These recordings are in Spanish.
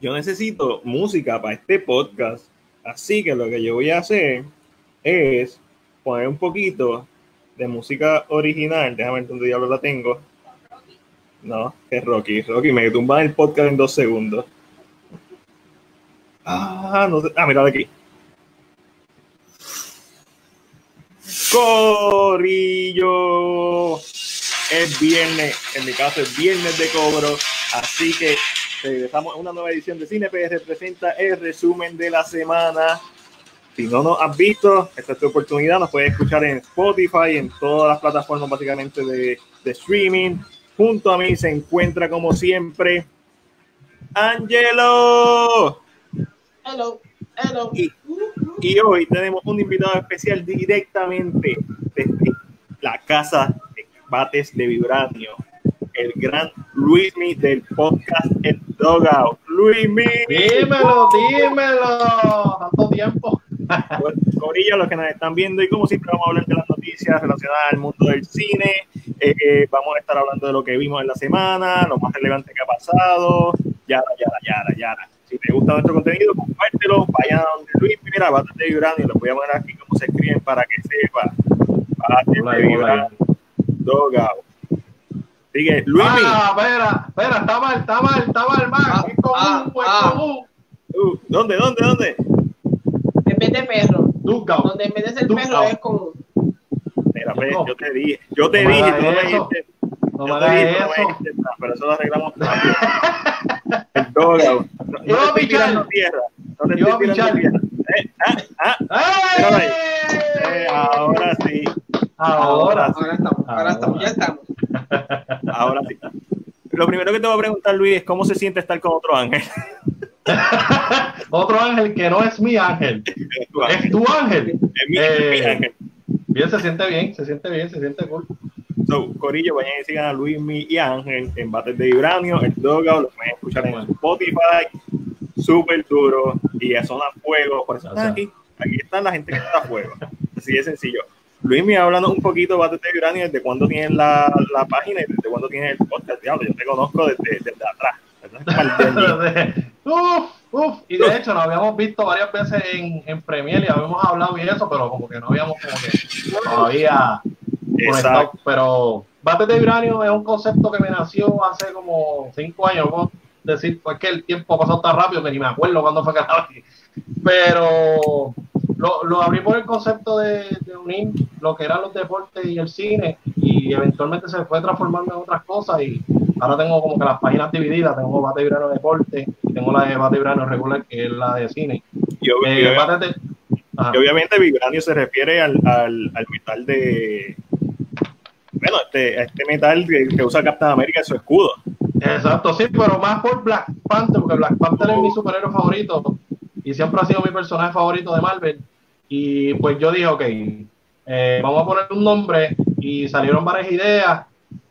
yo necesito música para este podcast. Así que lo que yo voy a hacer es poner un poquito de música original. Déjame ver dónde diablo la tengo. No, es Rocky. Rocky, me tumba el podcast en dos segundos. Ah, no sé. Ah, mira aquí. Corillo. Es viernes, en mi caso es viernes de cobro, así que regresamos a una nueva edición de Cine PR presenta el resumen de la semana. Si no nos has visto, esta es tu oportunidad, nos puedes escuchar en Spotify, en todas las plataformas básicamente de, de streaming. Junto a mí se encuentra como siempre Angelo. Hello, hello. Y, y hoy tenemos un invitado especial directamente desde la casa de bates de vibranio, el gran Luismi del podcast El Dogout. Luismi. Dímelo, dímelo. Tanto tiempo. Corillo, los que nos están viendo, y como siempre vamos a hablar de las noticias relacionadas al mundo del cine. Eh, eh, vamos a estar hablando de lo que vimos en la semana, lo más relevante que ha pasado, yara, yara, yara, yara. Si te gusta nuestro contenido, compártelo, vayan a donde Luis, mira, bates de vibranio, les voy a poner aquí cómo se escriben para que sepa. Bates de vibranio, Dogout. Sigue, Luis. Ah, espera, espera, está mal, está mal, está mal, mal. Ah, es común, ah, es ah. común. Uh, ¿Dónde, dónde, dónde? En vez de perro, Dugout. donde en vez de ser perro no. es como. Mira, ve, yo te dije, yo te No dije, tú no me eso. dijiste, No yo me dije, tú no me eso. dijiste pero eso lo arreglamos rápido. El Dogout. No, no Yo, estoy Michal. tirando tierra. No te Yo, Michal. tierra. Eh, ah, ah, ahí. eh, ahora sí, Ahora. Ahora estamos, ahora estamos, ya estamos. Ahora sí. Lo primero que te voy a preguntar, Luis, es cómo se siente estar con otro ángel. Otro ángel que no es mi ángel. Tu ángel. Es tu ángel. Es mi, Eh, mi ángel. Bien, se siente bien, se siente bien, se siente cool. So, Corillo, vayan y sigan a Luis, Mi y Ángel en Bates de Vibranio, el Dogout, lo pueden escuchar en Spotify, súper duro y a zona fuego. Por eso están aquí, aquí están la gente que está a fuego. Así de sencillo. Luis, me hablando un poquito de Bates de Vibranio, desde cuándo tienes la, la página y desde cuándo tienes el podcast. Diablo, yo te conozco desde, desde atrás. uf, uf. Y de hecho, nos habíamos visto varias veces en, en Premier y habíamos hablado y eso, pero como que no habíamos como que todavía conectado. Pero Bates de Vibranio es un concepto que me nació hace como cinco años. no decir, pues que el tiempo pasó tan rápido que ni me acuerdo cuándo fue que la. Pero lo, lo abrí por el concepto de, de unir lo que eran los deportes y el cine y eventualmente se fue transformando en otras cosas y ahora tengo como que las páginas divididas, tengo Bate Vibranio Deporte y tengo la de Bate Vibranio Regular que es la de cine. Y, Eh, ob- Bates de- Ajá. y obviamente Vibranio se refiere al, al, al metal de. Bueno, este, a este metal que, que usa Captain America en su escudo. Exacto, sí, pero más por Black Panther, porque Black Panther es mi superhéroe favorito y siempre ha sido mi personaje favorito de Marvel. Y pues yo dije, ok, eh, vamos a poner un nombre y salieron varias ideas,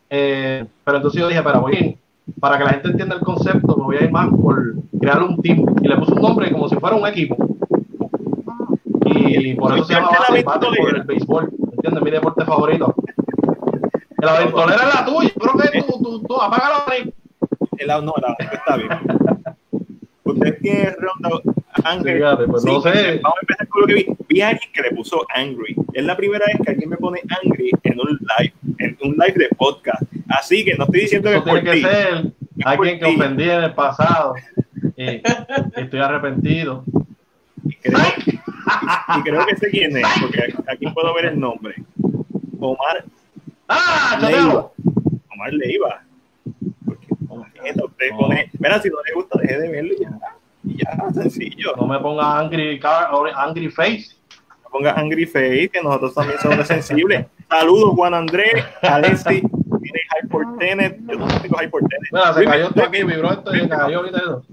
eh, pero entonces yo dije, pero voy a ir, para que la gente entienda el concepto, me voy a ir más por crear un team y le puse un nombre como si fuera un equipo. Y por eso se llama la por el béisbol, ¿entiendes? Mi deporte favorito. La aventurera es la tuya, yo creo que tú, tú, tú apágalo ahí. El, no, la, está bien. Usted tiene ronda Fíjate, pues no sé. Vamos a empezar con lo que vi. Vi a alguien que le puso angry. Es la primera vez que alguien me pone angry en un live, en un live de podcast. Así que no estoy diciendo que Eso es por tiene que ti. ser alguien que por ti. ofendí en el pasado y, y estoy arrepentido. Y creo, y, y creo que sé quién es, porque aquí puedo ver el nombre. Omar ¡Ah, Leiva. Omar Leiva. Porque, neta, usted pone, mira, si no le gusta, deje de verlo ya. Y ya, sencillo. No me pongas angry, car- angry face. No ponga Angry Face, que nosotros también somos sensibles. Saludos, Juan Andrés, Alexi, tiene Hypertenet. Yo no tengo Hypertenet. Mira, se cayó esto aquí, vibró esto y se cayó ahorita eso.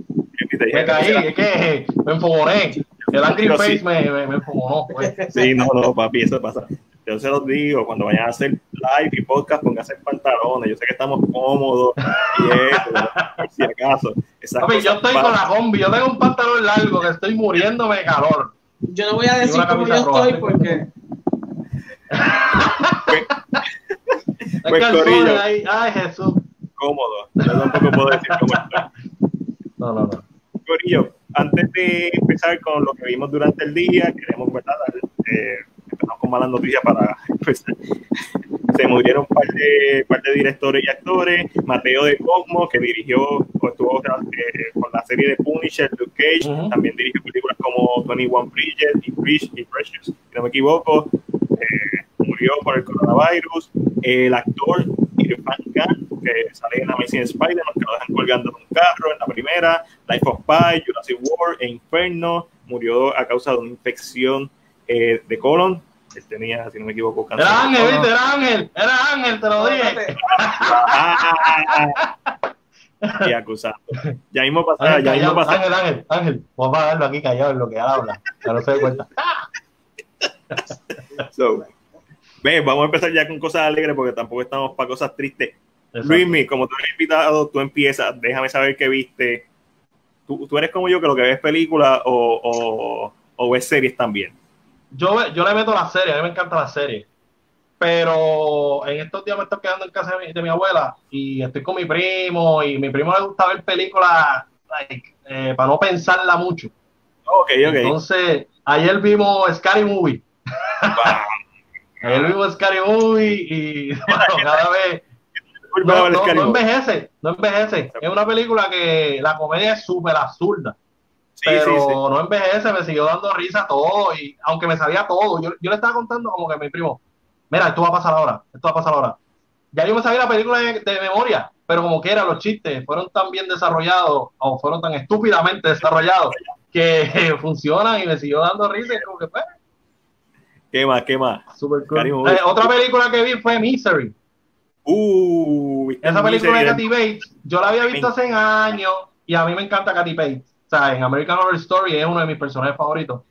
Me caí, es que me enfogoné. El angry Pero face sí. me, me, enfogonó. Pues. Sí, no, no, papi, eso pasa. Yo se los digo, cuando vayan a hacer live y podcast, pónganse pantalones. Yo sé que estamos cómodos y eso, por si acaso. Papi, yo estoy con la combi, yo tengo un pantalón largo que estoy muriéndome de calor. Yo no voy a decir cómo yo roja. estoy porque Es Pues, sol corillo. ahí, ay Jesús. cómodo. Yo tampoco puedo decir cómo estoy. No, no, no. Corillo, antes de empezar con lo que vimos durante el día, queremos ¿verdad? Dar, eh, empezamos con malas noticias para empezar. Se murieron un par de, par de directores y actores. Mateo de Cosmo, que dirigió o estuvo eh, con la serie de Punisher, Luke Cage, Ujú. también dirigió películas como 21 Bridges y, Bridge, y Precious, si no me equivoco. Eh, murió por el coronavirus. El actor Irfan Khan, que sale en Amazing Spider-Man, que lo dejan colgando en un carro en la primera, Life of Pi, Jurassic World e Inferno, murió a causa de una infección eh, de colon. Él tenía, si no me equivoco, cáncer. Era Ángel, colon. ¿viste? Era Ángel, era Ángel, te lo dije. Espérate. Ah, y acusando. Ya mismo pasaba, Ángel, ya mismo callado, pasaba. Ángel, Ángel, Ángel, vamos a pagarlo aquí callado en lo que habla, que no se dé cuenta. So, ve, vamos a empezar ya con cosas alegres porque tampoco estamos para cosas tristes. Luismi, como tú eres invitado, tú empiezas, déjame saber qué viste. Tú, tú eres como yo que lo que ves películas o, o, o ves series también. Yo, yo le meto la serie, a mí me encanta la serie. Pero en estos días me estoy quedando en casa de mi, de mi abuela y estoy con mi primo y mi primo le gusta ver películas like, eh, para no pensarla mucho. Ok, ok. Entonces, ayer vimos Scary Movie. Ayer vimos Scary Movie y bueno, cada vez no, no, no envejece, no envejece. Es una película que la comedia es súper absurda, Sí, pero sí, sí. no envejece, me siguió dando risa todo y aunque me sabía todo, yo, yo le estaba contando como que a mi primo, mira, esto va a pasar ahora, esto va a pasar ahora. Ya yo me sabía la película de, de memoria, pero como que eran los chistes, fueron tan bien desarrollados o fueron tan estúpidamente desarrollados que funcionan y me siguió dando risa y como que pues, ¿Qué más? ¿Qué más? super cool. Eh, otra película que vi fue Misery. Uh, ¿viste Esa película de? Katy Bates, yo la había visto hace años y a mí me encanta Katy Bates. O sea, en American Horror Story es uno de mis personajes favoritos.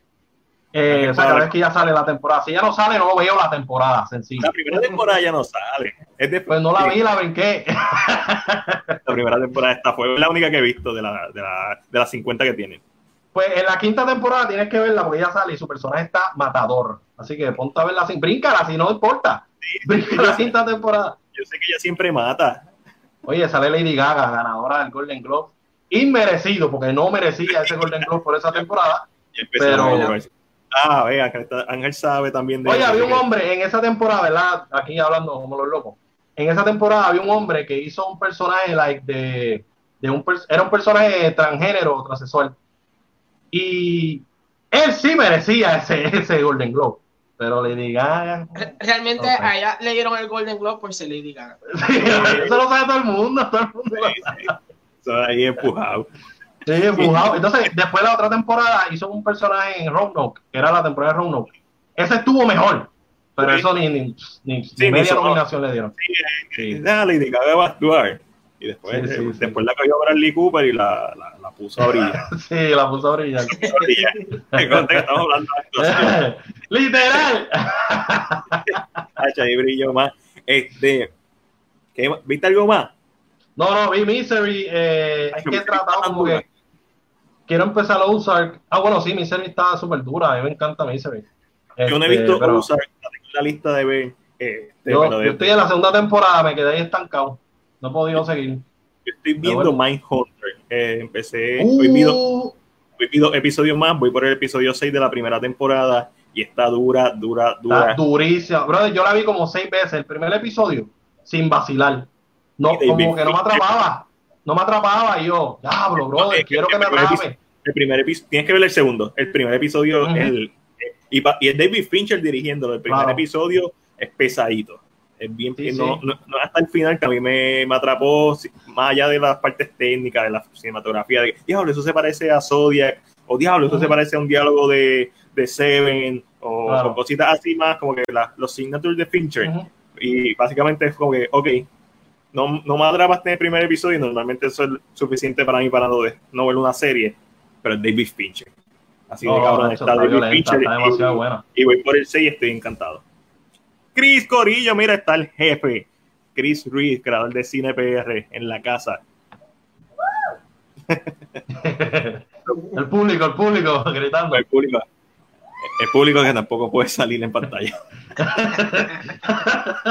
Eh, o sea, cada vez que ya sale la temporada. Si ya no sale, no veo la temporada, sencillo. La primera temporada ya no sale. Es de, Pues no la vi, la brinqué. La primera temporada esta fue la única que he visto de, la, de, la, de las 50 que tienen. Pues en la quinta temporada tienes que verla porque ya sale y su personaje está matador. Así que ponte a verla sin, bríncala si no importa. Brinca la quinta temporada. Yo sé que ella siempre mata. Oye, sale Lady Gaga, ganadora del Golden Globe. Inmerecido, porque no merecía ese Golden Globe por esa temporada. Pero- a ver. Ah, vea, Ángel sabe también de Oye, había un hombre en esa temporada, ¿verdad? Aquí hablando como los locos. En esa temporada había un hombre que hizo un personaje like de, de un era un personaje transgénero, transexual. Y él sí merecía ese, ese Golden Globe. Pero Lady Gaga. Re- Realmente Ok. a ella le dieron el Golden Globe por ser Lady Gaga. Sí, eso lo sabe todo el mundo, todo el mundo lo Sí, sí. Eso ahí empujado. Sí, empujado. Entonces, después la otra temporada hizo un personaje en Roanoke, que era la temporada de Roanoke. Ese estuvo mejor, pero eso ni, ni, ni- Sí, media nominación le dieron. Sí. Dale, y Gaga va a actuar. Y después, Sí, sí, eh, sí. después la cogió Bradley Cooper y la, la, la puso a brillar. Sí, la puso a brillar. Estamos hablando de. Literal. Hacha, ahí brilló más. Este, ¿qué más? ¿Viste algo más? No, no, vi Misery. Eh, es que he tratado está como que quiero empezar a usar. Ah, bueno, sí, Misery está súper dura. A mí me encanta Misery. Yo no he Este, visto pero usar la tengo en la lista de ver. eh, de- yo, estoy en la segunda temporada, me quedé ahí estancado. No he podido seguir. yo estoy viendo bueno. Mindhunter. Eh, empecé, hoy vi, dos, Uh, hoy vi dos episodios más, voy por el episodio 6 de la primera temporada y está dura, dura, Está dura. durísima. Brother, yo la vi como seis veces. El primer episodio, sin vacilar. No, como que no me atrapaba. No me atrapaba. Y yo, diablo, Ok, quiero que me atrape. El primer episodio, tienes que ver el segundo. El primer episodio, Ujú. el, eh, y, es David Fincher dirigiéndolo. El primer Claro. episodio es pesadito. Es bien, Sí, no, sí. no- no hasta el final que a mí me, me atrapó, más allá de las partes técnicas, de la cinematografía, de que, diablo, eso se parece a Zodiac, o diablo, eso se parece a un diálogo de, de Seven, o, Claro. o cositas así más, como que la- los signatures de Fincher. Y básicamente es como que, ok, no, no me atrapaste en el primer episodio y normalmente eso es suficiente para mí para no, de- no ver una serie, pero es David Fincher. Así de No, cabrón está está David violenta, Fincher está demasiado y, buena. y voy por el 6 y estoy encantado. Chris Corillo, mira, está el jefe. Chris Reed, creador de Cine PR, en la casa. el público, el público gritando. El público, el público que tampoco puede salir en pantalla.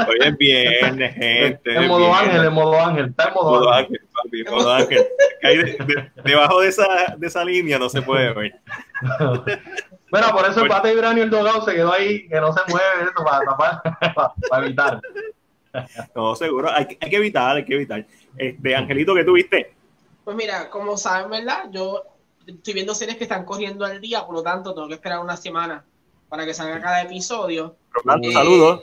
Hoy es viernes, gente. en es modo viernes. ángel, en modo ángel, está en modo, Modo ángel. ángel, papi, con Ángel. Que hay de- de- debajo de esa, de esa línea no se puede ver. Bueno, por eso el bate de Vibranio y el dogado se quedó ahí, que no se mueve eso para tapar, para, para evitar. No, seguro. Hay, que- hay que evitar, hay que evitar. Este, Angelito, ¿qué tuviste? Pues mira, como saben, ¿verdad? Yo estoy viendo series que están corriendo al día, por lo tanto tengo que esperar una semana para que salga cada episodio. Rolando, Eh, saludos.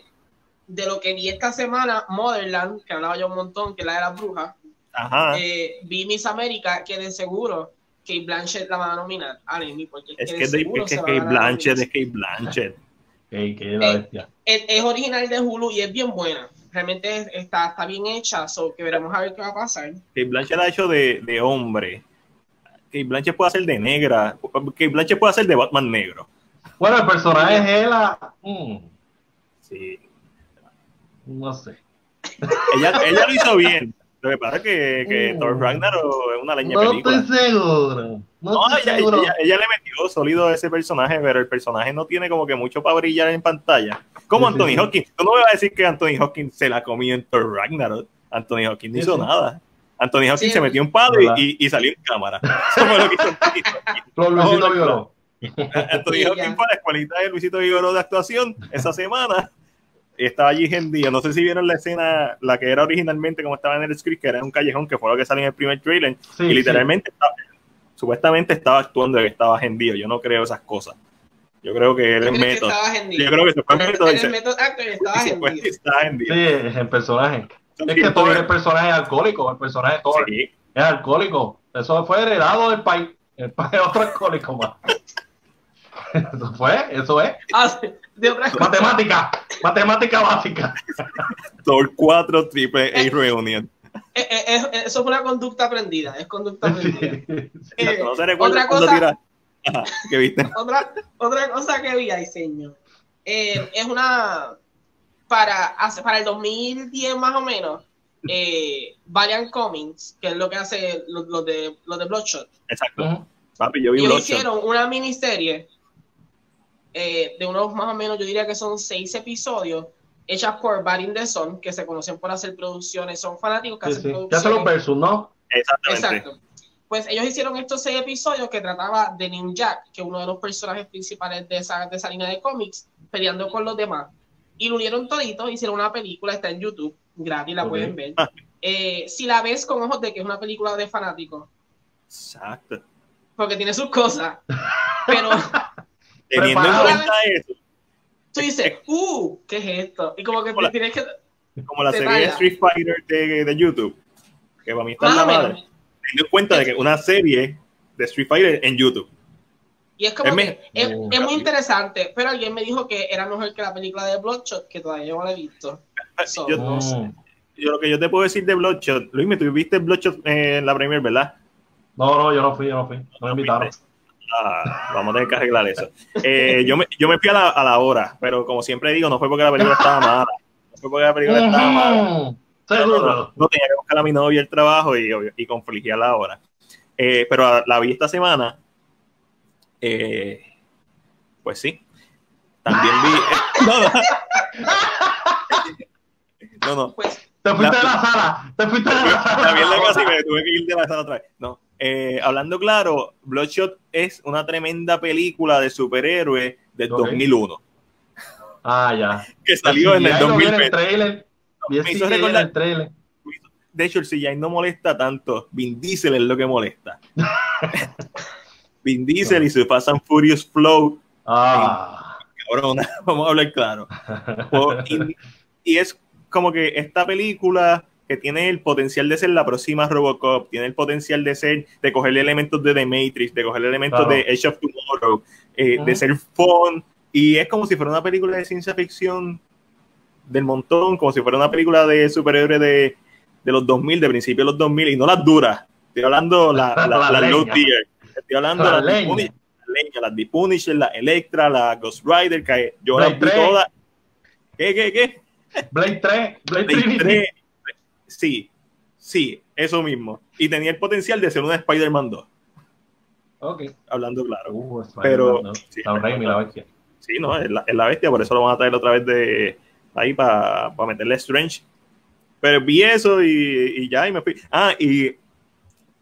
De lo que vi esta semana, Motherland, que hablaba yo un montón, que es la de las brujas, Ajá. eh, vi Miss América, que de seguro Kate Blanchett la van a nominar Emmy, porque Es que, es de- seguro es que va a Kate la Blanchett, es nominación. Kate Blanchett. Que es la bestia. Es, es original de Hulu y es bien buena. Realmente es- está, está bien hecha, so que veremos a ver qué va a pasar. Kate Blanchett ha hecho de, de hombre. Kate Blanchett puede hacer de negra. Kate Blanchett puede hacer de Batman negro. Bueno, el personaje es ella. mm, Sí. no sé. Ella, ella lo hizo bien. Lo que pasa es que, que Mm. Thor Ragnarok es una leña No película. estoy seguro. No, No, estoy ella, seguro. ella- ella le metió sólido a ese personaje, pero el personaje no tiene como que mucho para brillar en pantalla. Como Sí, sí, Anthony sí. Hopkins. Tú no me vas a decir que Anthony Hopkins se la comió en Thor Ragnarok. Anthony Hopkins no Sí, hizo nada. Anthony Hopkins Sí. se metió un palo y, y- salió en cámara. Eso fue lo que hizo Luisito Vigoró. Anthony Sí, Hopkins ya. fue a la escuelita de Luisito Vigoró de actuación esa semana. Y estaba allí Gendía. No sé si vieron la escena, la que era originalmente como estaba en el script, que era en un callejón, que fue lo que salió en el primer trailer. Sí, y literalmente, estaba- supuestamente estaba actuando de que estaba Gendío. Yo no creo esas cosas. Yo creo que él ¿Tú es método. hendido? Yo creo que se fue método y Eres se, method actor y estaba hendido. Sí, sí, es el personaje. Es que todo el personaje es alcohólico. El personaje de Thor sí. es alcohólico. Eso fue heredado del país. El país es otro alcohólico más. Eso fue, eso es. Ah, sí, de. Matemática, matemática básica. Thor 4 Triple A Reunion. Eh, eh, eh, eso fue una conducta aprendida. Es conducta aprendida. Eh, no se recuerda otra cosa. Ajá, ¿Qué viste? otra, otra cosa que vi, ay señor, eh, es una para hace- para el 2010 más o menos. Eh, Valiant Comics, que es lo que hace los, los de los de Bloodshot, Exacto. Papi, yo vi ellos Bloodshot. hicieron una miniserie eh, de unos más o menos, yo diría que son seis episodios, hechas por Bad in the Sun, que se conocen por hacer producciones, son fanáticos que Sí, hacen sí. Ya producciones. se los versus, ¿no? Exactamente. Exacto. Pues ellos hicieron estos seis episodios que trataba de Ninja, que es uno de los personajes principales de esa, de esa línea de cómics, peleando con los demás. Y lo unieron toditos, hicieron una película, está en YouTube, gratis, la pueden ver. Ah. Eh, si la ves con ojos de que es una película de fanáticos, Exacto. porque tiene sus cosas, pero Teniendo en cuenta eso, tú dices, uh, ¿qué es esto? Y como que Hola. tienes que... como la serie de. Street Fighter de, de YouTube, que para mí está en la madre. Teniendo en cuenta de que una serie de Street Fighter en YouTube. Y es como Es que me- es, es muy interesante, pero alguien me dijo que era mejor que la película de Bloodshot, que todavía no la he visto. So, Yo, no sé. Yo lo que yo te puedo decir de Bloodshot, Luis, me tuviste Bloodshot eh, en la premier, ¿verdad? No, no, yo no fui, yo no fui. No me invitaron. Ah, vamos a tener que arreglar eso. Eh, yo, me, yo me fui a la, a la hora, pero como siempre digo, no fue porque la película estaba mala. No fue porque la película estaba mala. No, no, Seguro. no, no tenía que buscar a mi novia el trabajo y, y confligía la hora. Eh, pero la vi esta semana. Eh, pues sí. También vi. no, no. No, no. Pues Te fuiste La- de la sala. Te fuiste de la sala. En la casa y me tuve que ir de la sala otra vez. No. Eh, hablando claro, Bloodshot es una tremenda película de superhéroes del Ok. 2001 Ah, ya. que salió en el ahí lo vi en 2020. el trailer. Me hizo recordar- el trailer. De hecho, el CGI no molesta tanto. Vin Diesel es lo que molesta. Vin Diesel y su Fast and Furious Flow. Ah. Cabrona, vamos a hablar claro. O- y, y es como que esta película que tiene el potencial de ser la próxima Robocop, tiene el potencial de ser, de coger elementos de The Matrix, de coger elementos Claro. de Edge of Tomorrow, eh, de Ujú. ser fun, y es como si fuera una película de ciencia ficción del montón, como si fuera una película de superhéroes de, de los 2000, de principios de los 2000, y no las duras, estoy hablando la, la, La la low tier, estoy hablando La las de. Punisher, la leña, las de Punisher, la Electra, la Ghost Rider, que yo Blade las vi 3. todas. ¿Qué, qué, qué? Blade 3. Blade Blade Trinity. 3. Sí, sí, eso mismo. Y tenía el potencial de ser una Spider-Man 2, Ok. hablando claro. Uh, Pero- ¿no? sí, Sam Raimi, la bestia. Sí, no, es la, es la bestia, por eso lo van a traer otra vez de ahí para meterle Strange. Pero vi eso y, y ya, y me fui. Ah, y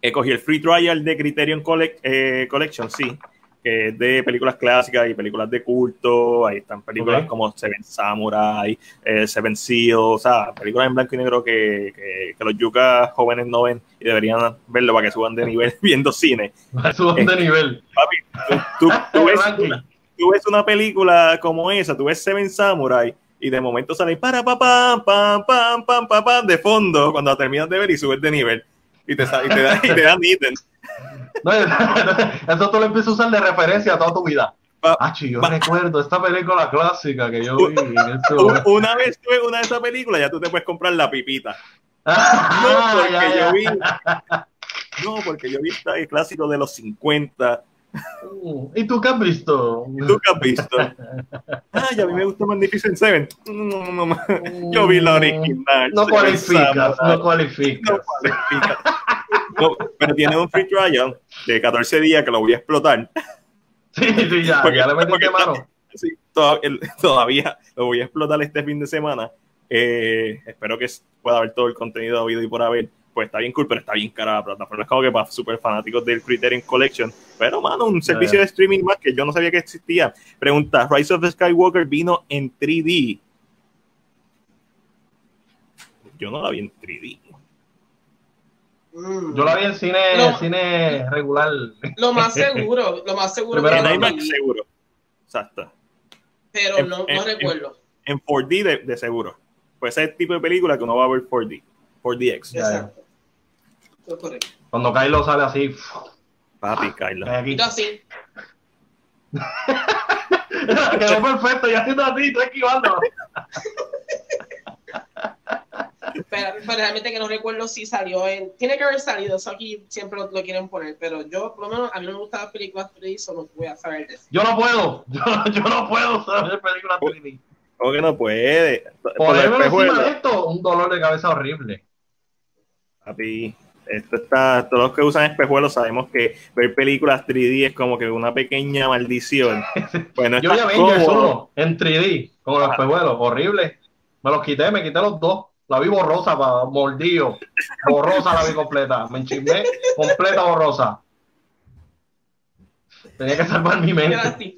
Eh, cogí el free trial de Criterion Collect, eh, Collection, sí, que es de películas clásicas y películas de culto. Ahí están películas como Seven Samurai, eh, Seven Seals, o sea, películas en blanco y negro que, que, que los yucas jóvenes no ven y deberían verlo para que suban de nivel viendo cine. Suban de nivel. Papi, tú, tú- tú ves una, tú ves una película como esa, tú ves Seven Samurai y de momento sale para pa pam pam pam pam pam pam de fondo cuando terminas de ver y subes de nivel y te, y te, da- y te dan ítem. No, eso tú lo empiezas a usar de referencia a toda tu vida. Ah, yo pa- recuerdo esta película clásica que yo vi en ese. Una vez tú ves una de esas películas, ya tú te puedes comprar la pipita. Ah, No, porque ya, ya. yo vi. No, porque yo vi el clásico de los 50. Mm, ¿Y tú qué has visto? ¿Tú qué has visto? Ay, a mí me gusta Magnificent Seven. No, no, no. Yo vi la original. No cualificas, no cualificas. No cualifica. No, pero tiene un free trial de 14 días que lo voy a explotar. Sí, sí, ya, Porque- ya le metiste porque- mano. Sí, todavía lo voy a explotar este fin de semana. Eh, espero que pueda ver todo el contenido habido y por haber. Pues está bien cool, pero está bien cara la plataforma. Es como que para super fanáticos del Criterion Collection. Pero, mano, un servicio de streaming más que yo no sabía que existía. Pregunta: Rise of Skywalker vino en 3D. Yo no la vi en 3D. Mm. Yo la vi en cine, No. cine regular. Lo más seguro, lo más seguro que En lo IMAX, vi, seguro. Exacto. pero en- no, no en- recuerdo. En 4D, de, de seguro. Pues ese tipo de película que uno va a ver 4D. 4DX. Ya, ya. Exacto. Eso es correcto. Cuando Kylo sale así, Papi, Kylo. ven aquí. Y tú así. Quedó perfecto, ya haciendo así, estoy esquivando. Pero, pero realmente que no recuerdo si salió en. Tiene que haber salido, eso aquí siempre lo, lo quieren poner. Pero yo, por lo menos, a mí no me gustan las películas 3D, solo voy a saber de eso. Yo no puedo, yo, yo no puedo saber películas 3D. ¿Cómo que no puede? Ponerme encima de esto, un dolor de cabeza horrible. Papi, esto está, todos los que usan espejuelos sabemos que ver películas 3D es como que una pequeña maldición. Pues no Yo cómodo. 1 en 3D, con los espejuelos, horrible. Me los quité, me quité los dos. La vi borrosa, pa, mordido. Borrosa la vi completa. Me enchismé, completa borrosa. Tenía que salvar mi mente.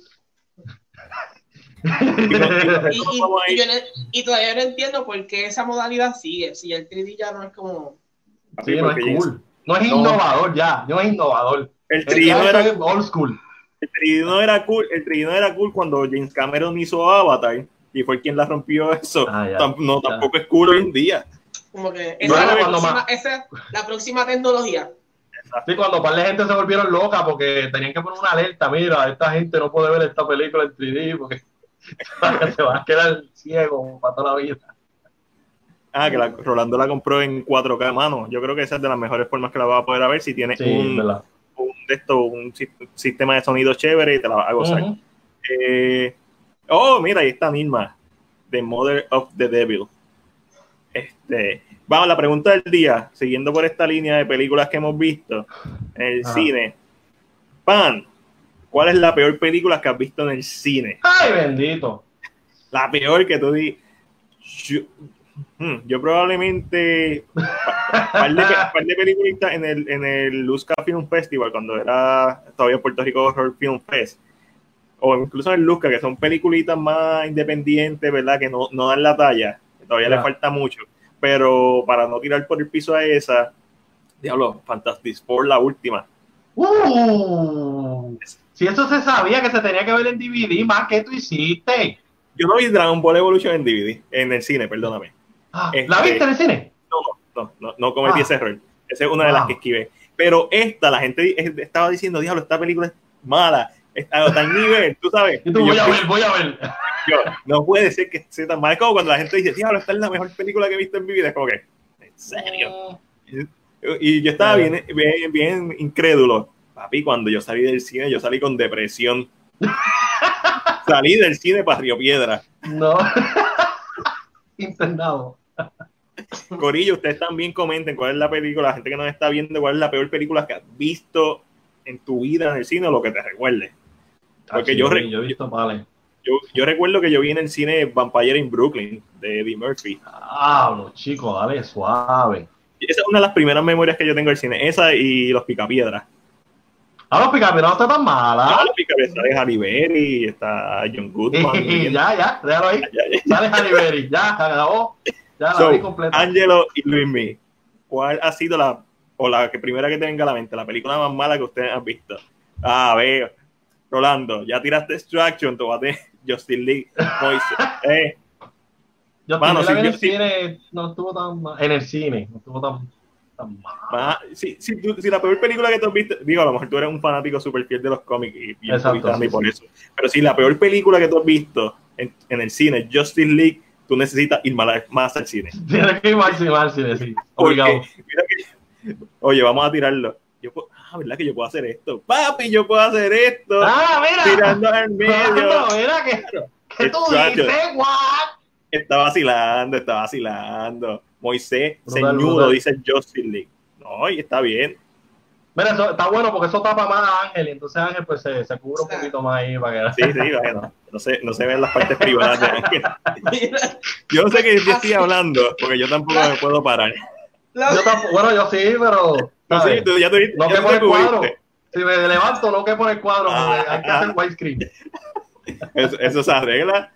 Y yo no- y todavía no entiendo por qué esa modalidad sigue. Si el 3D ya no es como. Papi, Sí, no es cool. No es No. innovador ya, no es innovador. El El 3D no ya era old school. el 3D no era cool, el 3D no era cool cuando James Cameron hizo Avatar y fue quien la rompió eso. Ah, ya, no, ya. tampoco es cool hoy en día. Como que No, esa, es la próxima, más- esa es la próxima tecnología. Sí, cuando un par de gente se volvieron locas porque tenían que poner una alerta, mira, esta gente no puede ver esta película en 3D porque se va a quedar ciego para toda la vida. Ah, que la, Rolando la compró en 4K, mano. Yo creo que esa es de las mejores formas que la vas a poder ver si tienes Sí, un, un, de esto, un si- sistema de sonido chévere y te la vas a gozar. Eh, oh, mira, ahí está Nilma, The Mother of the Devil. Este, vamos, la pregunta del día, siguiendo por esta línea de películas que hemos visto en el Ajá. cine. Pan, ¿cuál es la peor película que has visto en el cine? Ay, bendito. La peor que tú di. Yo, hmm, yo probablemente. pa- par de, par de películas en el, en el Luzca Film Festival, cuando era todavía Puerto Rico Horror Film Fest. O incluso en Luzca, que son peliculitas más independientes, ¿verdad? Que no, no dan la talla. que todavía le falta mucho. Pero para no tirar por el piso a esa. Diablo, Fantastic Four, la última. Uh, si eso se sabía que se tenía que ver en DVD, más que tú hiciste. Yo no vi Dragon Ball Evolution en DVD, en el cine, perdóname. Ah, Este- ¿La viste en el cine? No, no, no, no cometí Ah. ese error. Esa es una de las que esquivé. Pero esta, la gente estaba diciendo, diablo, esta película es mala. Está a tal nivel, tú sabes. Y tú, Y voy yo, a ver, voy a ver. yo, no puede ser que sea tan mala. Es como cuando la gente dice, diablo, esta es la mejor película que he visto en mi vida. Es como que, en serio. Y yo estaba Ah. bien, bien, bien incrédulo. Papi, cuando yo salí del cine, yo salí con depresión. salí del cine para Río Piedra. No. Internado. Corillo, ustedes también comenten cuál es la película, la gente que nos está viendo, cuál es la peor película que has visto en tu vida en el cine o lo que te recuerde. Porque Ah, yo sí, re- yo he visto vale. Yo, yo recuerdo que yo vi en el cine Vampire in Brooklyn de Eddie Murphy. Ah, los chicos, dale suave. Esa es una de las primeras memorias que yo tengo del cine. Esa y Los Picapiedras. Ah, los picapiedras no está tan mala. Ah, Los Picapiedras sale Halle Berry, está John Goodman. ya, ya, déjalo ahí. Ya, ya. Sale Halle Berry, ya, se acabó. Ya la So, vi completa. Angelo y Luis ¿cuál ha sido la, o la que primera que te venga a la mente, la película más mala que ustedes han visto? Ah, veo. Rolando, ya tiraste Extraction, tomate Justin Lee. Moise. Eh, Yo Mano, si en el si- cine, no estuvo tan mal. En el cine, no estuvo tan, tan mal. ma- si, si, si la peor película que tú has visto, digo, a lo mejor tú eres un fanático super fiel de los cómics y, Exacto, puritano y sí, por sí. eso. Pero si la peor película que tú has visto en, en el cine, Justin League, tú necesitas ir más, más al cine. Tiene que ir cine, mal cine, sí. Obligado. que, oye, vamos a tirarlo. Yo puedo, ah, ¿verdad que yo puedo hacer esto? Papi, yo puedo hacer esto. Ah, mira. tirando al medio. Rolando, mira que, que tú dices, what? Está vacilando, está vacilando. Moisés, Brutal, señudo, brutal. dice Justin League. No, y está bien. Mira, eso está bueno porque eso tapa más a Ángel y entonces Ángel pues se, se cubre un poquito más ahí para que Sí, sí, bueno. No se, no se ven las partes privadas de Ángel. Yo sé que yo estoy hablando, porque yo tampoco me puedo parar. la- Yo tampoco, bueno, yo sí, pero No, ¿sabes? sí, tú ya te no ya que por el cuadro. Si me levanto, no que por el cuadro, porque Ah, hay que ah. hacer widescreen. Eso, eso se arregla.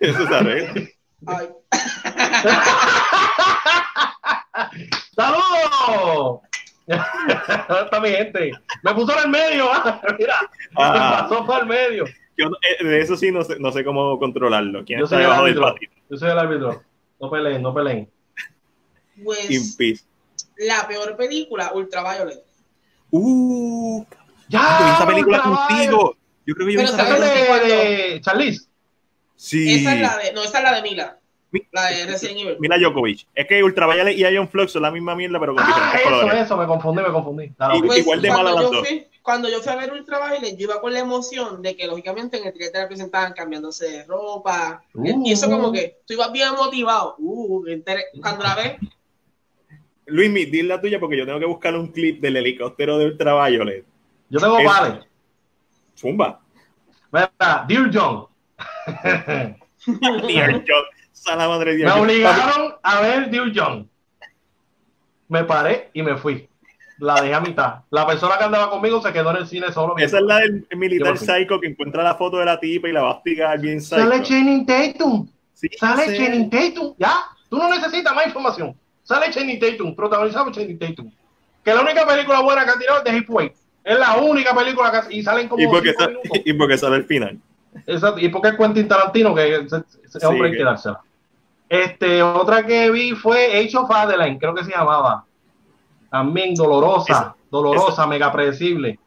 Eso se arregla. Ay, ¡Saludos! Está mi gente. Me puso en el medio, mira. Ah. Me pasó por el medio. Yo eh, de eso sí no sé, no sé cómo controlarlo. ¿Quién Yo está soy el debajo del árbitro. patito? Yo soy el árbitro. No peleen, no peleen. pues In peace. la peor película, Ultraviolet. Uh, ¡Ya! yo vi esa película Ultraviolet! contigo. Yo creo que yo vi esa ¿Esa es película. de Charlize? Sí. Esa es la de, no, esa es la de Mila. La de Resident Evil. Mila Djokovic. Es que Ultraviolet y Ion Flux son la misma mierda, pero con Ah, diferentes eso, colores. eso, me confundí, me confundí. Ok. Pues, igual de cuando mala las yo dos. fui- Cuando yo fui a ver Ultraviolet, yo iba con la emoción de que, lógicamente, en el trailer te representaban cambiándose de ropa. Uh. y eso, como que tú ibas bien motivado. Uh, cuando la ves, Luis, mi, di la tuya porque yo tengo que buscar un clip del helicóptero de Ultraviolet. Yo tengo Es- vale. Zumba. Mira, Dear John. Dear John. Madre de me obligaron a ver Dear John. Me paré y me fui. La dejé a mitad. La persona que andaba conmigo se quedó en el cine solo. Esa es la del militar psycho que encuentra la foto de la tipa y la va a hostigar bien psycho. Sale Channing Tatum. Sí, Sale sí. Channing Tatum. Ya. Tú no necesitas más información. Sale Channing Tatum. Protagonizado por Channing Tatum. Que la única película buena que ha tirado es The Heatwave. Es la única película que y salen como ¿Y porque, y porque sale el final. Exacto. Y porque es Quentin Tarantino que Sí, hombre hay que dársela. Este, otra que vi fue Age of Adeline, creo que se llamaba. También dolorosa, Esa- dolorosa, mega predecible.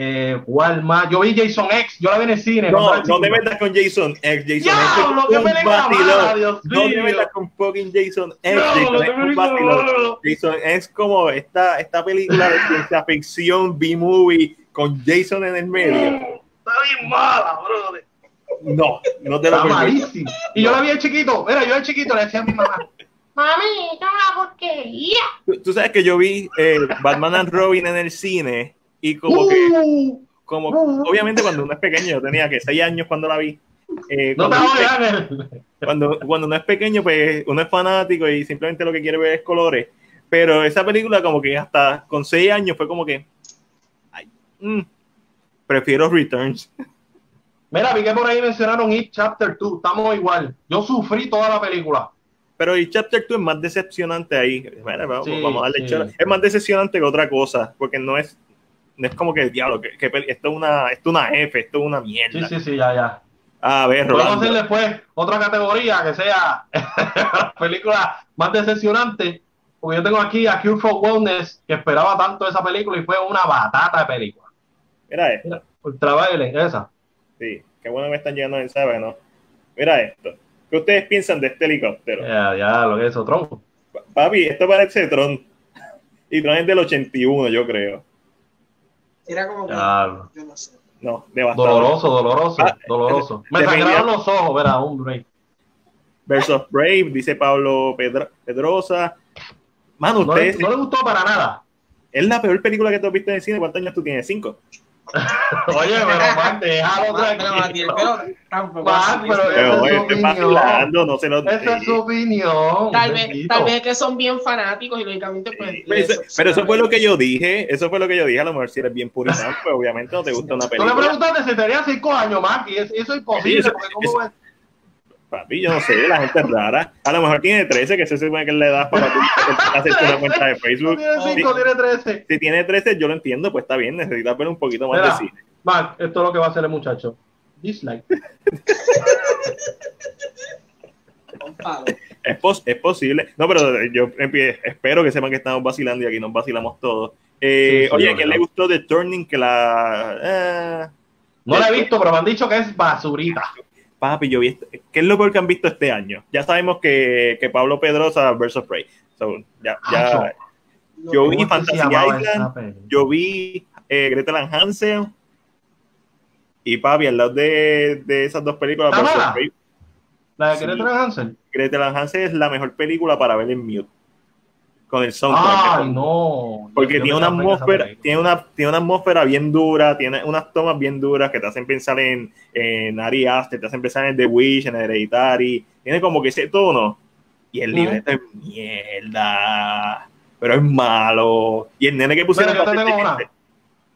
Eh, ¿Cuál más? Yo vi Jason X, yo la vi en el cine. No, no te metas con Jason X. Jason ¡Diablo, X un película vacilón. mala, Dios No te metas con fucking Jason X. No, Jason X un. Jason como esta, esta película de ciencia ficción B-movie con Jason en el medio. Está bien mala, brother. No, no te lo Está permito. malísima. Y yo la vi de chiquito. Mira, yo de chiquito le decía a mi mamá. Mami, esto es una porquería. Tú, tú sabes que yo vi eh, Batman and Robin en el cine y como que, Uh, como, uh. obviamente cuando uno es pequeño, yo tenía que 6 años cuando la vi. eh, no te cuando, voy Ángel. cuando, cuando uno es pequeño, pues uno es fanático y simplemente lo que quiere ver es colores. Pero esa película, como que hasta con 6 años, fue como que. ay, mm, prefiero Returns. Mira, vi que por ahí mencionaron It Chapter 2. Estamos igual. Yo sufrí toda la película. Pero el Chapter 2 es más decepcionante ahí. Mira, vamos, Sí, vamos a darle sí. Es más decepcionante que otra cosa, porque no es, no es como que, diablo, que, esto, es una, esto es una F, esto es una Sí, mierda. sí, sí, ya, ya. A ver, Vamos a Rolando. hacer después otra categoría que sea película más decepcionante. Porque yo tengo aquí a Cure for Wellness, que esperaba tanto esa película y fue una batata de película. Mira esto. Mira, Ultraviolet, esa. Sí, qué bueno me están llegando mensajes, ¿no? Mira esto. ¿Qué ustedes piensan de este helicóptero? Ya, ya, lo que es. Pa- Papi, esto parece Tron. Y Tron es del 81, yo creo. era como que, Ya, yo no sé. No, devastador. doloroso, doloroso, Ah, doloroso. Me de sangraron los ojos, verá, hombre. Versus Brave, dice Pablo Pedrosa. Mano, No ustedes, no le gustó para nada. es la peor película que tú has visto en el cine. ¿Cuántos años tú tienes? ¿Cinco? Oye, pero Juan, déjalo tranquilo. Juan, pero. Pero esa es oye, opinión. vacilando, no se lo Esa es su opinión. Tal vez, tal vez es que son bien fanáticos y lógicamente pues... Pero eso, les- pero eso fue lo que yo dije, eso fue lo que yo dije, a lo mejor si eres bien puritano, pues obviamente no te gusta una Tú le película. preguntaste si tenía cinco años más y es- eso es imposible. Sí, eso- porque ¿cómo eso- ves? Papi, yo no sé, la gente es rara. A lo mejor tiene 13, que se supone que le das para tú hacerte una cuenta de No Facebook. tiene Si, cinco, tiene trece. si tiene 13, yo lo entiendo, pues está bien, necesitas ver un poquito más Mira. de cine. Mark, esto es lo que va a hacer el muchacho. Dislike. Es, pos- es posible. No, pero yo espero que sepan que estamos vacilando y aquí nos vacilamos todos. Eh, Sí, sí, oye, ¿a quién le gustó The Turning? Que la. eh, No la he visto, pero me han dicho que es basurita. Papi, yo vi. este- ¿Qué es lo peor que han visto este año? Ya sabemos que, que Pablo Pedrosa versus Prey. So, ya, ya, Acho. Yo vi ¿Cómo es que Fantasy Island, yo vi eh, Gretel and Hansel. Y papi, al lado de, de esas dos películas, La de Sí. Gretel Hansen. Gretel and Hansel es la mejor película para ver en mute. Con el soundtrack. No. Porque Yo tiene una atmósfera, tiene una, tiene una atmósfera bien dura, tiene unas tomas bien duras que te hacen pensar en, en Ari Aster, te hacen pensar en The Witch, en Hereditary, tiene como que ese tono. Y el libreto es mierda, pero es malo. Y el nene que pusieron yo te tengo hacer-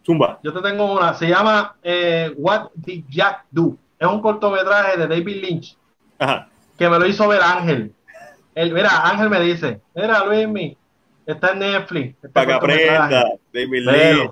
Zumba. Yo te tengo una. Se llama eh, What Did Jack Do? Es un cortometraje de David Lynch Ajá. que me lo hizo ver Ángel. El, mira, Ángel me dice, mira Luismi, está en Netflix. este Para que cortometraje". aprenda, David Lee.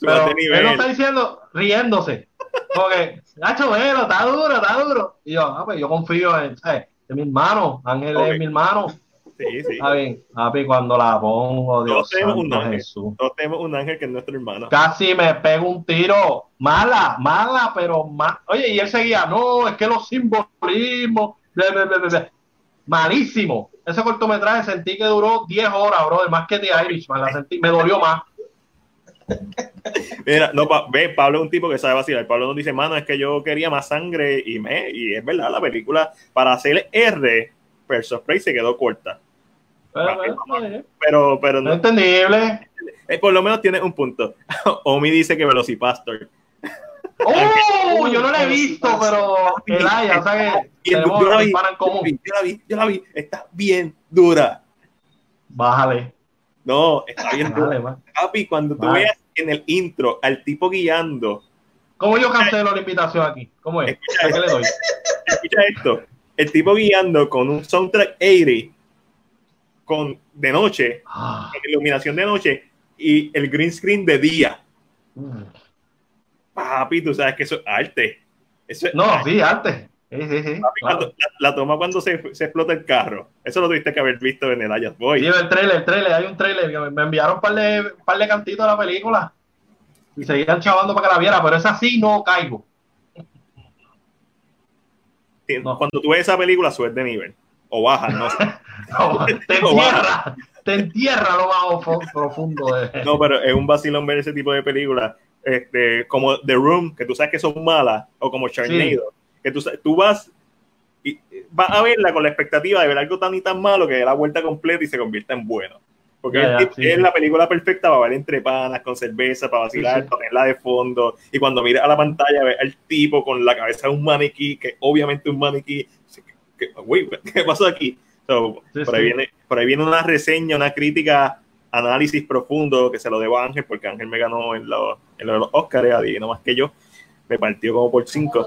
Pero él lo está diciendo riéndose. Porque, Nacho, velo, está duro, está duro. Y yo, ah, pues yo confío en, ¿sabes? en mi hermano. Ángel es mi hermano. Sí, sí. Está bien, papi, cuando la pongo, Dios Todos tenemos un ángel. Jesús. Todos tenemos un ángel que es nuestro hermano. Casi me pego un tiro. Mala, mala, pero ma- Oye, y él seguía, no, es que los simbolismos. bla, bla, bla, bla, bla". Malísimo. Ese cortometraje sentí que duró 10 horas, bro. Más que The Irishman. La sentí, me dolió más. Mira, no, pa- ve, Pablo es un tipo que sabe vacilar. Pablo nos dice, mano, es que yo quería más sangre y me, y es verdad, la película para hacer R, Versus Prey se quedó corta. Pero, Pero, pero no no, entendible. eh, por lo menos tiene un punto. Omi dice que Velocipastor. ¡Oh! Yo no la he visto, pero Elaya, o sea que yo la vi, yo la vi, yo la vi, está bien dura. Bájale. No, está bien dura. Bájale. Papi, cuando tú veas en el intro al tipo guiando, ¿Cómo yo cancelo la invitación aquí? ¿Cómo es? ¿A qué le doy? escucha esto, el tipo guiando con un soundtrack 80 con de noche, Ah, con iluminación de noche y el green screen de día. mm. Papi, tú sabes que eso es arte. Eso es No, arte. sí, arte. Sí, sí, sí. Papi, claro. cuando- la, la toma cuando se, se explota el carro. Eso lo tuviste que haber visto en el Ayas Boy. Sí, el trailer, el trailer, hay un trailer. que Me enviaron un par de, un par de cantitos de la película y seguían chavando para que la viera, pero es así, no caigo. no. Cuando tú ves esa película, subes de nivel. O bajas, no sé. No, te entierra, te entierra lo más profundo de. No, pero es un vacilón ver ese tipo de películas. Este, como The Room, que tú sabes que son malas, o como Charnado, que tú, tú vas y vas a verla con la expectativa de ver algo tan y tan malo que dé la vuelta completa y se convierta en bueno. Porque Ya, es, sí, es sí. la película perfecta para ver entre panas, con cerveza, para vacilar, Sí, sí. ponerla de fondo. Y cuando miras a la pantalla, ves al tipo con la cabeza de un maniquí, que obviamente un maniquí. que- Uy, ¿qué pasó aquí? So, Sí, por, ahí sí. viene, por ahí viene una reseña, una crítica, análisis profundo que se lo debo a Ángel, porque Ángel me ganó en los, en los Oscars, adivino más que yo. Me partió como por cinco.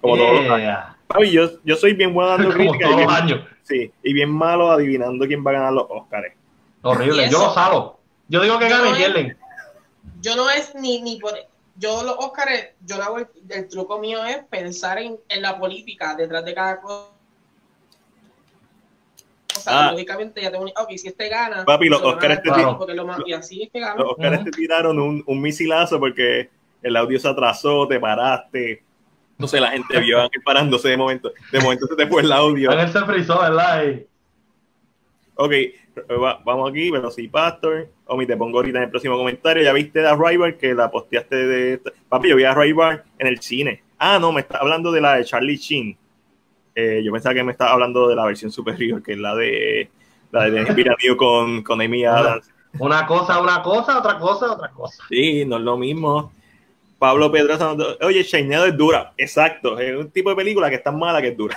Como todos los años. Yeah. Papi, yo, yo soy bien bueno dando Como críticas y todos bien, los años. sí, y bien malo adivinando quién va a ganar los Oscars. Horrible. ¿Y Yo lo salo. Yo digo que gane y no- pierden. Yo no es ni, ni por. Yo los Óscares, yo no hago el, el truco mío es pensar en, en la política detrás de cada cosa. O sea, Ah. lógicamente ya tengo un. Ok, si este gana. Papi, los este te- tipo, porque lo más- y así es que gana. Los Oscars te tiraron un, un misilazo porque el audio se atrasó, te paraste. No sé, la gente vio a Ángel parándose de momento. De momento se te fue el audio. Ángel se frizó, ¿verdad? Ok, va- vamos aquí, pero sí, Pastor. Omi, te pongo ahorita en el próximo comentario. Ya viste la Rival que la posteaste de. Papi, yo vi a Rival en el cine. Ah, no, me está hablando de la de Charlie Sheen. Eh, yo pensaba que me estaba hablando de la versión superior, que es la de. La de Villeneuve con, con Amy Adams. Una cosa, una cosa, otra cosa, otra cosa. Sí, no es lo mismo. Pablo Pedrosa, oye, Sharknado es dura. Exacto, es un tipo de película que es tan mala que es dura.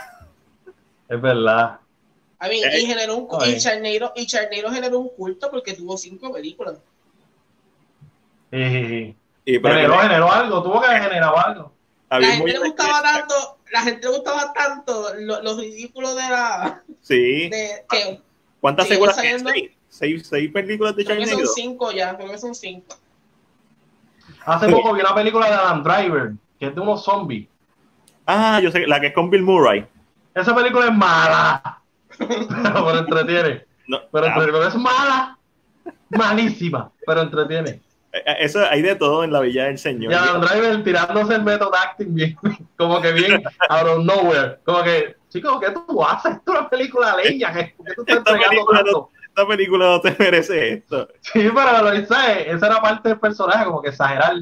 Es verdad. A mí, Eh, y, generó un, y, Charneiro, y Charneiro generó un culto porque tuvo cinco películas. Sí, sí, sí. Y Generó, que- generó algo, tuvo que generar algo. La había gente le gustaba tanto, la gente le gustaba tanto lo- los ridículos de la Sí. de que ¿Cuántas secuelas saliendo. ¿Seis? ¿Seis, seis películas de creo que son cinco ya, creo que son cinco. Hace Sí. poco vi una película de Adam Driver, que es de unos zombies. Ah, yo sé, la que es con Bill Murray. Esa película es mala. pero, pero entretiene. No, Pero ah, entretiene. es mala. Malísima, pero entretiene. Eh, eso hay de todo en la Villa del Señor. Y Adam Driver tirándose el método acting bien, como que bien out of nowhere. Como que, chicos, ¿qué tú haces? Esto es una película leña. ¿Qué, ¿Por qué tú estás Esta película tanto? Esta película no te merece esto. Sí, pero lo hice, esa era parte del personaje, como que exagerar.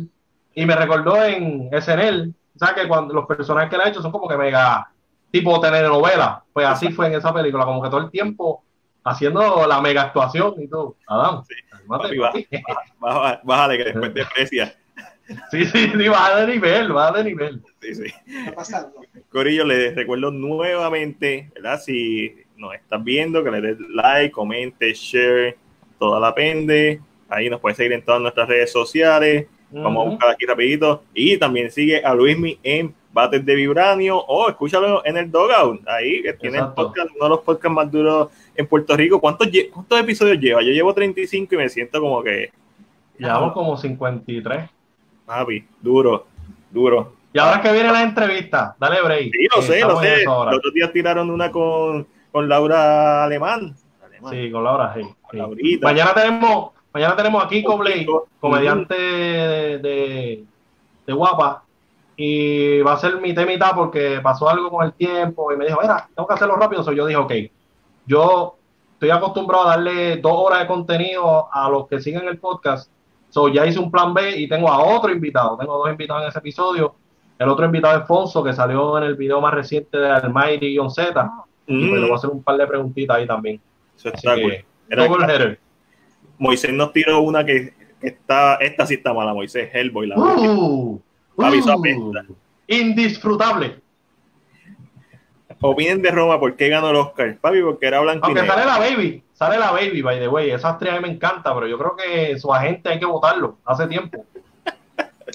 Y me recordó en SNL, ¿sabes? Que cuando los personajes que le ha hecho son como que mega tipo telenovela. Pues así fue en esa película, como que todo el tiempo haciendo la mega actuación y todo. Adam, Sí. Cálmate, Papi, papi. Bájale, bájale que después te aprecia. Sí, sí, sí, baja de nivel, baja de nivel. Sí, sí. Corillo, les recuerdo nuevamente, ¿verdad? Si nos estás viendo, que le des like, comente, share, toda la pende. Ahí nos puedes seguir en todas nuestras redes sociales. Vamos a buscar aquí rapidito. Y también sigue a Luismi en Bates de Vibranio o escúchalo en el Dogout. Ahí que tiene el podcast, uno de los podcasts más duros en Puerto Rico. ¿Cuántos, ¿Cuántos episodios lleva? Yo llevo 35 y me siento como que, Llevamos como 53. papi, duro, duro. Y ahora que viene la entrevista, dale break. Sí, lo sé, lo sé. Los otros días tiraron una con, con Laura Alemán. Alemán. Sí, con Laura, sí. Mañana tenemos, mañana tenemos a Kiko Con Blake, comediante de, de, de Guapa, y va a ser mitad y mitad porque pasó algo con el tiempo y me dijo, mira, tengo que hacerlo rápido. So, yo dije, ok, yo estoy acostumbrado a darle dos horas de contenido a los que siguen el podcast. So, ya hice un plan B y tengo a otro invitado. Tengo dos invitados en ese episodio. El otro invitado es Fonso, que salió en el video más reciente de Almighty-Z. Y Mm, pues le voy a hacer un par de preguntitas ahí también. eso está que. Era-. Moisés nos tiró una que, que está, esta sí está mala, Moisés, Hellboy, la Uh, uh, indisfrutable. Opinen de Roma, ¿por qué ganó el Oscar? Papi, porque era blanco y Aunque negro. sale la baby, sale la baby, by the way. Esa actriz a mí me encanta, pero yo creo que su agente hay que votarlo hace tiempo.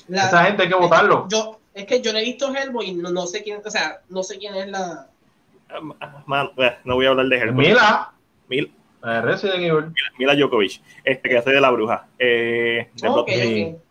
La- Esa gente hay que votarlo. Yo, es que yo no he visto Hellboy y no, no sé quién, o sea, no sé quién es la. Man, eh, no voy a hablar de Hellboy. Mila, Mil- eh, Resident Evil. Mila, Mila Djokovic, este que hace de la bruja. Eh, de Ok, Blood- sí. ok.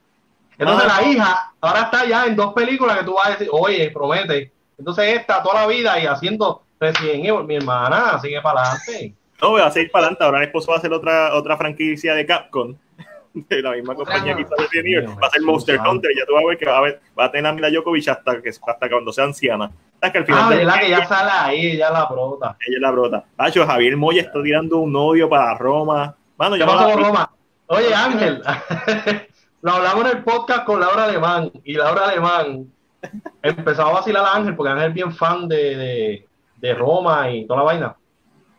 Entonces Ah. la hija ahora está ya en dos películas que tú vas a decir, oye, promete. Entonces esta toda la vida y haciendo Resident Evil, mi hermana, sigue para adelante. No, va a seguir para adelante. Ahora el esposo va a hacer otra, otra franquicia de Capcom. De la misma compañía que hizo Resident Evil. Va a ser Monster. Hunter. Ya tú vas a ver que va a, ver, va a tener a Mila Djokovic hasta, que, hasta cuando sea anciana. Hasta que al final Ah, de- verdad que ya sale ahí, ya la prota. ella es la brota. Hacho, Javier Moya está tirando un odio para Roma. Mano, ¿Qué yo no pasó con Roma? Oye, Ángel, lo hablamos en el podcast con Laura Alemán y Laura Alemán empezó a vacilar a Ángel porque Ángel es bien fan de, de, de Roma y toda la vaina.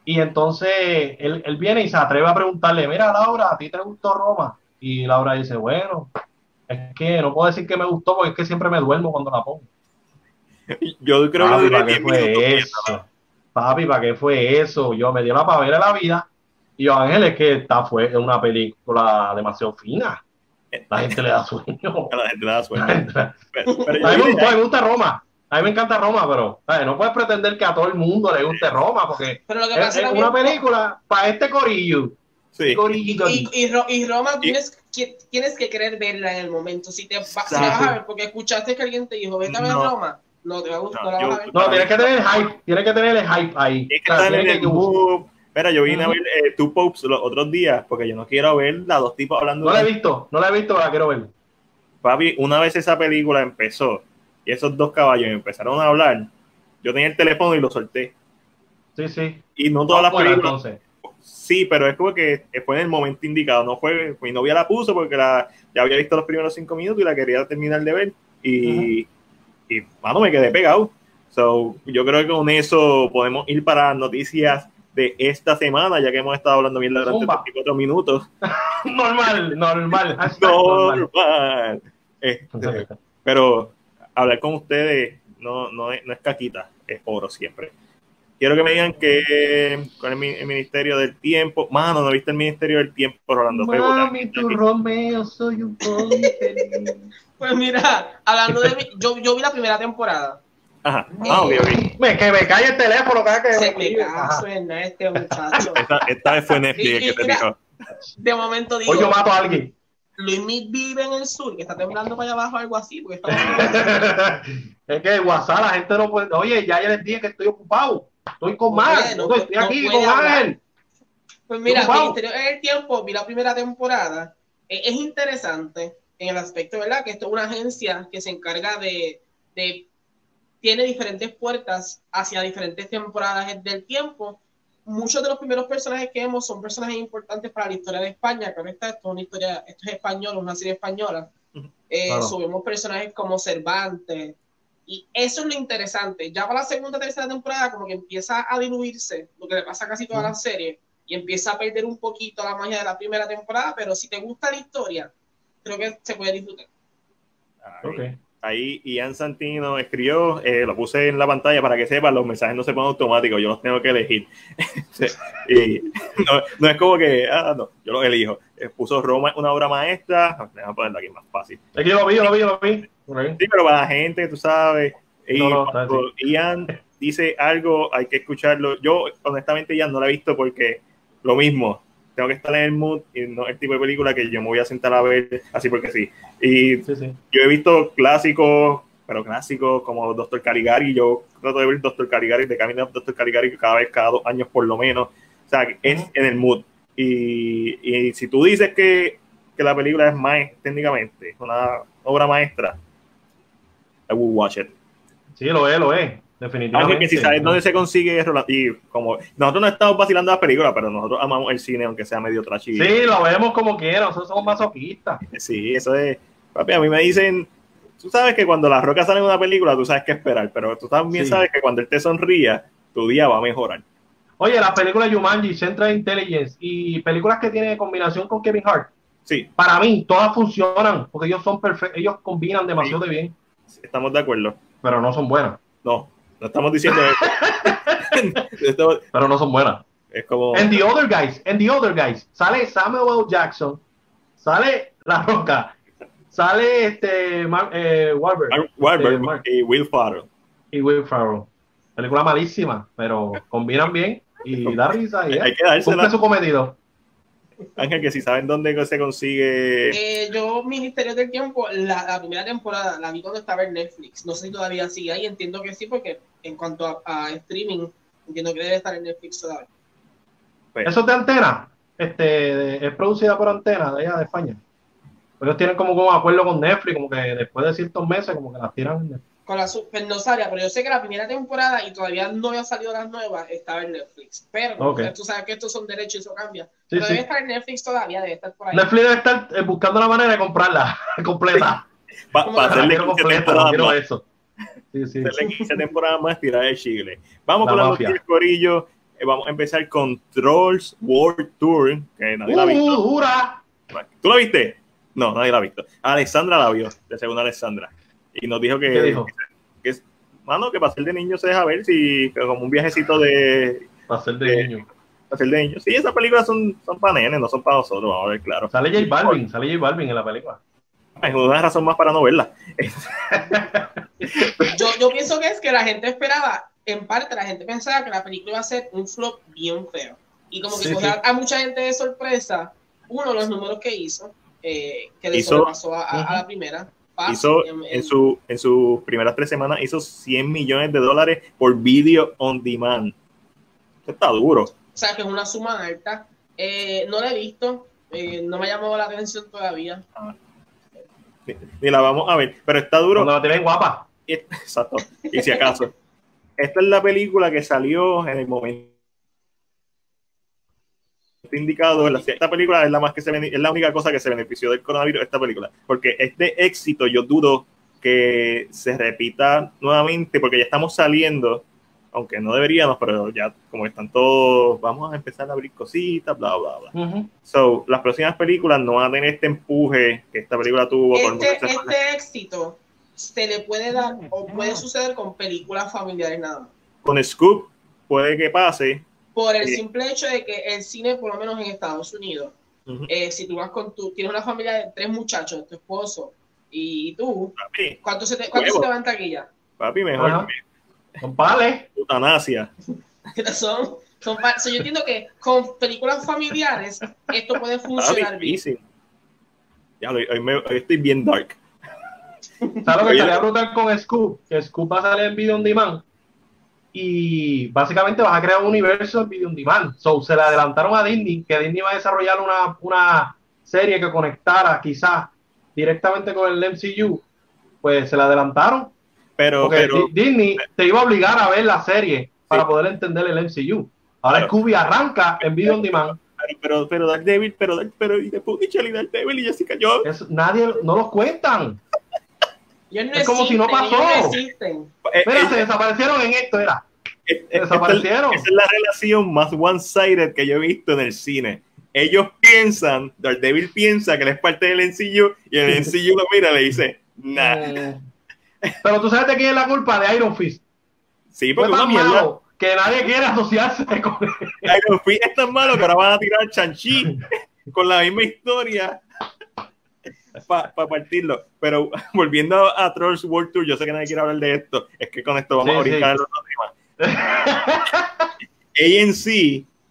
Y entonces él, él viene y se atreve a preguntarle, mira Laura, ¿a ti te gustó Roma? Y Laura dice, bueno, es que no puedo decir que me gustó porque es que siempre me duermo cuando la pongo. Yo creo que Papi, duré ¿para qué 10 minutos fue eso? Papi, ¿para qué fue eso? Yo me dio la pavera de la vida. Y yo, Ángel, es que esta fue una película demasiado fina. La gente le da sueño. A la gente le da A sueño. mí Pero- pero yo me gusta, me gusta Roma. A mí me encanta Roma, pero ¿sabes? no puedes pretender que a todo el mundo le guste Roma, porque Pero lo que es, pasa es también- una película para este corillo. sí. Y, Corillito. y, y, Ro- y Roma Y- tienes que, tienes que querer verla en el momento. Si te va- si vas a ver porque escuchaste que alguien te dijo, vete a ver No. Roma, no te va a gustar, No, no, la yo- vas a ver. No, tienes que tener el hype, tienes que tener el hype ahí. Es que O sea, en tienes el mood. Mira, yo vine a ver eh, Two Popes los otros días porque yo no quiero ver a dos tipos hablando. No la he visto, no la he visto, la quiero ver. Papi, una vez esa película empezó y esos dos caballos empezaron a hablar, yo tenía el teléfono y lo solté. Sí, sí. Y no todas Ah, las bueno, películas. entonces. Sí, pero es como que fue en el momento indicado. No fue, mi novia la puso porque la, ya había visto los primeros cinco minutos y la quería terminar de ver. Y, y mano, me quedé pegado. So, yo creo que con eso podemos ir para noticias de esta semana, ya que hemos estado hablando bien durante Zumba. 34 minutos. Normal, normal. normal. Normal. Este, Pero hablar con ustedes no, no, es, no es caquita, es oro siempre. Quiero que me digan que con el, el, Ministerio del Tiempo. Mano, no viste el Ministerio del Tiempo, Rolando. Mami, tu Romeo, soy un Pues mira, hablando de mí, yo, yo vi la primera temporada. Ajá. Ah, ok, ok. Me, que me cae el teléfono cada que Se me suena este muchacho. Esta, esta vez fue Netflix que te dijo. De momento digo. Hoy yo mato a alguien. Luis Mid vive en el sur, que está temblando para allá abajo, algo así. Porque está... es que en WhatsApp la gente no puede. Oye, ya ya les dije que estoy ocupado. Estoy con más. no, No, estoy no aquí con hablar. Ángel. Pues mira. Ministerio del Tiempo, vi la primera temporada. Eh, Es interesante en el aspecto, ¿verdad? Que esto es una agencia que se encarga de, de tiene diferentes puertas hacia diferentes temporadas del tiempo. Muchos de los primeros personajes que vemos son personajes importantes para la historia de España. Claro está, esto es una historia, esto es español, una serie española. Eh, Claro. Subimos personajes como Cervantes. Y eso es lo interesante. Ya para la segunda tercera temporada, como que empieza a diluirse, lo que le pasa a casi toda la serie, y empieza a perder un poquito la magia de la primera temporada, pero si te gusta la historia, creo que se puede disfrutar. Ok. Ahí Ian Santino escribió, eh, lo puse en la pantalla para que sepan, los mensajes no se ponen automáticos, yo los tengo que elegir. Y no, no es como que, ah, no, yo los elijo. Eh, puso Roma una obra maestra, déjame ponerla aquí más fácil. Aquí lo vi, lo vi, lo vi. Sí, pero para la gente, tú sabes. Y No, Ian dice algo, hay que escucharlo. Yo, honestamente, Ian no la he visto porque lo mismo, tengo que estar en el mood y no es el tipo de película que yo me voy a sentar a ver así porque sí. Y Sí, sí. yo he visto clásicos, pero clásicos como Doctor Caligari. Yo trato de ver Doctor Caligari, de camino Doctor Caligari cada vez, cada dos años por lo menos. O sea, es en el mood. Y, y si tú dices que, que la película es más técnicamente una obra maestra, I will watch it. Sí, lo es, lo es. Definitivamente. Aunque que si sabes dónde se consigue, y como nosotros no estamos vacilando la película, pero nosotros amamos el cine, aunque sea medio trashy. Sí, lo vemos como quiera. Nosotros somos masoquistas. Sí, eso es. Papi, a mí me dicen, tú sabes que cuando la roca sale en una película, tú sabes qué esperar, pero tú también Sí. sabes que cuando él te sonría, tu día va a mejorar. Oye, las películas de Jumanji, Central Intelligence y películas que tienen combinación con Kevin Hart, Sí, para mí todas funcionan porque ellos son perfectos, ellos combinan demasiado de bien, estamos de acuerdo. pero no son buenas. No, no estamos diciendo eso. Esto Pero no son buenas. es como. En The Other Guys, en The Other Guys, sale Samuel L. Jackson, sale La Roca, sale este Mark, eh, eh, Mark. y Will Farrell. y Will Ferrell. Película malísima, pero combinan bien y da risa y. Hay que dársela. su cometido. Ángel, que si saben dónde se consigue. Eh, yo, Ministerio del Tiempo, la, la primera temporada la vi cuando estaba en Netflix. No sé si todavía sigue ahí, entiendo que sí, porque en cuanto a, a streaming, entiendo que debe estar en Netflix todavía. pues, Eso es de antena. Este, de- es producida por antena de allá de España. Ellos tienen como un acuerdo con Netflix, como que después de ciertos meses, como que las tiran en Netflix. Con la super, no sabía, pero yo sé que la primera temporada y todavía no había salido las nuevas, estaba en Netflix. Pero tú sabes que estos son derechos y eso cambia. Sí, pero sí. debe estar en Netflix todavía, debe estar por ahí. Netflix debe estar eh, buscando la manera de comprarla completa. pa- ¿cómo para que La hacerle quiero 15 completa, quiero eso. Sí, sí. hacerle 15 temporadas más, tirar el chicle. Vamos La con la mafia. noticia, Corillo. Eh, vamos a empezar con Trolls World Tour, que nadie la ha visto. Uh, dura. ¿Tú la viste? No, nadie la ha visto. Alexandra la vio, de segunda Alexandra. Y nos dijo que, ¿Qué dijo? que es, mano, que para ser de niño se deja ver si que como un viajecito de Para ser de Eh, niño. para ser de niño. Sí, esas películas son, son para nenes, no son para nosotros, vamos a ver, claro. Sale J Balvin, sale J Balvin en la película. Es una razón más para no verla. Yo, yo pienso que es que la gente esperaba, en parte la gente pensaba que la película iba a ser un flop bien feo. Y como que Sí, a mucha gente de sorpresa, uno, los números que hizo, eh, que le Hizo- sobrepasó a, a- la primera. Fácil, Hizo en- en, en- su, en sus primeras tres semanas hizo 100 millones de dólares por video on demand. Esto está duro. O sea, que es una suma alta. Eh, no la he visto, eh, no me ha llamado la atención todavía. Ni, ni la vamos a ver, pero está duro. Cuando la tienen guapa. Exacto. Y si acaso. Esta es la película que salió en el momento indicado. Esta película es la más que se es la única cosa que se benefició del coronavirus, esta película. Porque este éxito, yo dudo que se repita nuevamente, porque ya estamos saliendo, aunque no deberíamos, pero ya como están todos, vamos a empezar a abrir cositas, bla, bla, bla. So, las próximas películas no van a tener este empuje que esta película tuvo. Este, este éxito se le puede dar o puede suceder con películas familiares nada más. Con Scoop puede que pase. Por el Sí. simple hecho de que el cine, por lo menos en Estados Unidos, eh, si tú vas con tu, tienes una familia de tres muchachos, tu esposo y tú, Papi, ¿cuánto se te, cuánto se te va en taquilla? papi, mejor Ajá. Son pales. eutanasia. son, son, pa- so, yo entiendo que con películas familiares esto puede funcionar bien. Ya, hoy, hoy me- hoy estoy bien dark. ¿Sabes lo que estaría brutal con Scoop? Que Scoop va a salir en video on demand. Y básicamente vas a crear un universo en video on demand. So, se le adelantaron a Disney, que Disney va a desarrollar una, una serie que conectara quizás directamente con el MCU. Pues se le adelantaron. Pero, Porque pero, Di- Disney te iba a obligar a ver la serie para Sí. poder entender el MCU. Ahora Claro. Scooby arranca en video on demand. pero, pero, pero Dark Devil, pero, Dark- pero, y después Punisher y Dark Devil y Jessica Jones. Es- nadie no los cuentan. No Es como si no existen, pasó. no existen. Eh, Mira, eh, se desaparecieron en esto, era. eh, eh, desaparecieron. Esa es la relación más one-sided que yo he visto en el cine. Ellos piensan, Daredevil piensa que él es parte del NCU y el NCU lo mira y le dice, nah. Pero tú sabes de quién es la culpa de Iron Fist. Sí, porque una mierda. que nadie quiere asociarse con él. Iron Fist es tan malo que ahora van a tirar Chanchi con la misma historia para partirlo. Pero volviendo a Trolls World Tour, yo sé que nadie quiere hablar de esto, es que con esto vamos Sí, a brincar sí. al otro tema.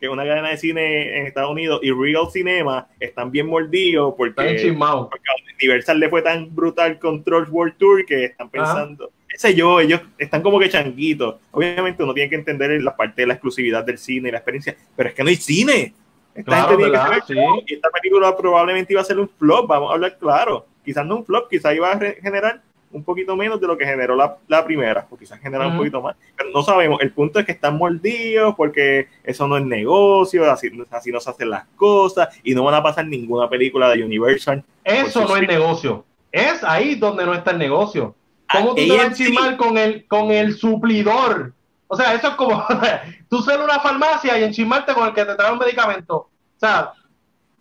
Que es una cadena de cine en Estados Unidos, y Real Cinema están bien mordidos porque, porque Universal le fue tan brutal con Trolls World Tour que están pensando, qué sé yo, ellos están como que changuitos. Obviamente uno tiene que entender la parte de la exclusividad del cine y la experiencia, pero es que no hay cine. Esta Claro, gente tiene que saber Sí. y esta película probablemente iba a ser un flop, vamos a hablar claro. Quizás no un flop, quizás iba a generar un poquito menos de lo que generó la, la primera, o quizás generar un poquito más. Pero no sabemos, el punto es que están mordidos porque eso no es negocio, así, así no se hacen las cosas y no van a pasar ninguna película de Universal. Eso no es negocio. Es ahí donde no está el negocio. ¿Cómo Ah, tú te vas a con el, con el suplidor? O sea, eso es como tú ser una farmacia y enchismarte con el que te trae un medicamento. O sea,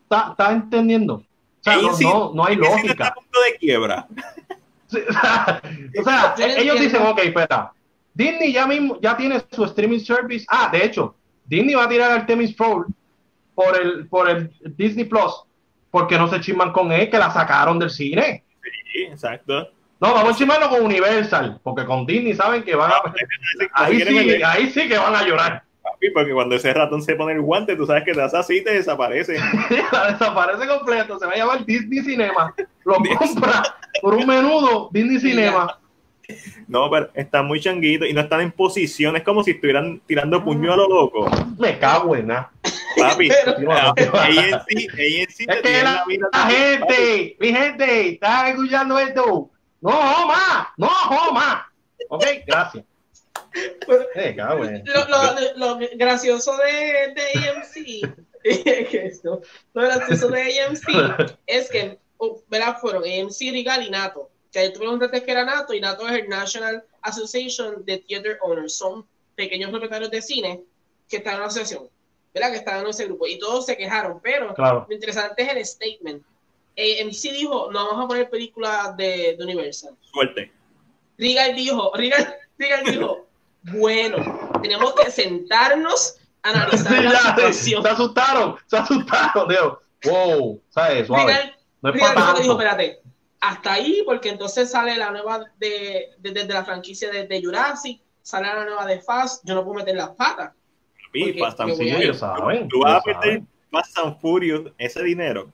¿estás está entendiendo? O sea, no, AMC no, no hay está lógica. a punto de quiebra. Sí, o sea, o ellos dicen, ok, espera, Disney ya mismo ya tiene su streaming service. Ah, de hecho, Disney va a tirar Artemis Fowl por el, por el Disney Plus, porque no se chisman con él, que la sacaron del cine. Sí, exacto. No, vamos a chismarlo con Universal, porque con Disney saben que van a... Ahí sí, ahí sí que van a llorar. Papi, porque cuando ese ratón se pone el guante, tú sabes que te hace así y te desaparece. Desaparece completo, se va a llamar Disney Cinema. Lo compra por un menudo Disney Cinema. No, pero están muy changuitos y no están en posición. Es como si estuvieran tirando puño a lo loco. Me cago en nada. Papi, Es que la, gente, mi gente, ¿estás escuchando esto? No, más, no, más. Ok, gracias. Eh, Lo, lo- lo gracioso de, de AMC, que esto, lo gracioso de AMC es que, oh, ¿verdad? Fueron AMC, Regal y NATO. Que tú preguntaste que era NATO y NATO es el National Association de Theater Owners. Son pequeños propietarios de cine que están en la asociación, ¿verdad? Que están en ese grupo y todos se quejaron, pero Claro. lo interesante es el statement. AMC dijo, no vamos a poner películas de, de Universal. Suerte. Regal dijo, Regal, Regal dijo, bueno, tenemos que sentarnos a analizar Sí, la ya, situación. se asustaron, se asustaron, Dios. Wow, ¿sabes? Suave. Regal, No es para dijo, espérate, hasta ahí, porque entonces sale la nueva de, de, de- de la franquicia de, de Jurassic, sale la nueva de Fast, yo no puedo meter las patas. Porque Fast and Furious. Tú vas a ellos perder saben. Fast and Furious ese dinero.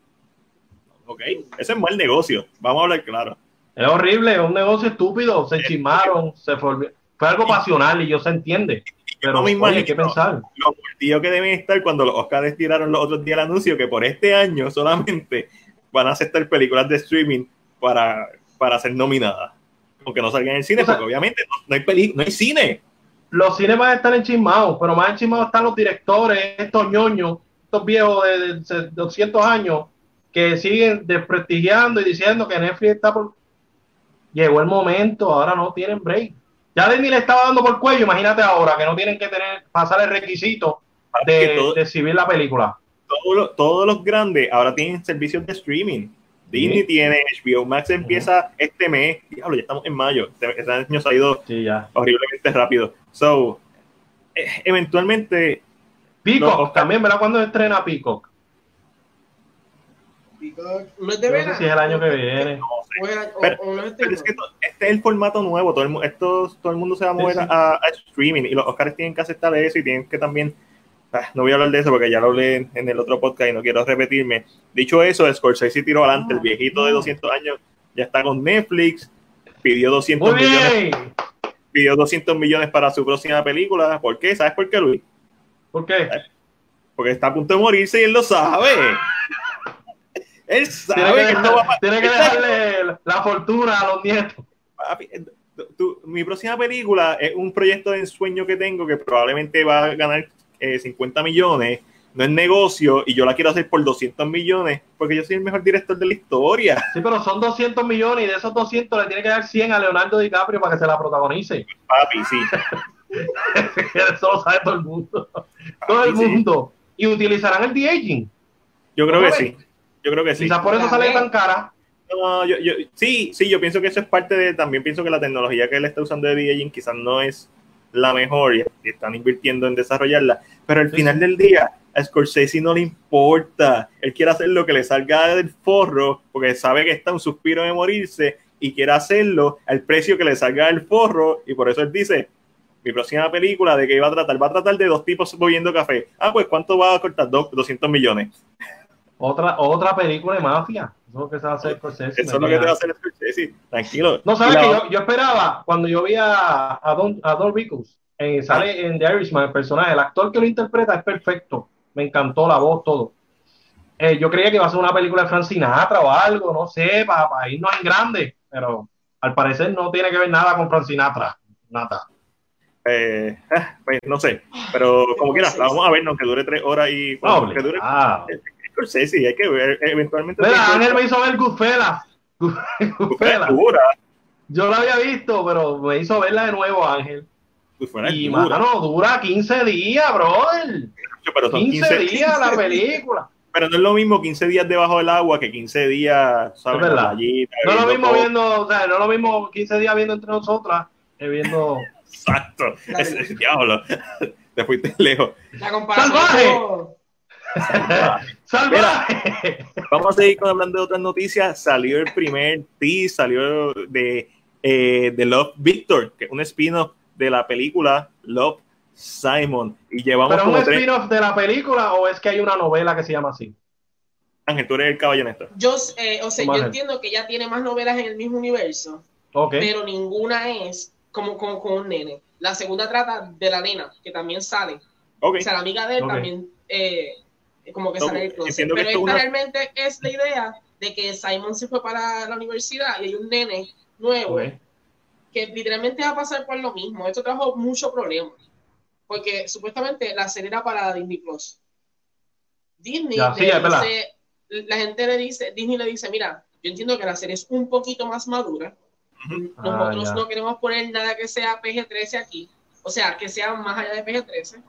Ok, ese es mal negocio. Vamos a hablar claro. Es horrible, es un negocio estúpido. Se chismaron, se fue algo pasional y yo se entiende. Pero no me oye, hay que imagino. pensar. Los multillos que deben estar cuando los Oscars tiraron los otros días el anuncio que por este año solamente van a aceptar películas de streaming para, para ser nominadas. Aunque no salgan en el cine, O sea- porque obviamente no, no hay peli no hay cine. Los cines van a estar enchismados, pero más enchismados están los directores, estos ñoños, estos viejos de, de 200 años que siguen desprestigiando y diciendo que Netflix está por. Llegó el momento, ahora no tienen break. Ya Disney le estaba dando por cuello, imagínate ahora que no tienen que tener pasar el requisito de, todo- de exhibir la película. todos los, todos los grandes ahora tienen servicios de streaming. Disney Sí. tiene, HBO Max empieza este mes. diablo, ya estamos en mayo. Este, este año ha ido Sí, ya. horriblemente rápido. So, eh, eventualmente, Peacock No, también, ¿verdad? ¿Cuándo estrena Peacock? No es de No sé verano. si es el año que viene. O- Pero- o no es de pero es que este es el formato nuevo. Todo el, esto, todo el mundo se va a mover Sí, sí. A, a streaming y los Oscars tienen que aceptar eso y tienen que también. ah, no voy a hablar de eso porque ya lo hablé en, en el otro podcast y no quiero repetirme. Dicho eso, Scorsese tiró adelante. El viejito de 200 años ya está con Netflix. Pidió 200 Muy millones bien. pidió 200 millones para su próxima película. ¿Por qué? ¿Sabes por qué, Luis? ¿Por qué? Porque está a punto de morirse y él lo sabe. Él Tiene sabe que, que esto va a dejar- tiene que dejarle la fortuna a los nietos. Papi, eh, tú- mi próxima película es un proyecto de ensueño que tengo que probablemente va a ganar eh, 50 millones. No es negocio y yo la quiero hacer por 200 millones porque yo soy el mejor director de la historia. Sí, pero son 200 millones y de esos 200 le tiene que dar 100 a Leonardo DiCaprio para que se la protagonice. Papi, sí. Eso lo sabe todo el mundo. Todo el sí. mundo. Y utilizarán el de-aging. Yo creo que ¿Cómo sí. Yo creo que sí. Quizás por eso sale tan cara. No, yo, yo, sí, sí, yo pienso que eso es parte de. También pienso que la tecnología que él está usando de DJing quizás no es la mejor y, están invirtiendo en desarrollarla. Pero al Sí, final del día, a Scorsese no le importa. Él quiere hacer lo que le salga del forro porque sabe que está un suspiro de morirse y quiere hacerlo al precio que le salga del forro. Y por eso él dice: Mi próxima película, ¿de qué iba a tratar? Va a tratar de dos tipos bebiendo café. Ah, pues ¿cuánto va a cortar? Dos- 200 millones. Otra, otra película de mafia. Eso es lo que se va a hacer Scorsese. Eso es lo que te va a hacer Scorsese. Tranquilo. No, sabes que yo, yo esperaba, cuando yo vi a, a Don, a Don Rickles, eh, sale en The Irishman, el personaje, el actor que lo interpreta es perfecto. Me encantó la voz, todo. Eh, yo creía que iba a ser una película de Frank Sinatra o algo, no sé, para, irnos en grande, pero al parecer no tiene que ver nada con Frank Sinatra. Nada. Eh, ah, pues no sé, pero como quieras, la vamos a ver, no que dure tres horas y No, bueno, que dure. Scorsese, hay que ver, eventualmente. Mira, Ángel me hizo ver Goodfellas. Goodfellas. dura, Yo la había visto, pero me hizo verla de nuevo, Ángel. dura, Y, dura, mano, dura 15 días, brother. pero son 15, 15, días la 15 película. Pero no es lo mismo 15 días debajo del agua que 15 días, ¿sabes? Es verdad. la playita, No es lo mismo todo. viendo, o sea, no es lo mismo 15 días viendo entre nosotras que viendo. Exacto, es el diablo. Te fuiste lejos. La comparación. ¡Salvaje! ¡Salvaje! Vamos a seguir con hablando de otras noticias. Salió el primer tease, salió de, eh, de Love Victor, que es un spin-off de la película Love Simon. Y llevamos ¿Pero es un tres. spin-off de la película o es que hay una novela que se llama así? Ángel, tú eres el caballo Néstor. Yo, eh, o sea, yo Ángel. entiendo que ella tiene más novelas en el mismo universo, pero ninguna es como, como con un nene. La segunda trata de la nena, que también sale. O sea, la amiga de él también, eh, como que No, sale del closet. Pero esta una- realmente es la idea de que Simon se fue para la universidad y hay un nene nuevo Ok. que literalmente va a pasar por lo mismo. Esto trajo mucho problema. Porque supuestamente la serie era para Disney Plus. Disney Ya, sí, dice, la gente le dice, Disney le dice, mira, yo entiendo que la serie es un poquito más madura. Nosotros Ah, ya. no queremos poner nada que sea PG-13 aquí. O sea, que sea más allá de PG-13.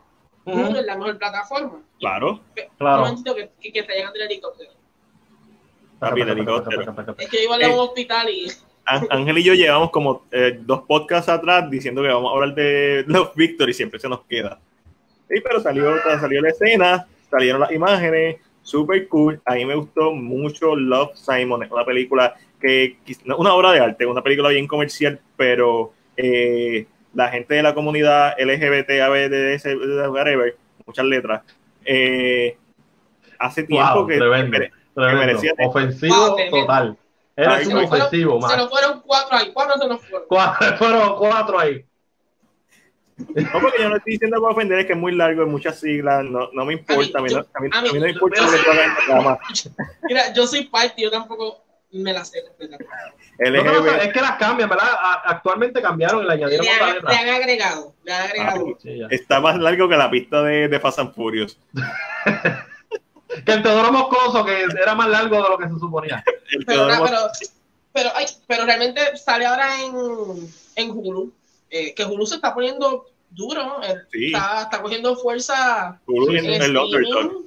Es la mejor plataforma. Claro. Claro. Un momentito que, que, que está llegando el helicóptero. Papi, el helicóptero. Es que yo iba a Eh. un hospital y Ángel y yo llevamos como eh, dos podcasts atrás diciendo que vamos a hablar de Love Victory, siempre se nos queda. Sí, pero salió, salió la escena, salieron las imágenes, super cool. A mí me gustó mucho Love Simon, es una película que, una obra de arte, una película bien comercial, pero eh, la gente de la comunidad LGBT, ABDS, whatever, muchas letras, eh, hace tiempo Wow, que, tremendo, que mere- tremendo. merecía- Ofensivo Wow, total. Eres un ofensivo, se man. nos fueron cuatro ahí. ¿Cuántos se nos fueron? Cuatro, fueron cuatro ahí. No, porque yo no estoy diciendo para ofender, es que es muy largo, hay muchas siglas, no, no me importa, a mí, yo- a mí- a mí- a mí no me importa lo que tú hagas en la cama. Mira, yo soy parte, yo tampoco me la sé. No, no, es que las cambian, ¿verdad? Actualmente cambiaron y le añadieron Le otra han, letra. le han agregado, le han agregado. Ah, Sí, ya. está más largo que la pista de, de Fast and Furious. Que el Teodoro Moscoso, que era más largo de lo que se suponía. El pero, pero, pero, ay, pero realmente sale ahora en, en Hulu, eh, que Hulu se está poniendo duro, eh, Sí. está, está cogiendo fuerza Hulu en en el. Underdog.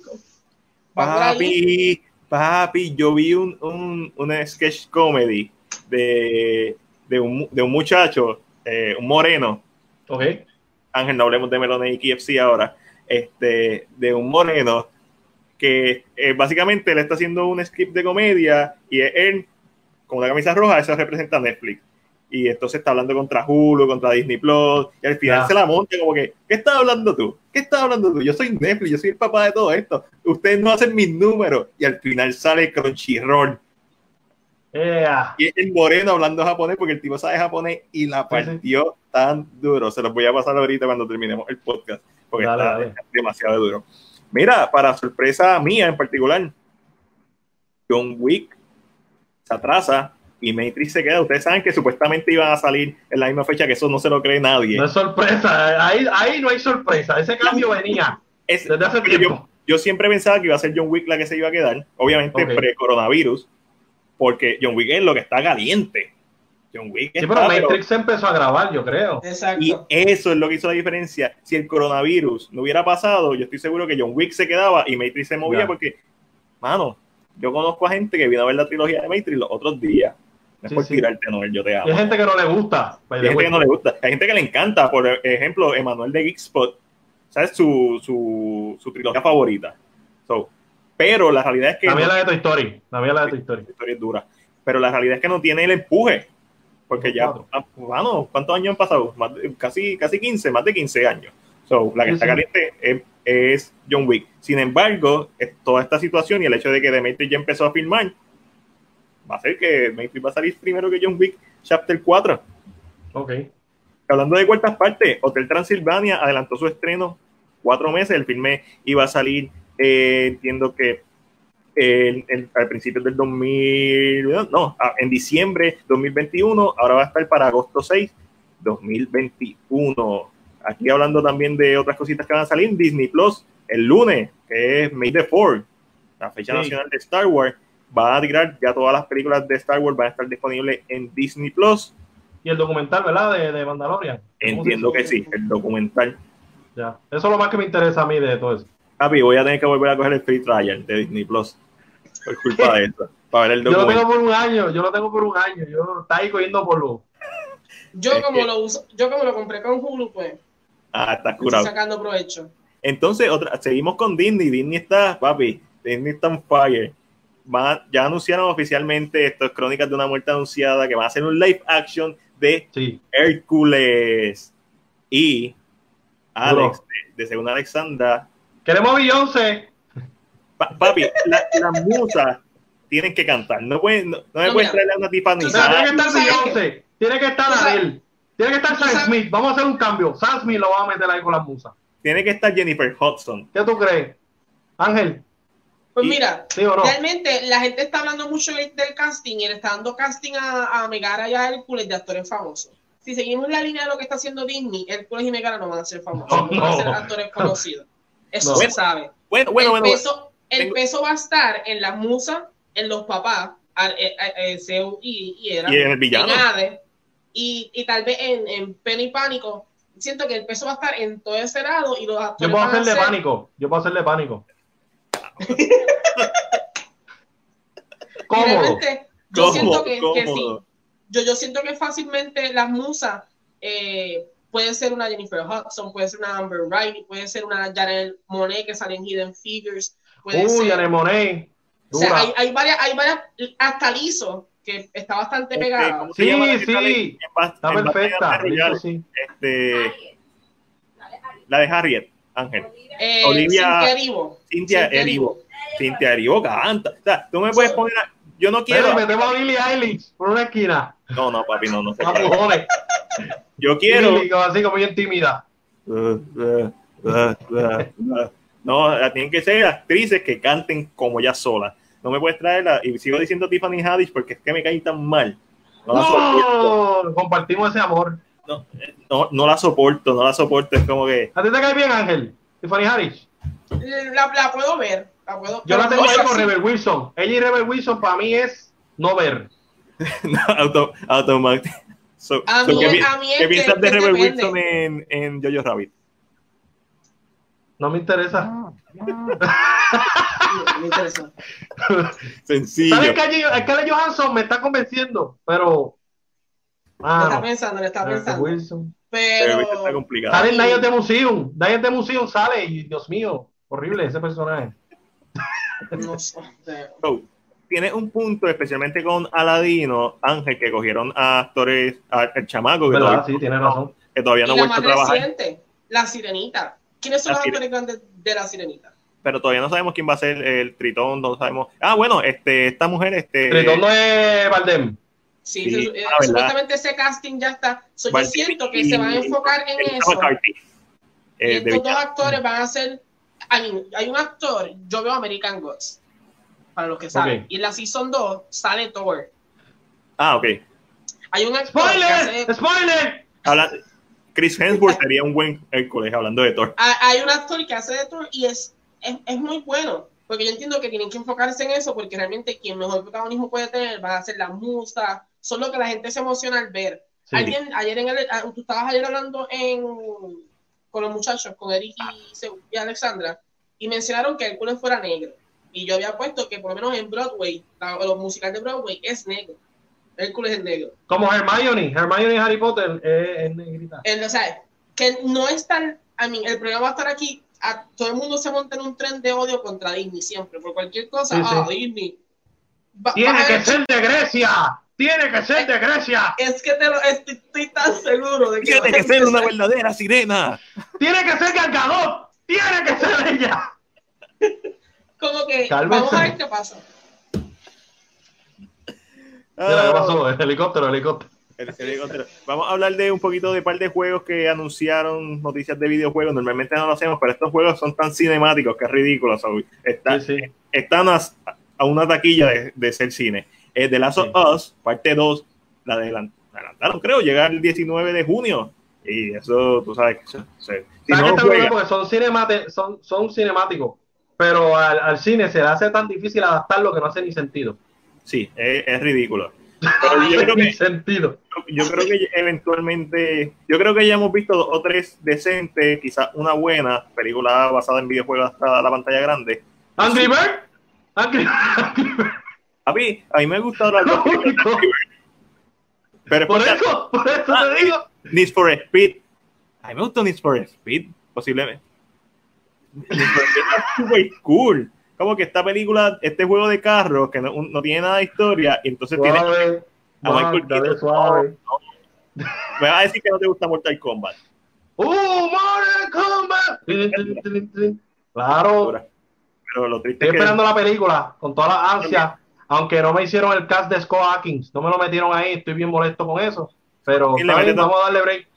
Papi, papi, yo vi un, un, una sketch comedy de, de un, de un muchacho, eh, un moreno. Ok. Ángel, no hablemos de Melone y KFC ahora. Este, de un moreno que eh, básicamente le está haciendo un script de comedia y él, con una camisa roja, eso representa Netflix. Y entonces está hablando contra Hulu, contra Disney Plus, y al final se la monta como que, ¿qué estás hablando tú? ¿Qué estás hablando tú? Yo soy Netflix, yo soy el papá de todo esto. Ustedes no hacen mis números. Y al final sale Crunchyroll. Yeah. Y es el moreno hablando japonés porque el tipo sabe japonés y la Sí, sí. partió tan duro. Se los voy a pasar ahorita cuando terminemos el podcast porque Dale, está dale. demasiado duro. Mira, para sorpresa mía en particular, John Wick se atrasa y Matrix se queda. Ustedes saben que supuestamente iban a salir en la misma fecha que eso no se lo cree nadie. No es sorpresa. Ahí, ahí no hay sorpresa. Ese cambio venía Es- desde hace pero yo, tiempo. yo siempre pensaba que iba a ser John Wick la que se iba a quedar, obviamente pre-coronavirus, porque John Wick es lo que está caliente. John Wick Sí, está, pero pero- Matrix se empezó a grabar, yo creo. Exacto. Y eso es lo que hizo la diferencia. Si el coronavirus no hubiera pasado, yo estoy seguro que John Wick se quedaba y Matrix se movía Ya. porque, mano, yo conozco a gente que vino a ver la trilogía de Matrix los otros días. No es Sí, por sí. tirarte, Noel, yo te amo. Hay gente que no le gusta. Hay gente que no le gusta. Hay gente que le encanta. Por ejemplo, Emanuel de Geekspot, ¿sabes? Su, su, su trilogía favorita. So, pero la realidad es que La mía no- la de Toy Story. La mía la de Toy Story. la historia es dura. Pero la realidad es que no tiene el empuje. Porque ya, Cuatro. ah, ¿cuántos años han pasado? Más de- casi, casi 15, más de 15 años. So, la que Sí, está caliente es, es John Wick. Sin embargo, es toda esta situación y el hecho de que The Matrix ya empezó a filmar, va a hacer que Matrix va a salir primero que John Wick Chapter 4. Ok. Hablando de cuartas partes, Hotel Transilvania adelantó su estreno cuatro meses. El filme iba a salir, eh, entiendo que en- al principio del 2000, no, en diciembre 2021, ahora va a estar para agosto 6, 2021. Aquí hablando también de otras cositas que van a salir, Disney Plus, el lunes, que es May the 4, la fecha Sí. nacional de Star Wars, va a tirar ya todas las películas de Star Wars van a estar disponibles en Disney Plus. Y el documental, ¿verdad? De, de Mandalorian. ¿Cómo se Entiendo que sí, el documental. Ya. Eso es lo más que me interesa a mí de todo eso. Papi, voy a tener que volver a coger el free trial de Disney Plus por culpa de esto, para ver el Yo lo documental. tengo por un año, yo lo tengo por un año. Yo está ahí cogiendo por lo. Yo Es como que- lo uso, yo como lo compré con Hulu, pues Ah, está estoy curado. sacando provecho. Entonces, otra, seguimos con Disney. Disney está, papi, Disney está on fire. Va- ya anunciaron oficialmente, esto es Crónicas de una muerte anunciada, que va a hacer un live action de Sí. Hércules. Y Alex, de, de Según Alexandra, Queremos Beyoncé. pa- papi, la- las musas tienen que cantar. No, pueden, no, no me No, puedes traerle a una tipa ni sea, tiene que ¿Tú estar Beyoncé. Tiene que estar ¿Tú sabes- Adele. Tiene que estar Sam Smith. Vamos a hacer un cambio. Sam Smith lo vamos a meter ahí con las musas. Tiene que estar Jennifer Hudson. ¿Qué tú crees? Ángel, Pues mira, ¿sí o no? realmente la gente está hablando mucho del casting y le está dando casting a, a Megara y a Hércules de actores famosos. Si seguimos la línea de lo que está haciendo Disney, Hércules y Megara no van a ser famosos, No, no, van a ser actores conocidos. Eso se sabe. Bueno, bueno, el, bueno. peso, el tengo- peso va a estar en las musas, en los papás, eh, eh, eh, Zeus y, y Hera, Y en el villano. en Hades, y, y tal vez en, en Pena y Pánico. Siento que el peso va a estar en todo ese lado y los Yo actores puedo van a hacerle pánico. Yo puedo hacerle pánico. Realmente, yo Cómodo, siento que, que sí. cómodo. Yo, yo siento que fácilmente las musas eh, puede ser una Jennifer Hudson, puede ser una Amber Riley, puede ser una Janelle Monet que sale en Hidden Figures, puede Janet Monet. O sea, hay, hay varias, hay varias, hasta Lizo, que está bastante Este, pegada. ¿cómo Sí, sí. Está perfecta. Sí. Este, la de Harriet, Ángel. Eh, Olivia- Cynthia Erivo. Cintia Cynthia Erivo. Cintia Erivo canta. O sea, tú me puedes poner. a- Yo no quiero. Pero metemos a Billie Eilish por una esquina. No, no, papi, no, no. se A puede. pujones. Yo quiero. Billie, así como bien tímida. Uh, uh, uh, uh, uh. No, tienen que ser actrices que canten como ya solas. No me puedes traerla. Y sigo diciendo Tiffany Haddish porque es que me cae tan mal. No la soporto. No, compartimos ese amor. No, no, no la soporto, no la soporto. Es como que. ¿A ti te cae bien, Ángel? Tiffany Harris. La, la puedo ver. La puedo, Yo la tengo no ahí con. Rebel Wilson. Ella y Rebel Wilson para mí es no ver. no, auto, automático. So, A so, mí ¿qué, es- pi- a mí es qué que- piensas de que Rebel depende. Wilson en, en Jojo Rabbit? No me interesa. Me interesa. Sencillo. ¿Sabes que Scarlett Johansson me está convenciendo? Pero Ah, está no. pensando, le está Rebel pensando. Wilson. Pero está complicado. Sale en Night of the Museum. Night of the Museum sale y Dios mío, horrible ese personaje. no sé. So, tiene un punto, especialmente con Aladino, Ángel, que cogieron a actores, a- el chamaco que todavía, Sí, tiene razón. que todavía no ha vuelto a trabajar, reciente, La Sirenita. ¿Quiénes son La los Sire- actores grandes de La Sirenita? pero todavía no sabemos quién va a ser el tritón, no sabemos. Ah, bueno, este, esta mujer, este. Tritón no es Bardem. Sí, Sí, se- ah, eh, supuestamente ese casting ya está. So, yo siento que y- se van a enfocar en eso. McCarthy, Y eh, estos dos actores van a ser. Hay, hay un actor, yo veo American Gods, para los que saben. Ok. Y en la Season 2 sale Thor. Ah, ok. Hay un actor ¡Spoiler! hace. ¡Spoiler! Habla- Chris Hemsworth sería un buen Hércules hablando de Thor. hay- Hay un actor que hace de Thor y es, es, es muy bueno. Porque yo entiendo que tienen que enfocarse en eso, porque realmente quien mejor protagonismo puede tener va a ser la musa. Son lo que la gente se emociona al ver. Sí. Alguien, ayer en el, ah, tú estabas ayer hablando en, con los muchachos, con Eric y, Se- y Alexandra, y mencionaron que Hércules fuera negro. Y yo había puesto que por lo menos en Broadway, la- los musicales de Broadway, es negro. Hércules es negro. Como Hermione. Hermione Harry Potter es, es negrita. El- o sea, que no es tan. I mean, el problema va a estar aquí. A, todo el mundo se monta en un tren de odio contra Disney siempre. Por cualquier cosa, Sí, sí. ah, Disney. Va- Tiene va a que ser de Grecia. Tiene que ser de Grecia. Es que te lo, estoy, estoy tan seguro de que. Tiene que ser una verdadera sirena. Tiene que ser Gargadot. Tiene que ser ella. Como que. Cálmese. Vamos a ver qué pasa. Mira, ¿qué Ah, pasó? El helicóptero, el helicóptero. el- el helicóptero. Vamos a hablar de un poquito de par de juegos que anunciaron noticias de videojuegos. Normalmente no lo hacemos, pero estos juegos son tan cinemáticos que es ridículo. so, está- Sí, sí. Están a, a una taquilla de, de ser cine. Eh, The Last Sí. of Us, parte 2, la adelan- adelantaron, creo, llega el 19 de junio. Y eso, tú sabes que se- se- si ¿Sabes no qué lo está juegas- bueno? Porque son, cinemate- son, son cinemáticos. Pero al, al cine se le hace tan difícil adaptarlo que no hace ni sentido. sí, es, es ridículo. Pero yo creo que sentido. yo creo que eventualmente, yo creo que ya hemos visto dos o tres decentes, quizás una buena película basada en videojuegos hasta la pantalla grande. Angry Bird. Angry, Angry Bird. A mí, a mí me gusta de Angry Birds. Pero Por eso, por eso Ah, te digo. Need for Speed. A mí me gusta Need for Speed, posiblemente. Need for Speed es super cool. Como que esta película, este juego de carros que no, no tiene nada de historia, y entonces tiene Suave, a Michael Keaton. suave. Me vas a decir que no te gusta Mortal Kombat. ¡Uh, Mortal Kombat! Claro, Pero lo triste estoy es que esperando la película con toda la ansia. Aunque no me hicieron el cast de Scott Atkins, no me lo metieron ahí, estoy bien molesto con eso. Pero vamos a darle break.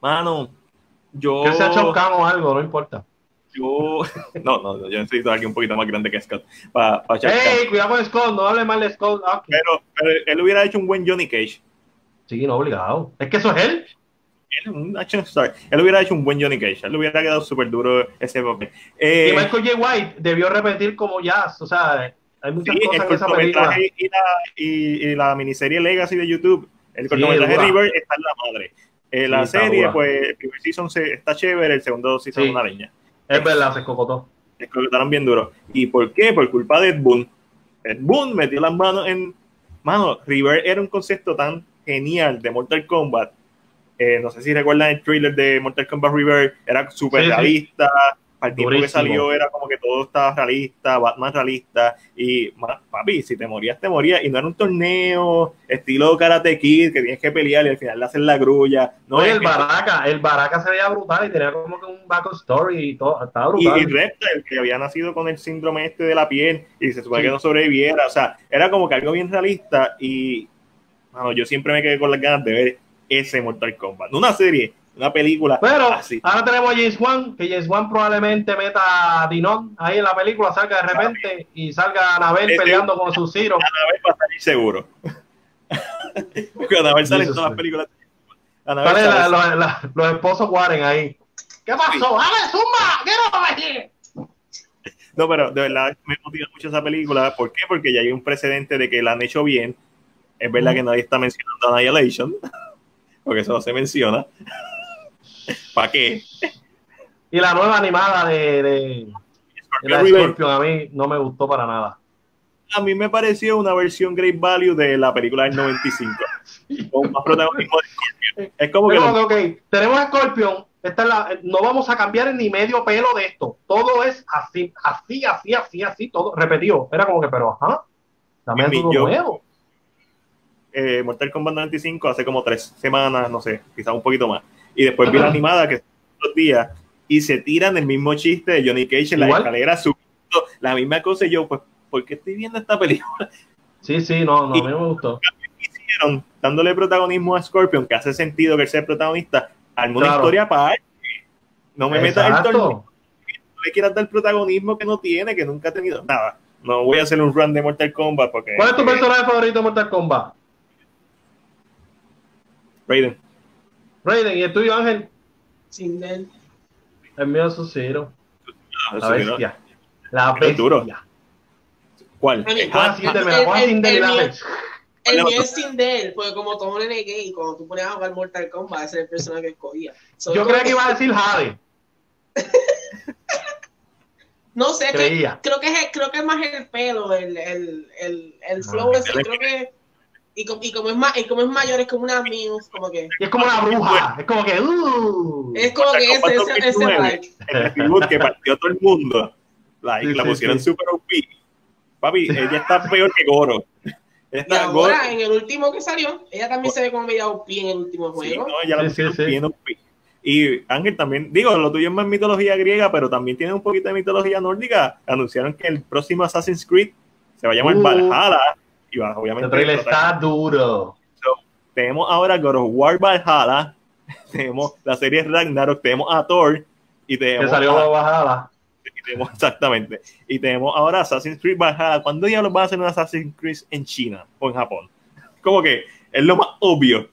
Mano, yo. Que sea Chao Kahn o algo, no importa. yo no, no, yo necesito a alguien un poquito más grande que Scott. Para. ¡Ey, cuidado con Scott! No hable mal de Scott Atkins. pero, pero él hubiera hecho un buen Johnny Cage. Sí, no, obligado. Es que eso es él. Él un action star. Él hubiera hecho un buen Johnny Cage. Él hubiera quedado súper duro ese papel. Eh, Y Michael J. White debió repetir como jazz. O sea, hay muchas sí, el cosas en esa película. cortometraje y la, y, y la miniserie Legacy de YouTube. El cortometraje dura. River está en la madre. Eh, la Sí, serie, dura. pues, el primer season se- está chévere, el segundo season Sí. es una leña. Es verdad, se escocotó. explotaron bien duro. ¿Y por qué? Por culpa de Ed Boon. Ed Boon metió las manos en. Mano, River era un concepto tan genial de Mortal Kombat. Eh, no sé si recuerdan el trailer de Mortal Kombat River, era súper Sí, realista. Al tiempo que Durísimo. salió era como que todo estaba realista, Batman realista. Y, papi, si te morías, te morías. Y no era un torneo estilo Karate Kid que tienes que pelear y al final le hacen la grulla. No, Oye, el Baraka, el Baraka se veía brutal y tenía como que un back story y todo. Estaba y, brutal. y Reptile, que había nacido con el síndrome este de la piel y se supone Sí. que no sobreviviera. O sea, era como que algo bien realista y mano, yo siempre me quedé con las ganas de ver ese Mortal Kombat. No una serie, una película Pero así. ahora tenemos a James Wan, que James Wan probablemente meta a Dinon ahí en la película, salga de repente y salga Anabel Ese- peleando con sus Ciro. Anabel va a salir seguro. Porque Anabel sale en todas las películas. Anabel Sale sale- la- la- la- los esposos Warren ahí. ¿Qué pasó? ¡Dale, zumba! ¡Quiero No, pero de verdad me motiva mucho esa película. ¿Por qué? Porque ya hay un precedente de que la han hecho bien. Es verdad que nadie está mencionando Annihilation, porque eso no se menciona. ¿Para qué? Y la nueva animada de, de, de Scorpion la River. Scorpion a mí no me gustó para nada. A mí me pareció una versión Great Value de la película del 95. con más protagonismo de Scorpion. Es como que Pero, lo- ok, tenemos a Scorpion. Esta es la, no vamos a cambiar ni medio pelo de esto. Todo es así, así, así, así, así, todo repetido. Era como que, pero, ajá. Algo yo- nuevo. eh, Mortal Kombat 95 hace como tres semanas, no sé, quizás un poquito más. Y después vi la animada que los días y se tiran el mismo chiste de Johnny Cage en la escalera subiendo la misma cosa y yo, pues, ¿por qué estoy viendo esta película? Sí, sí, no, no, a mí me gustó. Hicieron dándole protagonismo a Scorpion, que hace sentido que él sea el protagonista, alguna Claro. historia aparte. No me metas el Exacto. torneo, no le quieras dar protagonismo que no tiene, que nunca ha tenido nada. No voy a hacer un run de Mortal Kombat porque ¿Cuál es tu eh, personaje favorito de Mortal Kombat? Raiden. Raiden, ¿y el tuyo, Ángel? Sin él. El mío es. La sí, ¿no? bestia. La duro. bestia. ¿Cuál? Me la voy a El- mío- es sin él, porque como todo nene gay, cuando tú ponías a jugar Mortal Kombat, ese es el personaje que escogía. So, Yo creía que iba a decir Jade. No sé, que, Creía. creo que es creo que es más el pelo, el, el, el, el flow Ah, ese, creo que y como, y como es más, y como es mayor, es como una Muse, como que Y es como una bruja. Es como que, uh. es como que ese, ese, ese 2009. vibe. el reboot que partió todo el mundo. Like, Sí, la sí, pusieron sí. super OP. Papi, ella está peor que Goro. Ella Y está ahora Goro- en el último que salió, ella también se ve como media OP en el último Sí, juego. no, ella la pusieron sí, sí. bien OP. Y Ángel también, digo, lo tuyo es más mitología griega, pero también tiene un poquito de mitología nórdica. Anunciaron que el próximo Assassin's Creed se va a llamar Uh. Valhalla. Y va, El obviamente, trailer está duro. tenemos ahora God of War Valhalla, tenemos la serie Ragnarok, tenemos a Thor y Que tenemos salió a- y tenemos exactamente. Y tenemos ahora Assassin's Creed Valhalla. ¿Cuándo ya lo van a hacer un Assassin's Creed en China o en Japón? Como que es lo más obvio.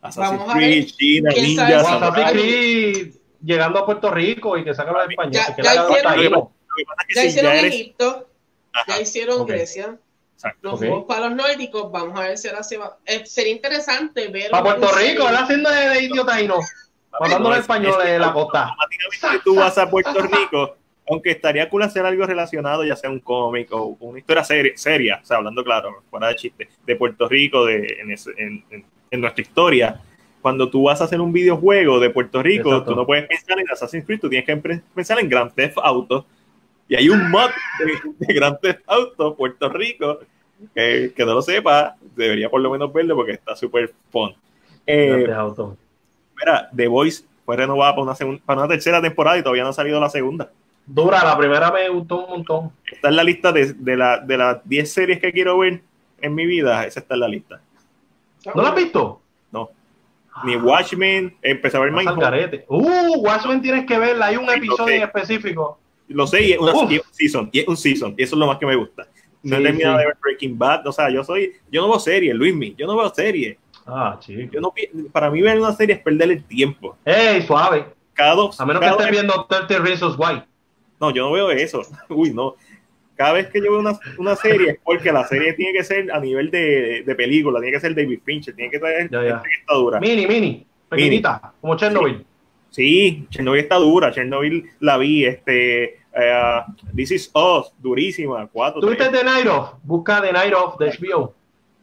Assassin's Vamos Creed, China, Ninja. Assassin's Creed llegando a Puerto Rico y que saca los españoles. Ya- que ya hicieron- taíno. Lo que pasa es que Ya si hicieron ya eres- Egipto, Ajá, ya hicieron. Grecia. Exacto. Ok. fuimos para los nórdicos, vamos a ver si ahora se va. eh, sería interesante ver. Para Puerto Rico, él haciendo de, de idiota taíno. Matando a los españoles de la costa. Automáticamente tú vas a Puerto Rico, aunque estaría cool hacer algo relacionado, ya sea un cómic o una historia seria, seria, o sea, hablando claro, fuera de chiste, de Puerto Rico, de, en, ese- en- en- en nuestra historia. Cuando tú vas a hacer un videojuego de Puerto Rico, Exacto. tú no puedes pensar en Assassin's Creed, tú tienes que pensar en Grand Theft Auto. Y hay un mod de, de Grand Theft Auto Puerto Rico que, que no lo sepa, debería por lo menos verlo porque está súper fun. Eh, Grandes autos. Mira, The Voice fue renovada para una, para una tercera temporada y todavía no ha salido la segunda. Dura, la primera me gustó un montón. Está en la lista de, de, la, de las 10 series que quiero ver en mi vida. Esa está en la lista. ¿No la has visto? No. Ni Watchmen, empecé a ver Mindhunter. Uh, Watchmen tienes que verla. Hay un episodio en específico. Lo sé, y es, una, Uf. y es un season. Y es un season. Y eso es lo más que me gusta. No he Sí, terminado sí. de ver Breaking Bad. O sea, yo soy. Yo no veo series, Luismi. Yo no veo series. Ah, chico. Yo no, para mí, ver una serie es perder el tiempo. Ey, suave. Cada dos. A menos que estés viendo 30 Reasons Why. No, yo no veo eso. Uy, no. Cada vez que yo veo una, una serie es porque la serie tiene que ser a nivel de, de película, tiene que ser David Fincher, tiene que ser Ya, ya. dura. Mini, mini. Pequeñita. Como Chernobyl. Sí, Chernobyl está dura, Chernobyl la vi, este, eh, This is Us, durísima, cuatro, ¿Tú viste. The Night Of? Busca The Night Of de HBO.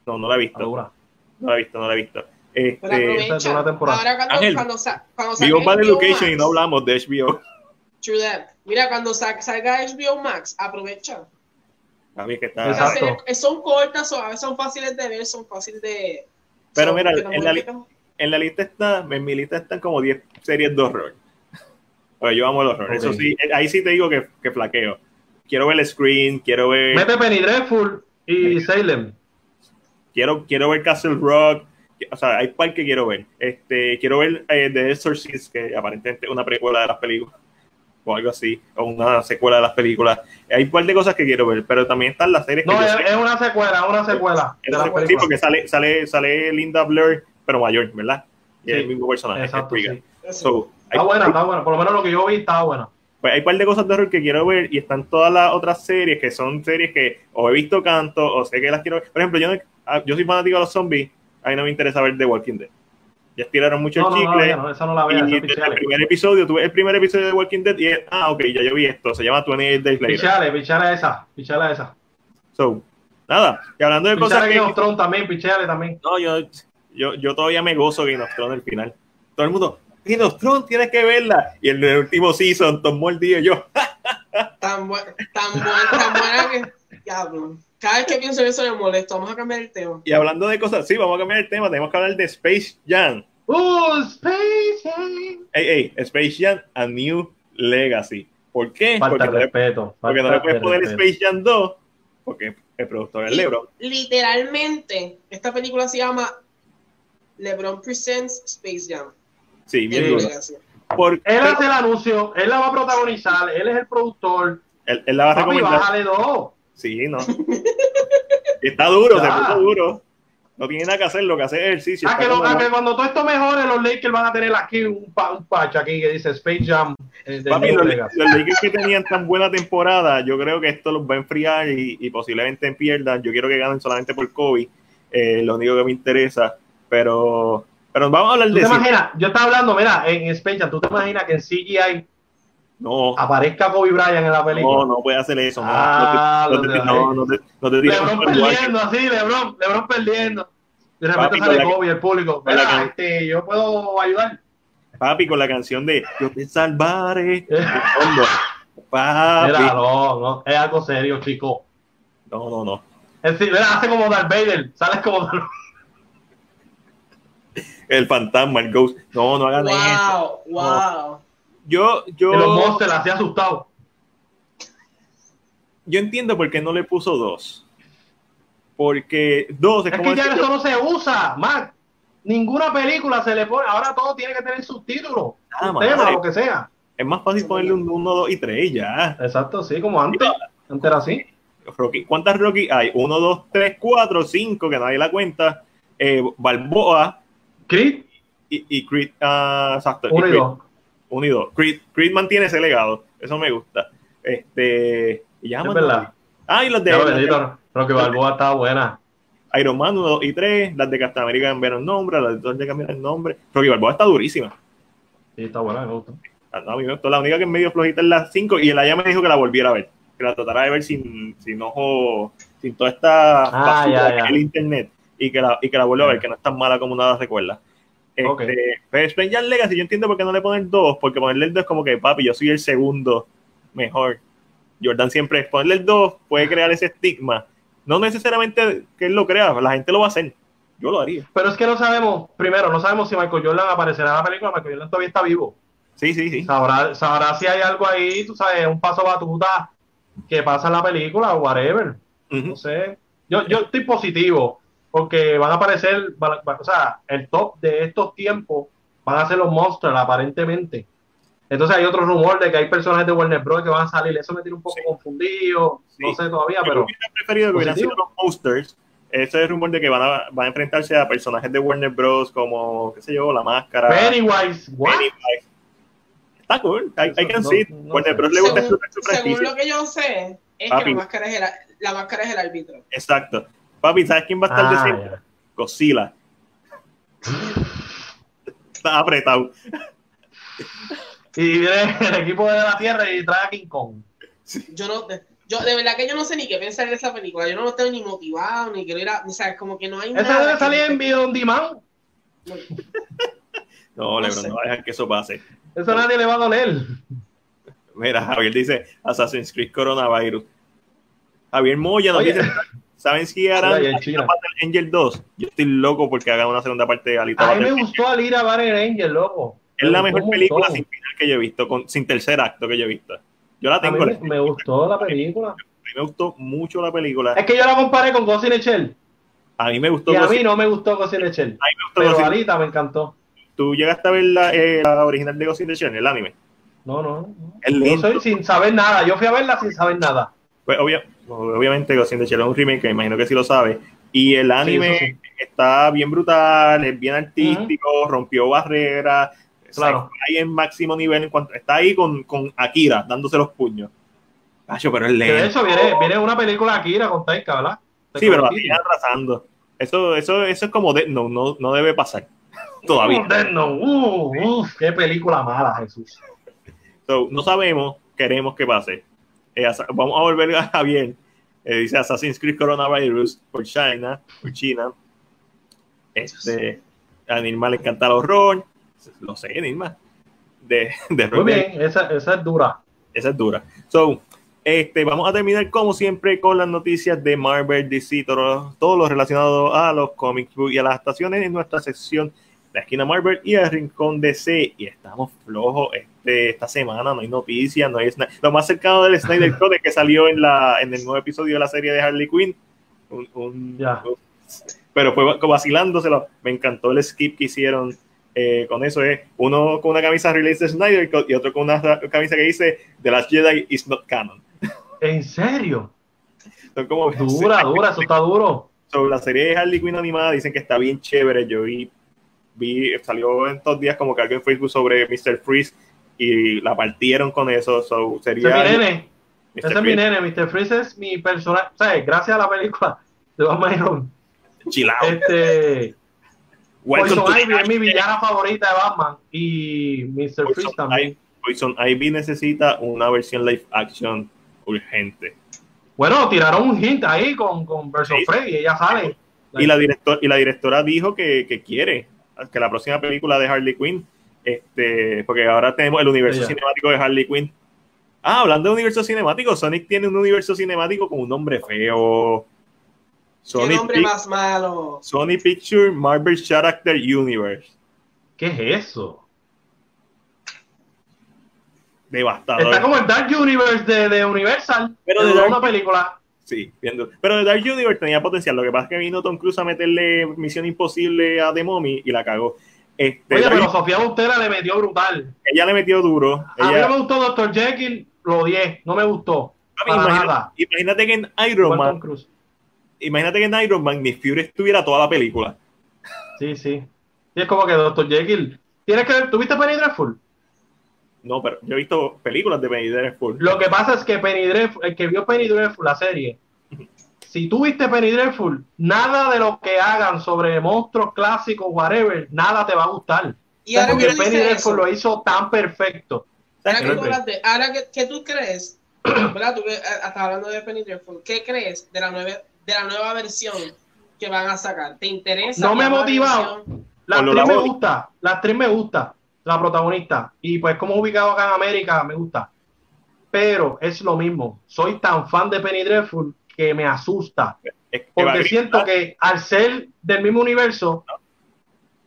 No, no la he visto, dura. no la he visto, no la he visto. Pero Este, es una temporada. Ahora cuando, Ángel, cuando, sa- cuando salga vivo para HBO Education y Max, no hablamos de HBO. True that. Mira, cuando sa- salga HBO Max, aprovecha. A mí que está... Exacto. son cortas, son, a veces son fáciles de ver, son fáciles de. Pero son- mira, en la En la lista está, en mi lista están como 10 series de horror. Pues yo amo el horror. Ok. Eso sí, eh, ahí sí te digo que, que flaqueo. Quiero ver el Screen, quiero ver, Mete Penny Dreadful y Salem. quiero, quiero ver Castle Rock. O sea, hay par que quiero ver. Este, quiero ver eh, The Exorcist, que aparentemente es una precuela de las películas. O algo así. O una secuela de las películas. Hay par de cosas que quiero ver. Pero también están las series que No, yo es, sé- es una secuela, una secuela de es la una- sí, película. porque sale, sale, sale Linda Blair, pero mayor, ¿verdad? Y es Sí, el mismo personaje. Exacto, sí. So, hay- Está buena, está buena. Por lo menos lo que yo vi está buena. Pues hay un par de cosas de horror que quiero ver y están todas las otras series que son series que o he visto canto o sé que las quiero ver. Por ejemplo, yo, no- ah, yo soy fanático de los zombies, a mí no me interesa ver The Walking Dead. Ya estiraron mucho No, el no, no, chicle. no, esa no la veo. y el pichale. primer episodio, tuve el primer episodio de The Walking Dead y es, ah, ok, ya yo vi esto, se llama 28 Days Later. Pichale, pichale esa, pichale esa. So, nada, y hablando de cosas Pichale que... Game of Thrones también, pichale también. No, yo, yo, yo todavía me gozo Game of Thrones al final. Todo el mundo, Game of Thrones, tienes que verla. Y en el último season tomó el día yo. Tan, bu tan, buena, tan buena que. Diablo. Cada vez que pienso en eso me molesto. Vamos a cambiar el tema. Y hablando de cosas, sí, vamos a cambiar el tema. Tenemos que hablar de Space Jam. ¡Uh, Space Jam! Hey, hey, Space Jam a New Legacy. ¿Por qué? Falta porque, respeto. no, porque no le puedes poner Space Jam 2 porque el productor es LeBron. Literalmente, esta película se llama LeBron Presents Space Jam. Sí, bien. Porque él hace el anuncio, él la va a protagonizar, él es el productor. Él, él la va a Papi, recomendar. bájale dos. Sí, no. Está duro, se Ya. puso duro. No tiene nada que hacer, lo que hace es ejercicio. Ah, que, lo- ah, que cuando todo esto mejore, los Lakers van a tener aquí un, pa- un patch aquí que dice Space Jam. eh, Papi, los, los Lakers que tenían tan buena temporada, yo creo que esto los va a enfriar y, y posiblemente pierdan. Yo quiero que ganen solamente por Kobe, eh, lo único que me interesa. Pero, pero vamos a hablar ¿Tú de te eso. imaginas? Yo estaba hablando, mira, en Space ¿tú te imaginas que en CGI No, aparezca Kobe Bryant en la película? no, no puede hacer eso. No, Ah, no te, no te, no, no te, no te tires Lebron perdiendo, así, Lebron, Lebron perdiendo. De repente Papi, sale Kobe el público. la Mira, este, yo puedo ayudar. Papi, con la canción de Yo te salvaré. Papi. Mira, no, no, es algo serio, chico. No, no, no. Es decir, mira, hace como Darth Vader, sales como Darth El fantasma, el ghost. No, no hagan eso. Wow, wow. Yo, yo, Y los monsters así asustados. yo entiendo por qué no le puso dos. Porque dos es, Es como que ya decir, eso no se usa, Mac. Ninguna película se le pone, ahora todo tiene que tener subtítulos, Ah, un tema, lo que sea. es más fácil ponerle un 1, 2 y 3 ya. Exacto, sí, como antes. Antes era así. Rocky. ¿Cuántas Rocky hay? 1, 2, 3, 4, 5, que nadie la cuenta. Eh, Balboa Creed, y, y Creed. ah, exacto. uno y Creed. dos. Uno y dos. Creed, Creed mantiene ese legado. Eso me gusta. Este. y ya, Es mano. verdad. Ah, y las de, bendito, Rocky Balboa estaba buena. Iron Man 1, 2 y 3. Las de Captain America cambiaron el nombre. Las de Thor cambiaron el nombre. Rocky Balboa está durísima. Sí, está buena, me gusta. Ah, no, a mí me gustó. La única que es medio flojita es la 5. Y el allá me dijo que la volviera a ver. Que la tratara de ver sin, sin ojo. Sin toda esta Ah, ya, el internet. Y que la, y que la vuelva a ver, que no es tan mala como nada recuerda. Este, Ok. Pero Stranger Legacy, yo entiendo por qué no le ponen dos, porque ponerle el 2 es como que, papi, yo soy el segundo mejor. Jordan siempre es ponerle el 2, puede crear ese estigma. No necesariamente que él lo crea, la gente lo va a hacer. Yo lo haría. Pero es que no sabemos, primero, no sabemos si Michael Jordan aparecerá en la película. Michael Jordan todavía está vivo. Sí, sí, sí. Sabrá, sabrá si hay algo ahí, tú sabes, un paso batuta que pasa en la película o whatever. No sé. Yo, yo estoy positivo porque van a aparecer, van o sea, el top de estos tiempos van a ser los monsters, aparentemente. Entonces hay otro rumor de que hay personajes de Warner Bros. que van a salir. Eso me tiene un poco Sí. confundido. No Sí. sé todavía, Yo pero hubiera preferido que hubieran sido los Monsters. Ese es el rumor de que van a, van a enfrentarse a personajes de Warner Bros. como, qué sé yo, La Máscara. Pennywise, what? Pennywise. Está cool. I, I Eso can no- see it. no Warner sé. Bros. le gusta Según, explotar su según lo que yo sé, es Papi. que la máscara es el, la máscara es el árbitro. Exacto. Papi, ¿sabes quién va a estar de Ah, centro? ya. Godzilla. Está apretado. Y viene el equipo de la Tierra y trae a King Kong. Yo no, yo de verdad que yo no sé ni qué pensar de esa película. Yo no estoy ni motivado, ni quiero ir a, o sea, como que no hay Esa nada. debe que- salir en video on demand. No, No Lebron, sé. no va a dejar que eso pase. Eso a nadie le va a doler. Mira, Javier dice Assassin's Creed Coronavirus. Javier Moya nos Oye. dice, ¿saben si harán de Angel 2? Yo estoy loco porque hagan una segunda parte de Alita A mí me Battle. gustó al ir a Battle Angel, loco. Es la Me mejor película sin final que yo he visto, con, sin tercer acto que yo he visto. Yo la A mí tengo. me, me gustó la película. A mí me gustó mucho la película. Es que yo la comparé con Ghost in the Shell. A mí me gustó. Y a mí no me gustó Ghost in the Shell. a mí me gustó Pero Alita me encantó. Tú llegaste a ver la, eh, la original de Ghost in the Shell, el anime. No, no. no. Yo soy sin saber nada. Yo fui a verla sin saber nada. Pues, obvia- obviamente Ghost in the Shell es un remake, que me imagino que sí lo sabe. Y el anime sí. está bien brutal, es bien artístico, rompió barreras. Claro. Está ahí en máximo nivel en cuanto está ahí con, con Akira dándose los puños. Acho, pero lento. de hecho viene, viene una película Akira con Taika, ¿verdad? Sí, pero la siguen atrasando. Eso, eso, eso es como de, no, no, no debe pasar todavía. Uh, Death Note, uh, uf, qué película mala, Jesús. So, no sabemos, queremos que pase. Eh, vamos a volver a Javier. Eh, dice Assassin's Creed Coronavirus por China, por China. Este, a Nirma le encanta el horror. Lo sé, Nirma. De, de Muy bien, esa, esa es dura. Esa es dura. So, este, vamos a terminar como siempre con las noticias de Marvel, DC, todo, todo lo relacionado a los comics y a las estaciones en nuestra sección la esquina Marvel y el rincón DC. Y estamos flojos este, esta semana, no hay noticias, no hay Lo más cercano del Snyder Code que salió en, la, en el nuevo episodio de la serie de Harley Quinn. Un, un, pero fue vacilándoselo. Me encantó el skip que hicieron eh, con eso. Es uno con una camisa release de Snyder Code y otro con una camisa que dice The Last Jedi is not canon. ¿En serio? Son como dura, dura, eso está duro. Sobre la serie de Harley Quinn animada dicen que está bien chévere. Yo vi vi, salió en estos días como que algo en Facebook sobre Mr. Freeze y la partieron con eso. So, sería Ese es mi nene. Ese es mi nene. Mr. Freeze es mi personaje. O sea, gracias a la película de Batman. Chilao. Este. Poison Ivy es mi villana favorita de Batman. Y Mr. Freeze también. Poison Ivy necesita una versión live action urgente. Bueno, tiraron un hint ahí con, con Verso Freddy y ella sale. Y la, director, y la directora dijo que, que quiere que la próxima película de Harley Quinn, este, porque ahora tenemos el universo cinemático de Harley Quinn. Ah, hablando de universo cinemático, Sonic tiene un universo cinemático con un nombre feo. Sonic ¿Qué nombre más malo? Sony Picture Marvel Character Universe. ¿Qué es eso? Devastador. Está como el Dark Universe de, Universal, pero de, una película. Sí, viendo. Pero Dark Universe tenía potencial. Lo que pasa es que vino Tom Cruise a meterle Misión Imposible a The Mommy y la cagó. Este, Oye, pero Sofía Bustera le metió brutal. Ella le metió duro. A mí me gustó Dr. Jekyll, lo odié, no me gustó. imagínate, que en Iron Man. Imagínate que en Iron Man Nick Fury estuviera toda la película. Sí, sí. Y es como que Dr. Jekyll. ¿Tienes que ver? ¿Tuviste Penny Dreadful? No, pero yo he visto películas de Penny Dreadful. Lo que pasa es que Penny Dreadful, el que vio Penny Dreadful, la serie, si tú viste Penny Dreadful, nada de lo que hagan sobre monstruos clásicos, whatever, nada te va a gustar. Y ahora porque Penny Dreadful lo hizo tan perfecto. Ahora que, ¿qué tú crees? ¿Verdad? Tú eh, estás hablando de Penny Dreadful, ¿qué crees de la nueva, de la nueva versión que van a sacar? ¿Te interesa? No me ha motivado. La actriz me gusta, la actriz me gusta la protagonista. Y pues como ubicado acá en América, me gusta. Pero es lo mismo. Soy tan fan de Penny Dreadful que me asusta. Porque siento que al ser del mismo universo,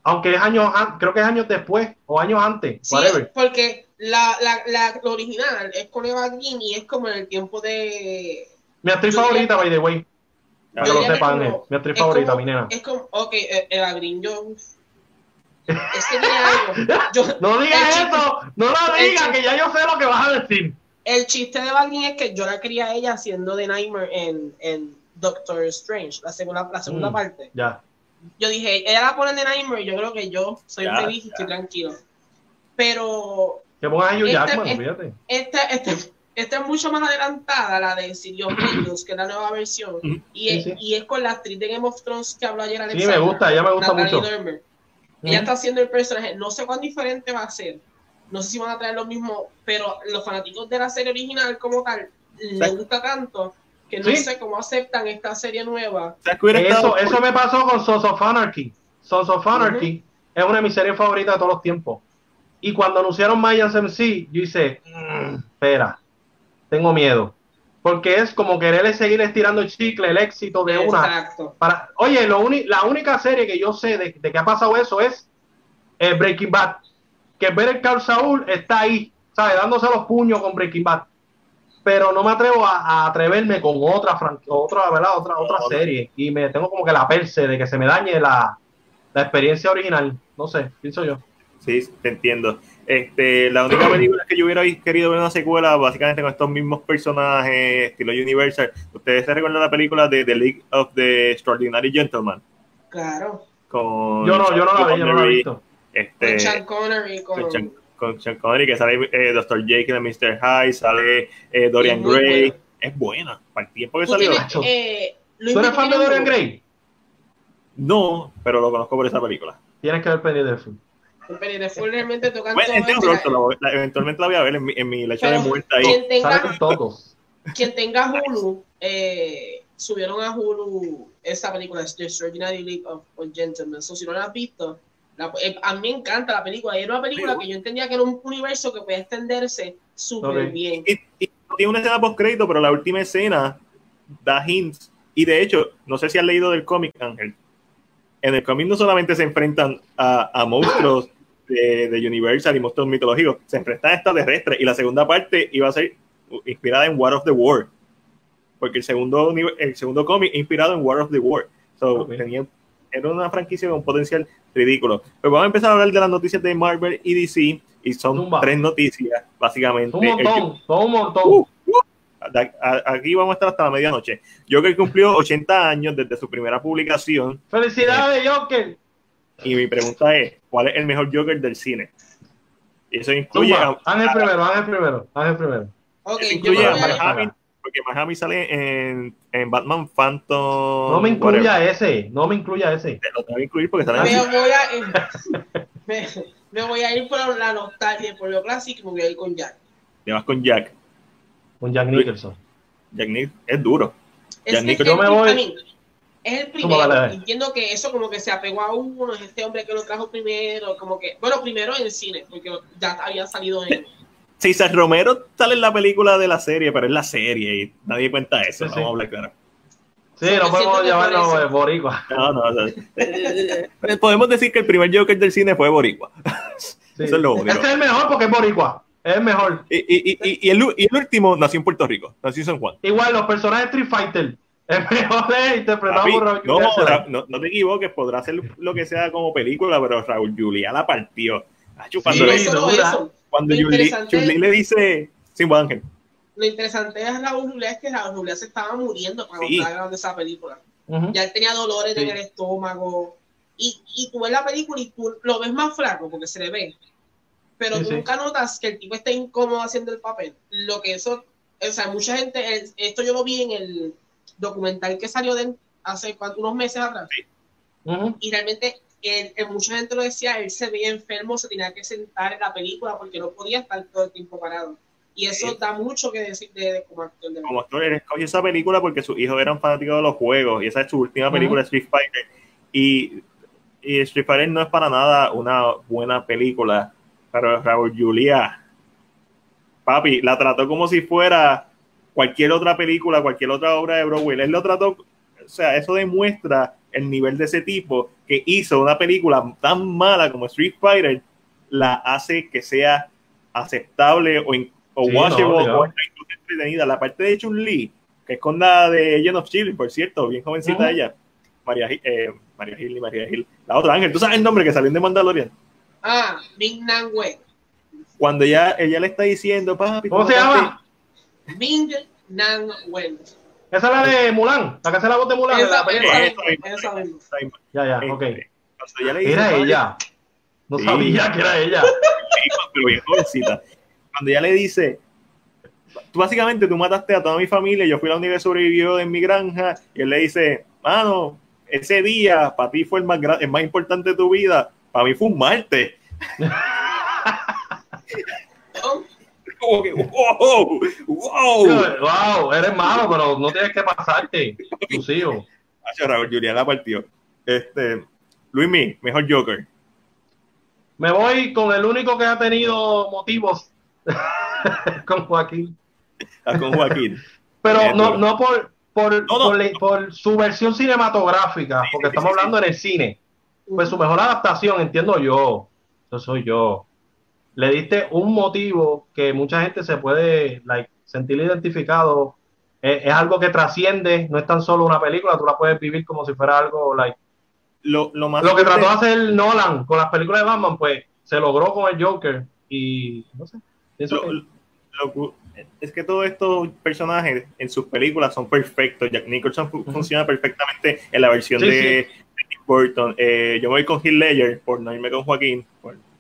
aunque es años, creo que es años después o años antes, sí, porque la, la, la, original es con Eva Green y es como en el tiempo de... Mi actriz favorita, by the way. Que lo sepan, eh. mi actriz favorita, mi nena. Es como, ok, e, Eva Green, yo es que algo. no digas eso, no lo digas, que ya yo sé lo que vas a decir. El chiste de Balvin es que yo la quería a ella haciendo de Nightmare en, en Doctor Strange, la segunda, la segunda mm, parte. Ya. Yo dije, ella la pone de Nightmare, yo creo que yo soy feliz y estoy tranquilo. Pero. Que pongas a Hugh Jackman, fíjate. Esta, este, esta es mucho más adelantada, la de Medios, que es la nueva versión. Y, es, y es con la actriz de Game of Thrones que habló ayer Alexander. Sí, me gusta, ella me gusta mucho. Ella está haciendo el personaje. No sé cuán diferente va a ser. No sé si van a traer lo mismo, pero los fanáticos de la serie original como tal les gusta tanto que no sé cómo aceptan esta serie nueva. Eso, eso me pasó con Sons of Anarchy. Sons of Anarchy es una de mis series favoritas de todos los tiempos. Y cuando anunciaron Mayans MC, yo hice, mm, espera, tengo miedo porque es como querer seguir estirando el chicle, el éxito de una. Para, oye, lo la única serie que yo sé de, que ha pasado eso es eh, Breaking Bad. Que ver el Carl Saúl está ahí, ¿sabes? Dándose los puños con Breaking Bad. Pero no me atrevo a, atreverme con otra, otra, ¿verdad? otra, otra serie. Y me tengo como que la perse de que se me dañe la, la experiencia original. No sé, pienso yo. Sí, te entiendo. Este, la única película que yo hubiera querido ver una secuela, básicamente con estos mismos personajes, estilo Universal. ¿Ustedes se recuerdan la película de The League of the Extraordinary Gentlemen? Claro. Con yo no, yo no la vi, yo no la he visto. Este, con Sean Connery. Con, Sean Connery, que sale eh, Dr. Jake de Mr. High, sale eh, Dorian Gray. Es buena, para el tiempo que salió. Eh, ¿Tú eres fan de Dorian Gray? No, pero lo conozco por esa película. Tienes que ver Penny Dreadful realmente tocando. eventualmente la voy a ver en mi, en mi leche de muerte ahí. Quien tenga, quien tenga Hulu, eh, subieron a Hulu esa película, The Extraordinary League of, Gentlemen. So, si no la has visto, eh, a mí me encanta la película. Y era una película que yo entendía que era un universo que podía extenderse súper bien. Y, tiene una escena post crédito, pero la última escena da hints. Y de hecho, no sé si has leído del cómic, Ángel. En el cómic no solamente se enfrentan a, monstruos de, de, Universal y monstruos mitológicos, se enfrentan a extraterrestres. Y la segunda parte iba a ser inspirada en War of the World. Porque el segundo, el segundo cómic inspirado en War of the World. So, tenía, era una franquicia con potencial ridículo. Pero vamos a empezar a hablar de las noticias de Marvel y DC. Y son tres noticias, básicamente. Un montón, un montón. Uh, uh, aquí vamos a estar hasta la medianoche. Joker cumplió 80 años desde su primera publicación. ¡Felicidades, Joker! Y mi pregunta es: ¿cuál es el mejor Joker del cine? Y eso incluye. a, Ángel primero, Ángel primero, Ángel primero. incluye a Mark porque Miami sale en, en, Batman Phantom. No me incluya ese, no me incluya ese. Te lo tengo que incluir porque sale me voy a, me, me, voy a ir por la nostalgia, por lo clásico, me voy a ir con Jack. Te vas con Jack. Con Jack Nicholson. Jack Nicholson es duro. Es Jack Nicholson. Yo me voy. Es el primero. Entiendo que eso como que se apegó a uno, es este hombre que lo trajo primero, como que, bueno, primero en el cine, porque ya había salido en César Romero sale en la película de la serie, pero es la serie y nadie cuenta eso, vamos a hablar claro. Sí, no podemos llamarlo boricua. No, no, podemos decir que el primer Joker del cine fue boricua. Eso es lo único. Este es el mejor porque es boricua. Es el mejor. Y, y, y, y, el, y el último nació en Puerto Rico, nació en San Juan. Igual, los personajes de Street Fighter. El mejor es interpretado por Raúl no, no, no, te equivoques, podrá ser lo que sea como película, pero Raúl Julia la partió. Sí, eso, eso. Cuando Julie, le dice, sin Ángel. Lo interesante es Raúl Julia es que Raúl Julia se estaba muriendo cuando estaba grabando esa película. Ya él tenía dolores en el estómago. Y, y tú ves la película y tú lo ves más flaco porque se le ve. Pero tú nunca notas que el tipo está incómodo haciendo el papel. Lo que eso, o sea, mucha gente, esto yo lo vi en el documental que salió de hace unos meses atrás. Y realmente él, mucha gente lo decía, él se veía enfermo, se tenía que sentar en la película porque no podía estar todo el tiempo parado. Y eso da mucho que decir de, como actor. De como actor, él escogió esa película porque sus hijos eran fanáticos de los juegos y esa es su última película, Street Fighter. Y, y, Street Fighter no es para nada una buena película, pero Raúl Julia, papi, la trató como si fuera cualquier otra película, cualquier otra obra de Broadway. Él lo trató, o sea, eso demuestra el nivel de ese tipo que hizo una película tan mala como Street Fighter, la hace que sea aceptable o, o watchable o incluso entretenida. La parte de Chun-Li, que es con la de Agent of Chile, por cierto, bien jovencita ella, María, eh, María Gil y María Gil. La otra Ángel, ¿tú sabes el nombre que salió de Mandalorian? Ah, Ming Nan Wen. Cuando ella, ella le está diciendo, papi, ¿cómo se llama? Ming Nan Wen. Esa es la de Mulan, la que hace la voz de Mulan. Esa, esa, Ya, ya, ok. era ella. No sabía que era ella. pero bien jovencita. Cuando ella le dice, tú básicamente tú mataste a toda mi familia, yo fui la única que sobrevivió en mi granja, y él le dice, mano, ese día para ti fue el más, el más importante de tu vida, para mí fue un martes. como que, wow, wow. Wow, eres malo, pero no tienes que pasarte, tus hijos. Raúl Julián la partió. Este, Luis mejor Joker. Me voy con el único que ha tenido motivos con Joaquín. Ah, con Joaquín. Pero no, no por, por, por, su versión cinematográfica, porque estamos hablando en el cine. Pues su mejor adaptación, entiendo yo. Eso soy yo le diste un motivo que mucha gente se puede sentir identificado. Es, algo que trasciende, no es tan solo una película, tú la puedes vivir como si fuera algo like. Lo, lo, más lo que trató de hacer Nolan con las películas de Batman, pues se logró con el Joker y no sé. es que todos estos personajes en sus películas son perfectos. Jack Nicholson funciona perfectamente en la versión de, Tim Burton. Eh, yo voy con Heath Ledger por no irme con Joaquín,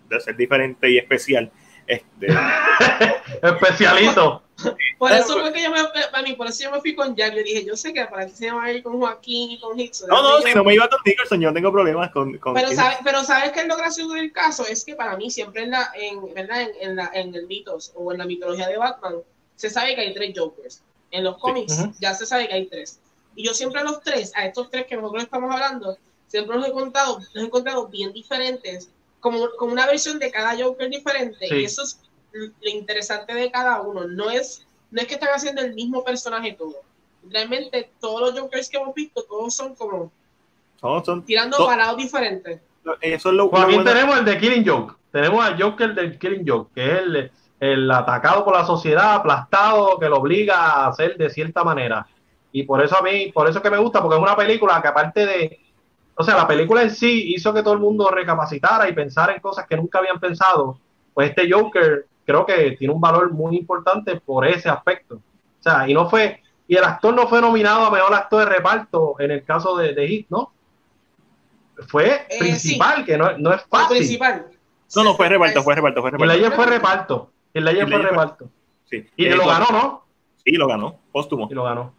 de ser diferente y especial. Este, Especialito. Por eso fue que yo me, a mí, por eso yo me fui con Jack. Le dije, yo sé que para que se va a ir con Joaquín y con Hickson. No, no, si no me iba con Nicholson, yo tengo problemas con. con pero, sabes, pero sabes que lo gracioso del caso es que para mí, siempre en, la, en, ¿verdad? En, en, la, en el mitos o en la mitología de Batman, se sabe que hay tres Jokers. En los cómics ya se sabe que hay tres. Y yo siempre a los tres, a estos tres que nosotros estamos hablando, siempre los he contado, los he encontrado bien diferentes, como, como una versión de cada Joker diferente. Sí. Y eso es lo interesante de cada uno. No es, no es que están haciendo el mismo personaje todo. Realmente todos los Jokers que hemos visto, todos son como Son, son, tirando to- para lados diferentes. eso es lo, bueno. tenemos el de Killing Joke. Tenemos al Joker del Killing Joke, que es el, el atacado por la sociedad, aplastado, que lo obliga a hacer de cierta manera. Y por eso a mí, por eso es que me gusta, porque es una película que aparte de, o sea, la película en sí hizo que todo el mundo recapacitara y pensara en cosas que nunca habían pensado. Pues este Joker creo que tiene un valor muy importante por ese aspecto. O sea, y no fue, y el actor no fue nominado a mejor actor de reparto en el caso de, de Hit, ¿no? Fue Eh, principal, que no, no es El fácil. principal. No, no, fue reparto, fue reparto, fue reparto. Leyes fue reparto. Y Leyes Y fue fue- reparto. Sí, Y Eh, lo ganó, ¿no? Sí, lo ganó, póstumo. Y lo ganó.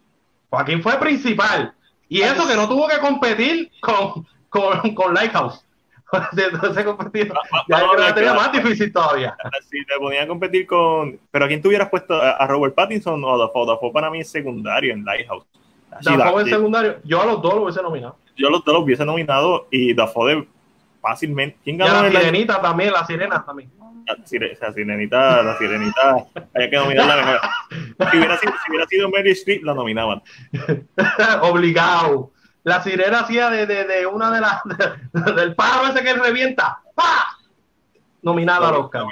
Joaquín fue principal. Y eso que no tuvo que competir con, con, con Lighthouse. Entonces competir. Ya a claro. más difícil todavía. Si te ponía a competir con. Pero a quién te hubieras puesto a, a Robert Pattinson o a Dafoe. Dafoe para mí es secundario en Lighthouse. Así, Dafoe da- secundario. Yo a los dos lo hubiese nominado. yo los dos los hubiese nominado y Dafoe de- fácilmente. ¿Quién Y ganó la en la sirenita también, la sirena también. La sire- la sirenita, la sirenita, hay que nominarla mejor. Si hubiera sido, si hubiera sido Mary Streep, la nominaban. Obligado. La sirena hacía de, de, de una de las del pájaro ese que revienta. ¡Pa! Nominada al Oscar.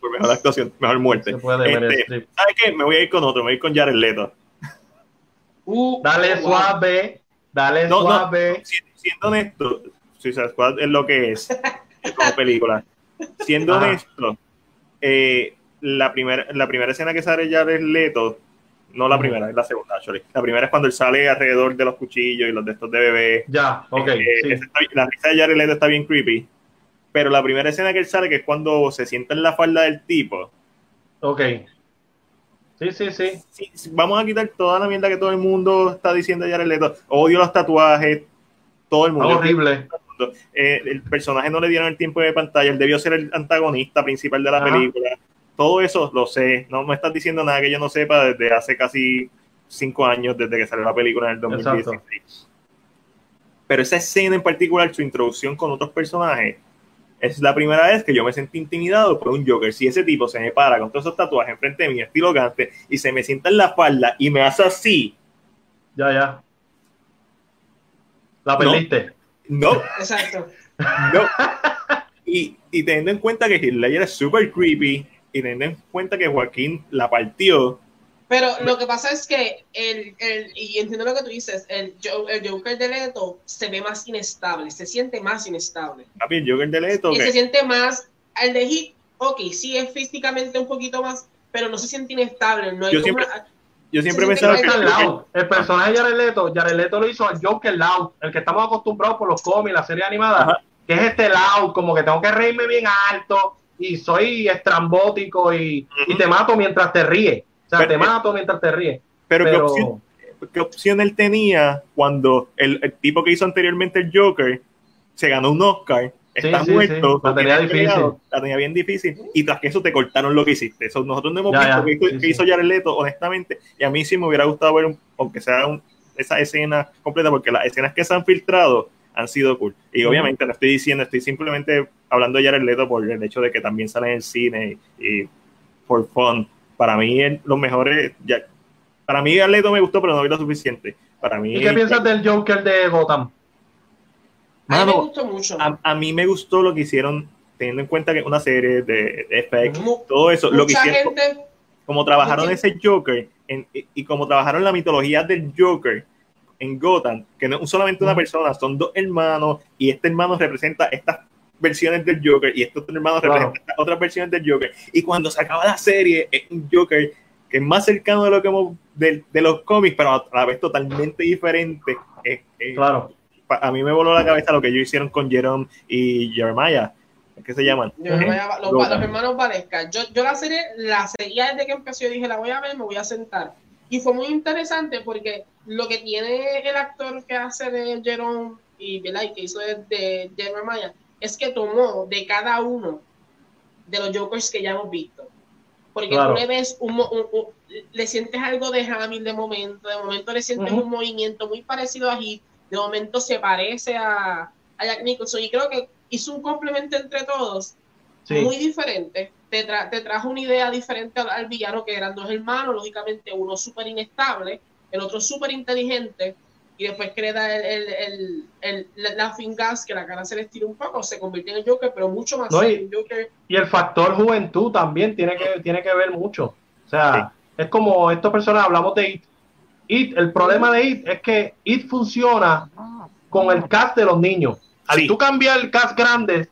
Por mejor actuación, mejor muerte. Puede Este. ¿Sabes qué? Me voy a ir con otro, me voy a ir con Jared Leto. Uh, Dale wow. suave, dale No, suave. Si- siendo honesto, Suicide Squad es lo que es como película. Siendo Ajá. honesto, eh, la, primera, la primera escena que sale Jared Leto, no la primera, es la segunda, actually. La primera es cuando él sale alrededor de los cuchillos y los de estos de bebé. Ya, ok. Eh, sí. esa está- la risa de Jared Leto está bien creepy. Pero la primera escena que él sale, que es cuando se sienta en la falda del tipo, Ok. Sí, sí, sí. sí, sí, vamos a quitar toda la mierda que todo el mundo está diciendo de Jared Leto. Odio los tatuajes, todo el mundo. horrible. Eh, el personaje no le dieron el tiempo de pantalla, él debió ser el antagonista principal de la Ajá. película. Todo eso lo sé, no me estás diciendo nada que yo no sepa desde hace casi cinco años, desde que salió la película en el 2016. Pero esa escena en particular, su introducción con otros personajes, es la primera vez que yo me sentí intimidado por un Joker. Si ese tipo se me para con todos esos tatuajes enfrente de mí, estilo Gante, y se me sienta en la falda y me hace así, Ya, ya. La perdiste. no, Exacto. No. Y, y teniendo en cuenta que Ledger es súper creepy y teniendo en cuenta que Joaquín la partió, Pero lo que pasa es que, el, el, y entiendo lo que tú dices, el, el Joker de Leto se ve más inestable, se siente más inestable. papi, el Joker de Leto, Y se siente más, el de Hit, ok, sí es físicamente un poquito más, pero no se siente inestable. No hay Yo como siempre- una- yo siempre sí, pensaba que. El personaje de Jared Leto, Jared Leto lo hizo al Joker Loud, el que estamos acostumbrados por los cómics, la serie animada, Ajá. que es este Loud, como que tengo que reírme bien alto y soy estrambótico y, y te mato mientras te ríes. O sea, Pero- te mato mientras te ríes. pero, ¿qué, opción, qué opción él tenía cuando el, el tipo que hizo anteriormente el Joker se ganó un Oscar? Está sí, muerto, sí. La tenía la tenía bien difícil, y tras que eso te cortaron lo que hiciste. Eso nosotros no hemos Ya, visto ya, que, hizo- que Jared Leto, honestamente, y a mí sí me hubiera gustado ver, un- aunque sea un- esa escena completa, porque las escenas que se han filtrado han sido cool. Y obviamente no estoy diciendo, estoy simplemente hablando de Jared Leto por el hecho de que también sale en el cine y, por fun. Para mí, el- los mejores, ya, para mí Jared Leto me gustó, pero no vi lo suficiente. Para mí, ¿Y qué piensas del Joker de Gotham? A mí me gustó mucho. a, a mí me gustó lo que hicieron, teniendo en cuenta que es una serie de, de Mu- todo eso, lo que hicieron, gente, como trabajaron ese Joker en- y, y como trabajaron la mitología del Joker en Gotham, que no es solamente una persona, son dos hermanos y este hermano representa estas versiones del Joker y este otro hermano Claro. representa estas otras versiones del Joker. Y cuando se acaba la serie, es un Joker que es más cercano de lo que hemos, de, de los cómics, pero a la vez totalmente diferente. Claro. A mí me voló la cabeza lo que ellos hicieron con Jerome y Jeremiah. ¿Qué se llaman? a- los, los hermanos Valesca. Yo, yo la serie, la seguía desde que empezó. Yo dije, la voy a ver, me voy a sentar. Y fue muy interesante porque lo que tiene el actor que hace de Jerome y, ¿verdad? y que hizo de, de Jeremiah es que tomó de cada uno de los Jokers que ya hemos visto. Porque Claro. tú le ves un, un- un- le sientes algo de Hamill de momento, de momento le sientes Ujú. un movimiento muy parecido a Heath, de momento se parece a, a Jack Nicholson y creo que hizo un complemento entre todos Sí. muy diferente. Te, tra- te trajo una idea diferente al, al villano, que eran dos hermanos, lógicamente uno súper inestable, el otro súper inteligente, y después crea el, el, el, el, la laughing gas, que la cara se le estira un poco, se convierte en el Joker, pero mucho más No, y- Joker. Y el factor juventud también tiene que, tiene que ver mucho. O sea, es como estas personas, hablamos de IT. IT, el problema de IT es que IT funciona con el cast de los niños. Al Sí. tú cambiar el cast grande,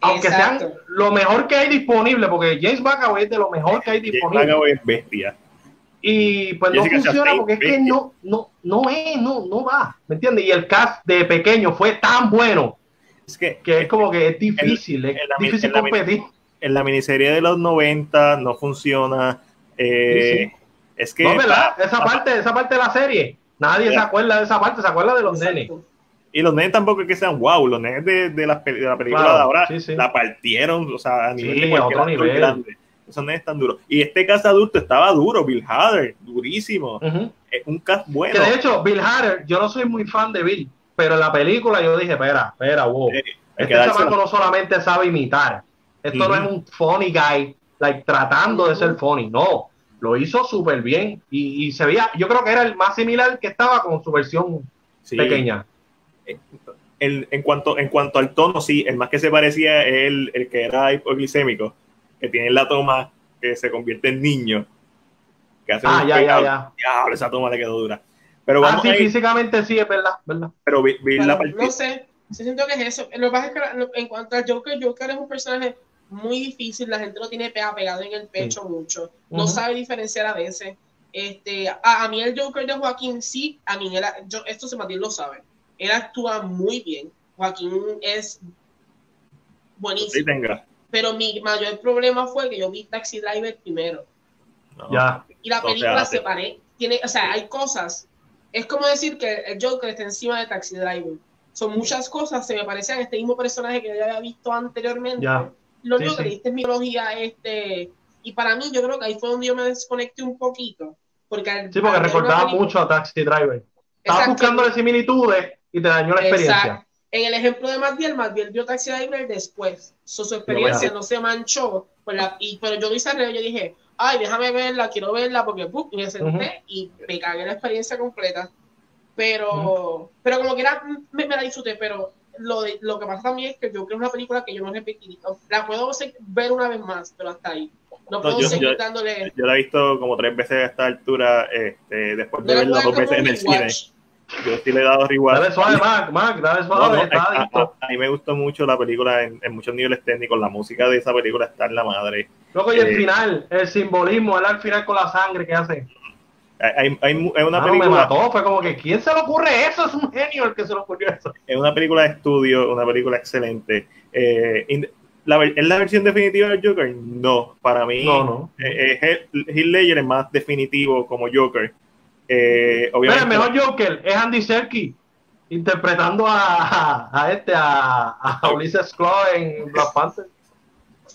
aunque Exacto. sean lo mejor que hay disponible, porque James McAvoy es de lo mejor que hay James disponible. McAvoy es bestia. Y pues no funciona porque es que no, no, no es, no, no va. ¿Me entiendes? Y el cast de pequeño fue tan bueno Es que, que es como que es difícil, es en la- difícil en la- competir. en la miniserie de los 90 no funciona. eh, Es que No, ¿verdad? Esa pa- parte, esa parte de la serie. Nadie se acuerda de esa parte, se acuerda de los nenes. Y los nenes tampoco es que sean wow, los nenes de, de, la, pe- de la película Claro, de ahora sí, sí. la partieron, o sea, a nivel Sí, de a otro nivel. grande. Esos nenes están duros. Y este cast adulto estaba duro, Bill Hader, durísimo. Es un cast bueno. Que de hecho, Bill Hader, yo no soy muy fan de Bill, pero en la película yo dije, espera, espera, wow. Hay Este chamaco no solamente sabe imitar. Esto no es un funny guy, like, tratando de ser funny. No, lo hizo súper bien. Y, y se veía, yo creo que era el más similar que estaba con su versión Sí. pequeña. El- en, cuanto, en cuanto al tono, sí, el más que se parecía es el, el que era hipoglicémico, que tiene la toma que se convierte en niño. Que hace Ah, un ya, ya, ya. Diablo, esa toma le quedó dura. Pero Ah, vamos sí, físicamente sí, es verdad, verdad. pero vi, vi Pero la partida. no sé, siento que es eso. Lo que pasa es que la- lo- en cuanto al Joker, Joker es un personaje muy difícil, la gente lo tiene pega- pegado en el pecho mucho, no sabe diferenciar a veces. Este, a, a mí el Joker de Joaquín sí, a mí él, yo, esto se Matilde lo sabe, él actúa muy bien, Joaquín es Sí, buenísimo, tenga. pero mi mayor problema fue que yo vi Taxi Driver primero No. Ya. y la película se paré. Tiene, o sea, hay cosas. Es como decir que el Joker está encima de Taxi Driver. Son muchas cosas, se me parecen a este mismo personaje que yo ya había visto anteriormente. Ya. Lo Sí, que sí. viste es mitología, este. Y para mí, yo creo que ahí fue donde yo me desconecté un poquito. Porque al- Sí, porque recordaba película- mucho a Taxi Driver. Exacto. buscando similitudes y te dañó la experiencia. Exacto. En el ejemplo de Matiel, Matiel vio Taxi Driver después. So, su experiencia no se manchó. Por la, y, pero yo hice al yo dije, ay, déjame verla, quiero verla, porque y me senté Ujú. y me cagué la experiencia completa. Pero, pero como que era, me, me la disfruté, pero lo, de, lo que pasa también es que yo creo que es una película que yo no repetiría. La puedo ver una vez más, pero hasta ahí. No puedo yo- seguir yo- dándole. Yo la he visto como tres veces a esta altura, este, después de la verla dos veces en el cine. Yo sí le he dado rewatch. Dale suave, Mac, Mac, dale suave, no, está a, a- mí me gustó mucho la película en, en muchos niveles técnicos. La música de esa película está en la madre. Loco, y el eh, final, el simbolismo, él al final con la sangre que hace. Hay, hay- hay una Mano, me película, mató, fue como que, ¿quién se le ocurre eso? Es un genio el que se le ocurrió eso. es una película de estudio, una película excelente. Eh, in- la, ¿Es la versión definitiva del Joker? No, para mí No, no. eh, eh, Heath Ledger es más definitivo como Joker. Eh, Pero obviamente, el mejor Joker es Andy Serkis interpretando a, a, a este, a, a Ulysses Claw en Black Panther.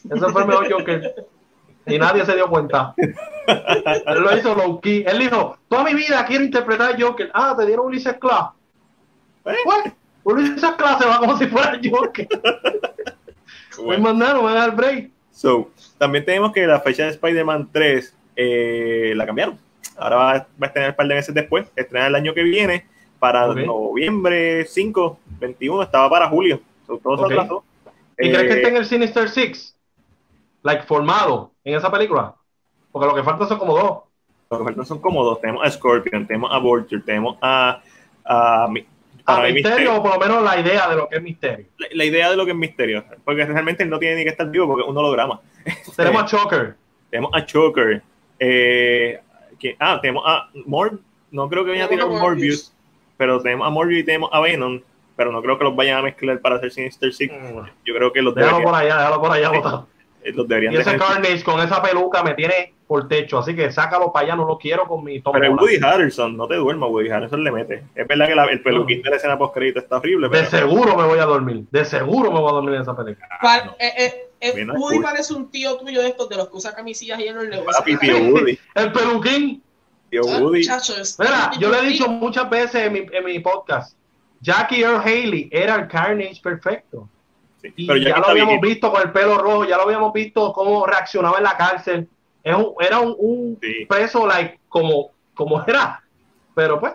Ese fue el mejor Joker. Y nadie se dio cuenta. Él lo hizo low key. Él dijo, toda mi vida quiero interpretar a Joker. Ah, te dieron Ulysses Claw. ¿Eh? Pues, Ulysses Claw se va como si fuera Joker. bueno. Pues mandaron, me van a dar break. So, también tenemos que la fecha de Spider-Man 3 eh, la cambiaron. Ahora va, va a estrenar un par de meses después, estrena el año que viene para noviembre 5, 21, estaba para julio. So, todo Ok. se atrasó. ¿Y Eh, crees que esté en el Sinister Six? Like, formado en esa película. Porque lo que falta son como dos. Los que faltan son como dos. Tenemos a Scorpion, tenemos a Vulture, tenemos a, a, misterio, Misterio. o por lo menos la idea de lo que es misterio. La, la idea de lo que es Misterio, porque realmente él no tiene ni que estar vivo porque es un holograma. Tenemos a Choker. Tenemos a Choker. Eh, que- ah, tenemos a Mor no creo que vayan a tirar Morbius, pero tenemos a Morbius y tenemos a Venom, pero no creo que los vayan a mezclar para hacer Sinister Six. Yo creo que los Déjalo por allá, déjalo por allá botado. Eh, los deberían Y ese dejar. Carnage con esa peluca me tiene por techo, así que sácalo para allá, no lo quiero con mi Tom Pero es. Woody Harrelson, no te duermas, Woody Harrelson le mete. Es verdad que la- el peluquín de la escena post crédito está horrible, De seguro me voy a dormir, de seguro me voy a dormir en esa película. Pa- no. eh, eh, eh, Woody cool. parece un tío tuyo de estos de los que usa camisillas y en los negocios. papi, tío Woody, El peluquín, tío Ah, Woody. mira, yo le he dicho muchas veces en mi, en mi podcast, Jackie Earl Haley era el Carnage perfecto. Sí, Y Pero ya ya lo habíamos viejito. visto con el pelo rojo, ya lo habíamos visto cómo reaccionaba en la cárcel. Es un- era un, un Sí. preso like, como, como era. Pero pues.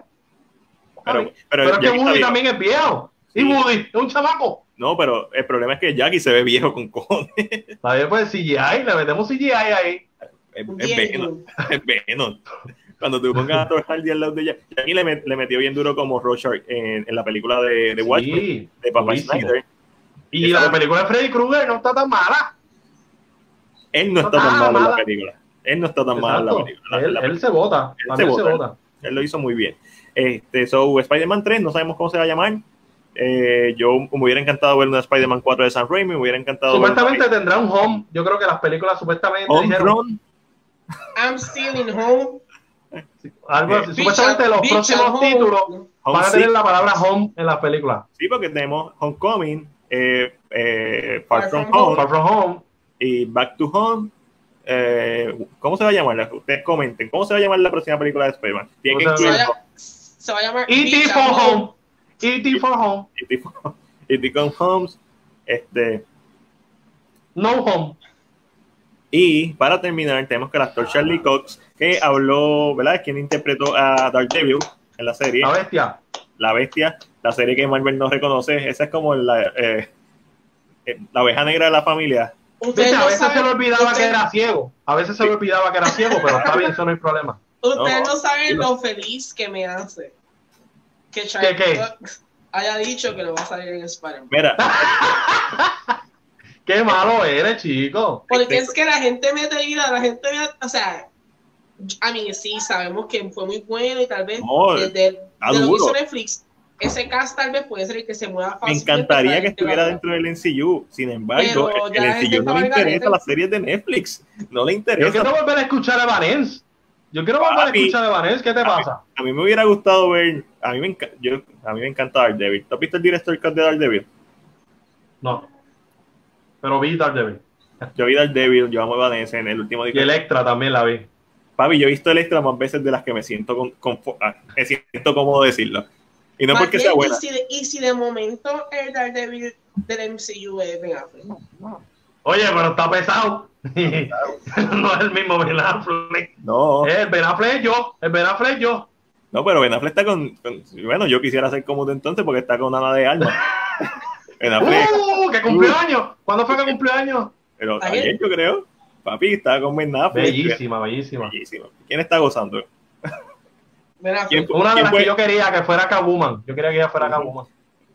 Pero, pero pero es que Woody también es viejo. Y. Woody es un chamaco. No, pero el problema es que Jackie se ve viejo con cojones. Está bien, pues CGI, le metemos CGI ahí. Es, es. Venom. Es Venom. Cuando tú pongas a Thor Hardy al lado de Jackie, Jackie le, met- le metió bien duro como Rorschach en, en la película de, de Watchmen, Sí, de Papá. Snyder. Y la película de Freddy Krueger no está tan mala. Él no está tan mal en la mala. película. Él no está tan mal en la película. Él, La- él se vota. Él se vota. Él lo hizo muy bien. Este, so, Spider-Man 3, no sabemos cómo se va a llamar. Eh, yo me hubiera encantado ver una Spider-Man 4 de San Raimi, me hubiera encantado ver Supuestamente tendrá un home. Yo creo que las películas supuestamente Home dijeron Run. I'm still in home. algo así. Bitch Supuestamente los próximos títulos Home van a tener la palabra home en las películas. Sí, porque tenemos Homecoming, eh, eh, Far, Far From, From Home, Far From Home. y Back to Home. Eh, ¿Cómo se va a llamar? Ustedes comenten. ¿Cómo se va a llamar la próxima película de Spider-Man? Tiene que ¿Cómo se Se va, incluir a, se va a llamar E.T. For Home. E.T. for Home. E.T. for- E.T. con Homes. Este, No Home. y para terminar, tenemos que el actor Charlie Cox, que habló, ¿verdad? Es quien interpretó a Daredevil en la serie. La bestia. La Bestia, la serie que Marvel no reconoce. Esa es como la, eh, eh, la oveja negra de la familia. Viste, a no veces se le olvidaba que era ciego. A veces se le olvidaba que era ciego, pero está bien, eso no hay problema. Ustedes No, no saben lo feliz que me hace que Charlie haya dicho que lo va a salir en Spider-Man. Mira, Qué malo eres, chico. Porque es que la gente me vida, la gente me, o sea, a mí sí sabemos que fue muy bueno y tal vez No, desde de lo que hizo Netflix, ese cast tal vez puede ser el que se mueva me fácil. encantaría que estuviera dentro del NCU. Sin embargo, el, NCU no le interesa las series de Netflix. No le Yo interesa. quiero volver a escuchar a Vanessa. Yo quiero volver a escuchar a Vanessa. ¿Qué te pasa? A mí me hubiera gustado ver. A mí me, enca- yo, a mí me encanta Daredevil. ¿Tú has visto el director cut de Daredevil? No. Pero vi Daredevil. Yo vi Daredevil, yo amo a Vanessa en el último Y disco. Electra también la vi. Papi, yo he visto Electra más veces de las que me siento con, confo- ah, me siento cómodo decirlo. Y no porque sea buena. Y si, de, y si de momento el Daredevil del MCU es Ben Affleck. Oye, pero está pesado. no es el mismo Ben Affleck. No, El Ben Affleck yo. El Ben Affleck yo. no, pero Ben Affleck está con, con- Bueno, yo quisiera ser como tú entonces porque está con Ana de Alma. Ben Affleck. ¡Uh! ¡Que cumplió años! ¿Cuándo fue que cumplió años? Pero Ayer. ayer yo creo. Papi, está con Ben Affleck. Bellísima, bellísima. Bellísima. ¿Quién está gozando? Ben ¿Quién, Affleck. Una de las fue- que yo quería que fuera Catwoman. Yo quería que ella fuera Catwoman.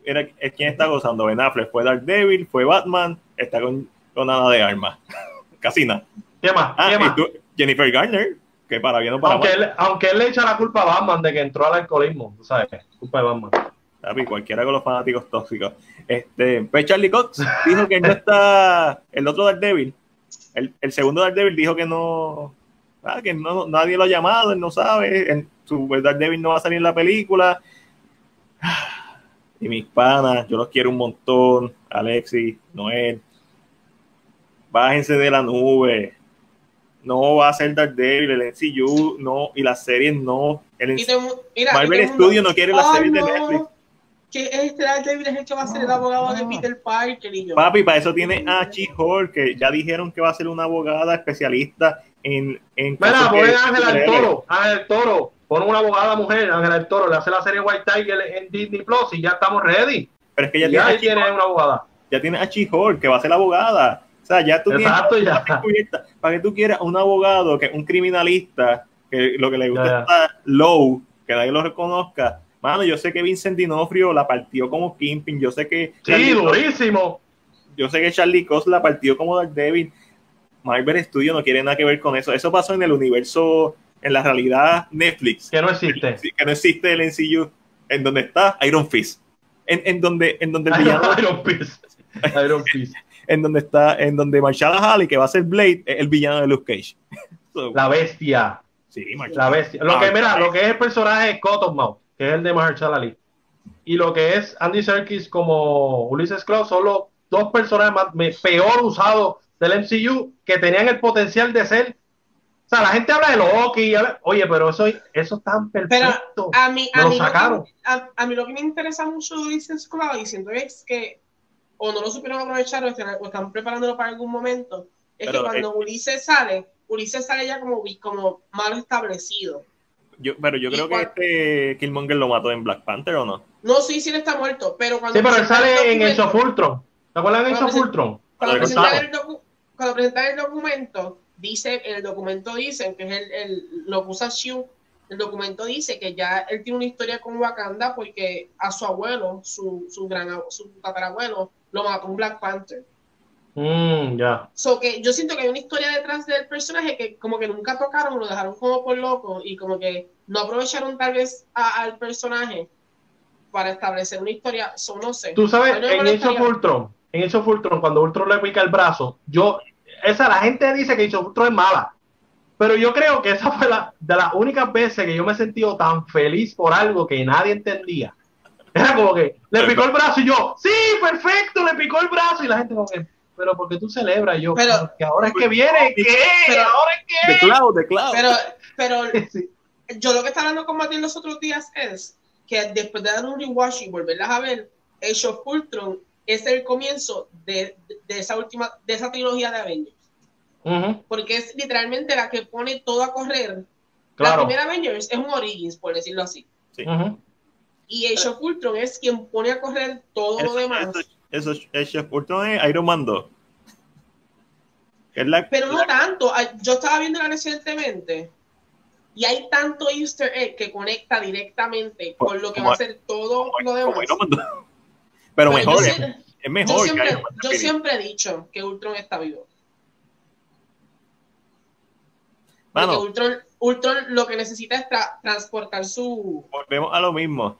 era, es quién está gozando? Ben Affleck. Fue Daredevil, fue Batman, está con, con Ana de Armas. Casi nada. ¿Qué más? Ah, ¿Qué más? tú- Jennifer Garner, que para bien o para Aunque mal. él, aunque él le echa la culpa a Batman de que entró al alcoholismo, tú sabes, culpa de Batman. Papi, cualquiera con los fanáticos tóxicos. Este, pues Charlie Cox dijo que no está. El otro Daredevil, el, el segundo Daredevil dijo que no. ah, que no, nadie lo ha llamado, él no sabe. En, su Daredevil no va a salir en la película. Y mis panas, yo los quiero un montón. Alexis, Noel. Bájense de la nube. No va a ser Daredevil, el NCU, no, y las series no. El Y mira, Marvel Studios no quiere las "Oh, series de Netflix. Que este Daredevil es el que va a ser el abogado de Peter Parker y yo. Papi, para eso tiene a She-Hulk, que ya dijeron que va a ser una abogada especialista en... en Mira, a Ángela del. Toro, Ángela del Toro, pon una abogada mujer, Ángela del Toro, le hace la serie White Tiger en Disney Plus y ya estamos ready. Pero es que ya Y tiene, una abogada. ya tiene a She-Hulk, que va a ser la abogada. O sea, ya tú Exacto, tienes ya. Para que tú quieras un abogado, que un criminalista, que lo que le gusta Ya, ya. está low, que nadie lo reconozca. Mano, yo sé que Vincent Dinofrio la partió como Kingpin, yo sé que... Sí, Charlie durísimo. yo sé que Charlie Cox la partió como Daredevil. Marvel Studios no tiene nada que ver con eso. Eso pasó en el universo, en la realidad Netflix. Que no existe. Que no existe el NCU. En donde está Iron Fist. En, en donde, en donde el villano, Iron Fist. Iron Fist. en donde está, en donde Marshall Halley, que va a ser Blade, es el villano de Luke Cage. So, la bestia. Sí, Marshall. La bestia. Lo que, mira, lo que es el personaje de Cottonmouth, que es el de Marshall Ali, y lo que es Andy Serkis como Ulysses Klaue son los dos personajes más me- peor usados del MCU que tenían el potencial de ser. O sea, la gente habla de Loki, habla- oye, pero eso, eso es tan perfecto. A mí, a, lo mí lo sacaron. que, a, a mí lo que me interesa mucho de Ulysses Claw y siento es que o no lo supieron aprovechar o están, o están preparándolo para algún momento. Es Pero, que cuando Ulises sale, Ulises sale ya como, como mal establecido. Yo, pero yo ¿Y creo que cuál? este Killmonger lo mató en Black Panther o no. No sé si él está muerto, pero cuando Sí, pero él el sale en Age documento- of Ultron. ¿Te acuerdas de Age Cuando present- cuando presentan el, docu- cuando presentan el documento, dice, en el documento dicen que es el, el- lo que usa Shield, el documento dice que ya él tiene una historia con Wakanda porque a su abuelo, su, su gran su tatarabuelo, lo mató un Black Panther. Mm, ya. So que yo siento que hay una historia detrás del personaje que como que nunca tocaron, lo dejaron como por loco y como que no aprovecharon tal vez a- al personaje para establecer una historia, so no sé. Tú sabes, no en Age of molestaría. Ultron, en Age of Ultron, cuando Ultron le pica el brazo, yo, esa, la gente dice que of Ultron es mala, pero yo creo que esa fue la, de las únicas veces que yo me he sentido tan feliz por algo que nadie entendía. Era como que le picó el brazo y yo, sí, perfecto, le picó el brazo y la gente como que, pero porque tú celebras? Yo, Pero- que ahora es que viene, ¿qué? Pero- ¿Ahora es De Cloud, de Cloud. Pero, pero? Sí. yo lo que estaba hablando con Martín los otros días es que después de dar un rewatch y volverlas a ver, Age of Ultron es el comienzo de, de esa última, de esa trilogía de Avengers. Porque es literalmente la que pone todo a correr. La primera Avengers es un Origins, por decirlo así. Y Age of Ultron es quien pone a correr todo lo demás. eso, eso es Chef Ultron es Iron Man 2. Que es la, Pero no la- tanto. Yo estaba viéndola recientemente y hay tanto Easter egg que conecta directamente con lo que va a ser todo como- lo demás. Iron Man 2. Pero, Pero mejor, es, sie- es mejor siempre, yo 3. siempre he dicho que Ultron está vivo. Mano, Ultron, Ultron lo que necesita es tra- transportar su. volvemos a lo mismo.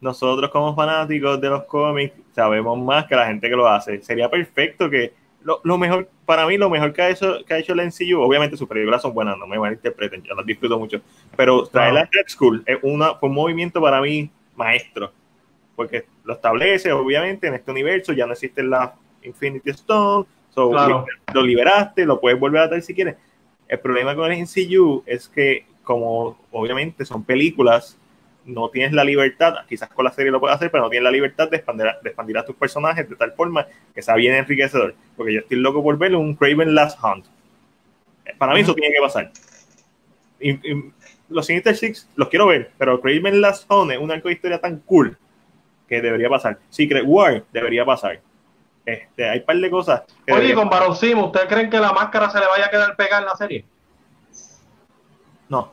Nosotros como fanáticos de los cómics sabemos más que la gente que lo hace. Sería perfecto que lo, lo mejor, para mí lo mejor que ha hecho, que ha hecho el MCU, obviamente sus películas son buenas, no me malinterpreten, yo las disfruto mucho, pero traer a Red School es una, fue un movimiento para mí maestro, porque lo establece, obviamente, en este universo ya no existe la Infinity Stone, so, Claro. lo liberaste, lo puedes volver a traer si quieres. El problema con el MCU es que, como obviamente son películas, no tienes la libertad, quizás con la serie lo puedes hacer, pero no tienes la libertad de expandir, a- de expandir a tus personajes de tal forma que sea bien enriquecedor. Porque yo estoy loco por ver un Craven Last Hunt. Para mí eso tiene que pasar. Y- y los Sinister Six los quiero ver, pero Craven Last Hunt es un arco de historia tan cool que debería pasar. Secret War debería pasar. Este, hay un par de cosas. Oye, con Baron Zemo, ¿ustedes creen que la máscara se le vaya a quedar pegada en la serie? No.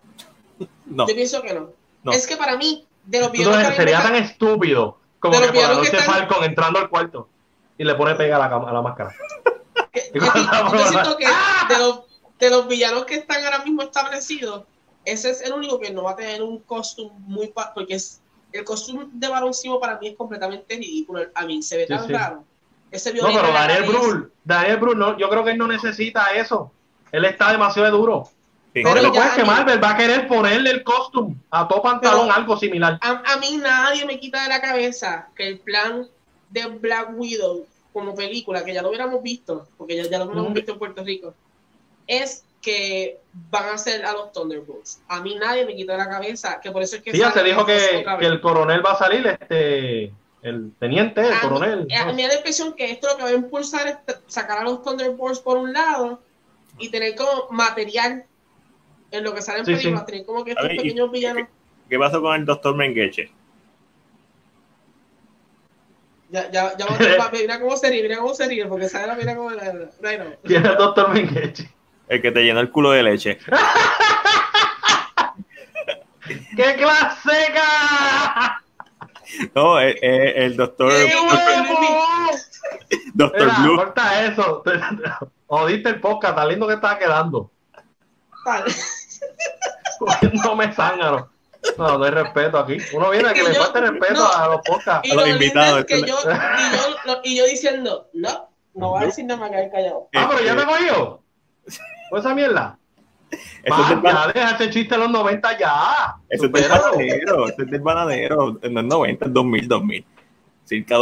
No. Yo pienso que no. No. Es que para mí, de los villanos Entonces que me sería tan estúpido como De que por la que noche están- Falcon entrando al cuarto y le pone pega a la, a la máscara. que- que yo siento que de los, de los villanos que están ahora mismo establecidos, ese es el único que no va a tener un costume muy porque es el costume de Barón Simo para mí es completamente ridículo. A mí se ve tan sí. raro. Ese No, pero Daniel. Brühl, Daniel Brühl, no, yo creo que él no necesita eso. Él está demasiado duro. Sí. Lo Pero único ya, es que Daniel- Marvel va a querer ponerle el costume a todo pantalón, Pero- algo similar. A, a mí nadie me quita de la cabeza que el plan de Black Widow como película, que ya lo hubiéramos visto, porque ya, ya lo hubiéramos visto en Puerto Rico, es que van a hacer a los Thunderbolts. A mí nadie me quita de la cabeza, que por eso es que... Sí, ya se dijo que, el coronel va a salir, este, el teniente, el A mí- coronel. A mí me da la impresión que esto lo que va a impulsar es sacar a los Thunderbolts por un lado y tener como material en lo que salen Sí, películas, sí. como que estos ver, y- pequeños villanos. ¿Qué pasó con el Doctor Mengeche? Ya, ya, ya, mira cómo se ríe, mira cómo se ríe, porque sabe la mira como la, no, no. ¿Quién es el doctor Mengeche? El que te llenó el culo de leche. ¡Qué clase seca! No, el, el- el doctor, ¡Qué doctor, huevo! doctor Mira, Blue. corta eso. Jodiste el podcast, tan lindo que estaba quedando. Tal. Cogiéndome zángano. No, no hay respeto aquí. Uno viene a que Es que le falte respeto no. a los podcasts. Y A los invitados, es que yo, y yo, lo- y yo diciendo, no, No va a decir nada más que callado. Ah, pero ya te cogió. ¿Pues esa mierda? Eso es ya deja ese chiste en los 90 ya. eso es del bananero, eso es del bananero, en los 90, 2000, 2000. Circa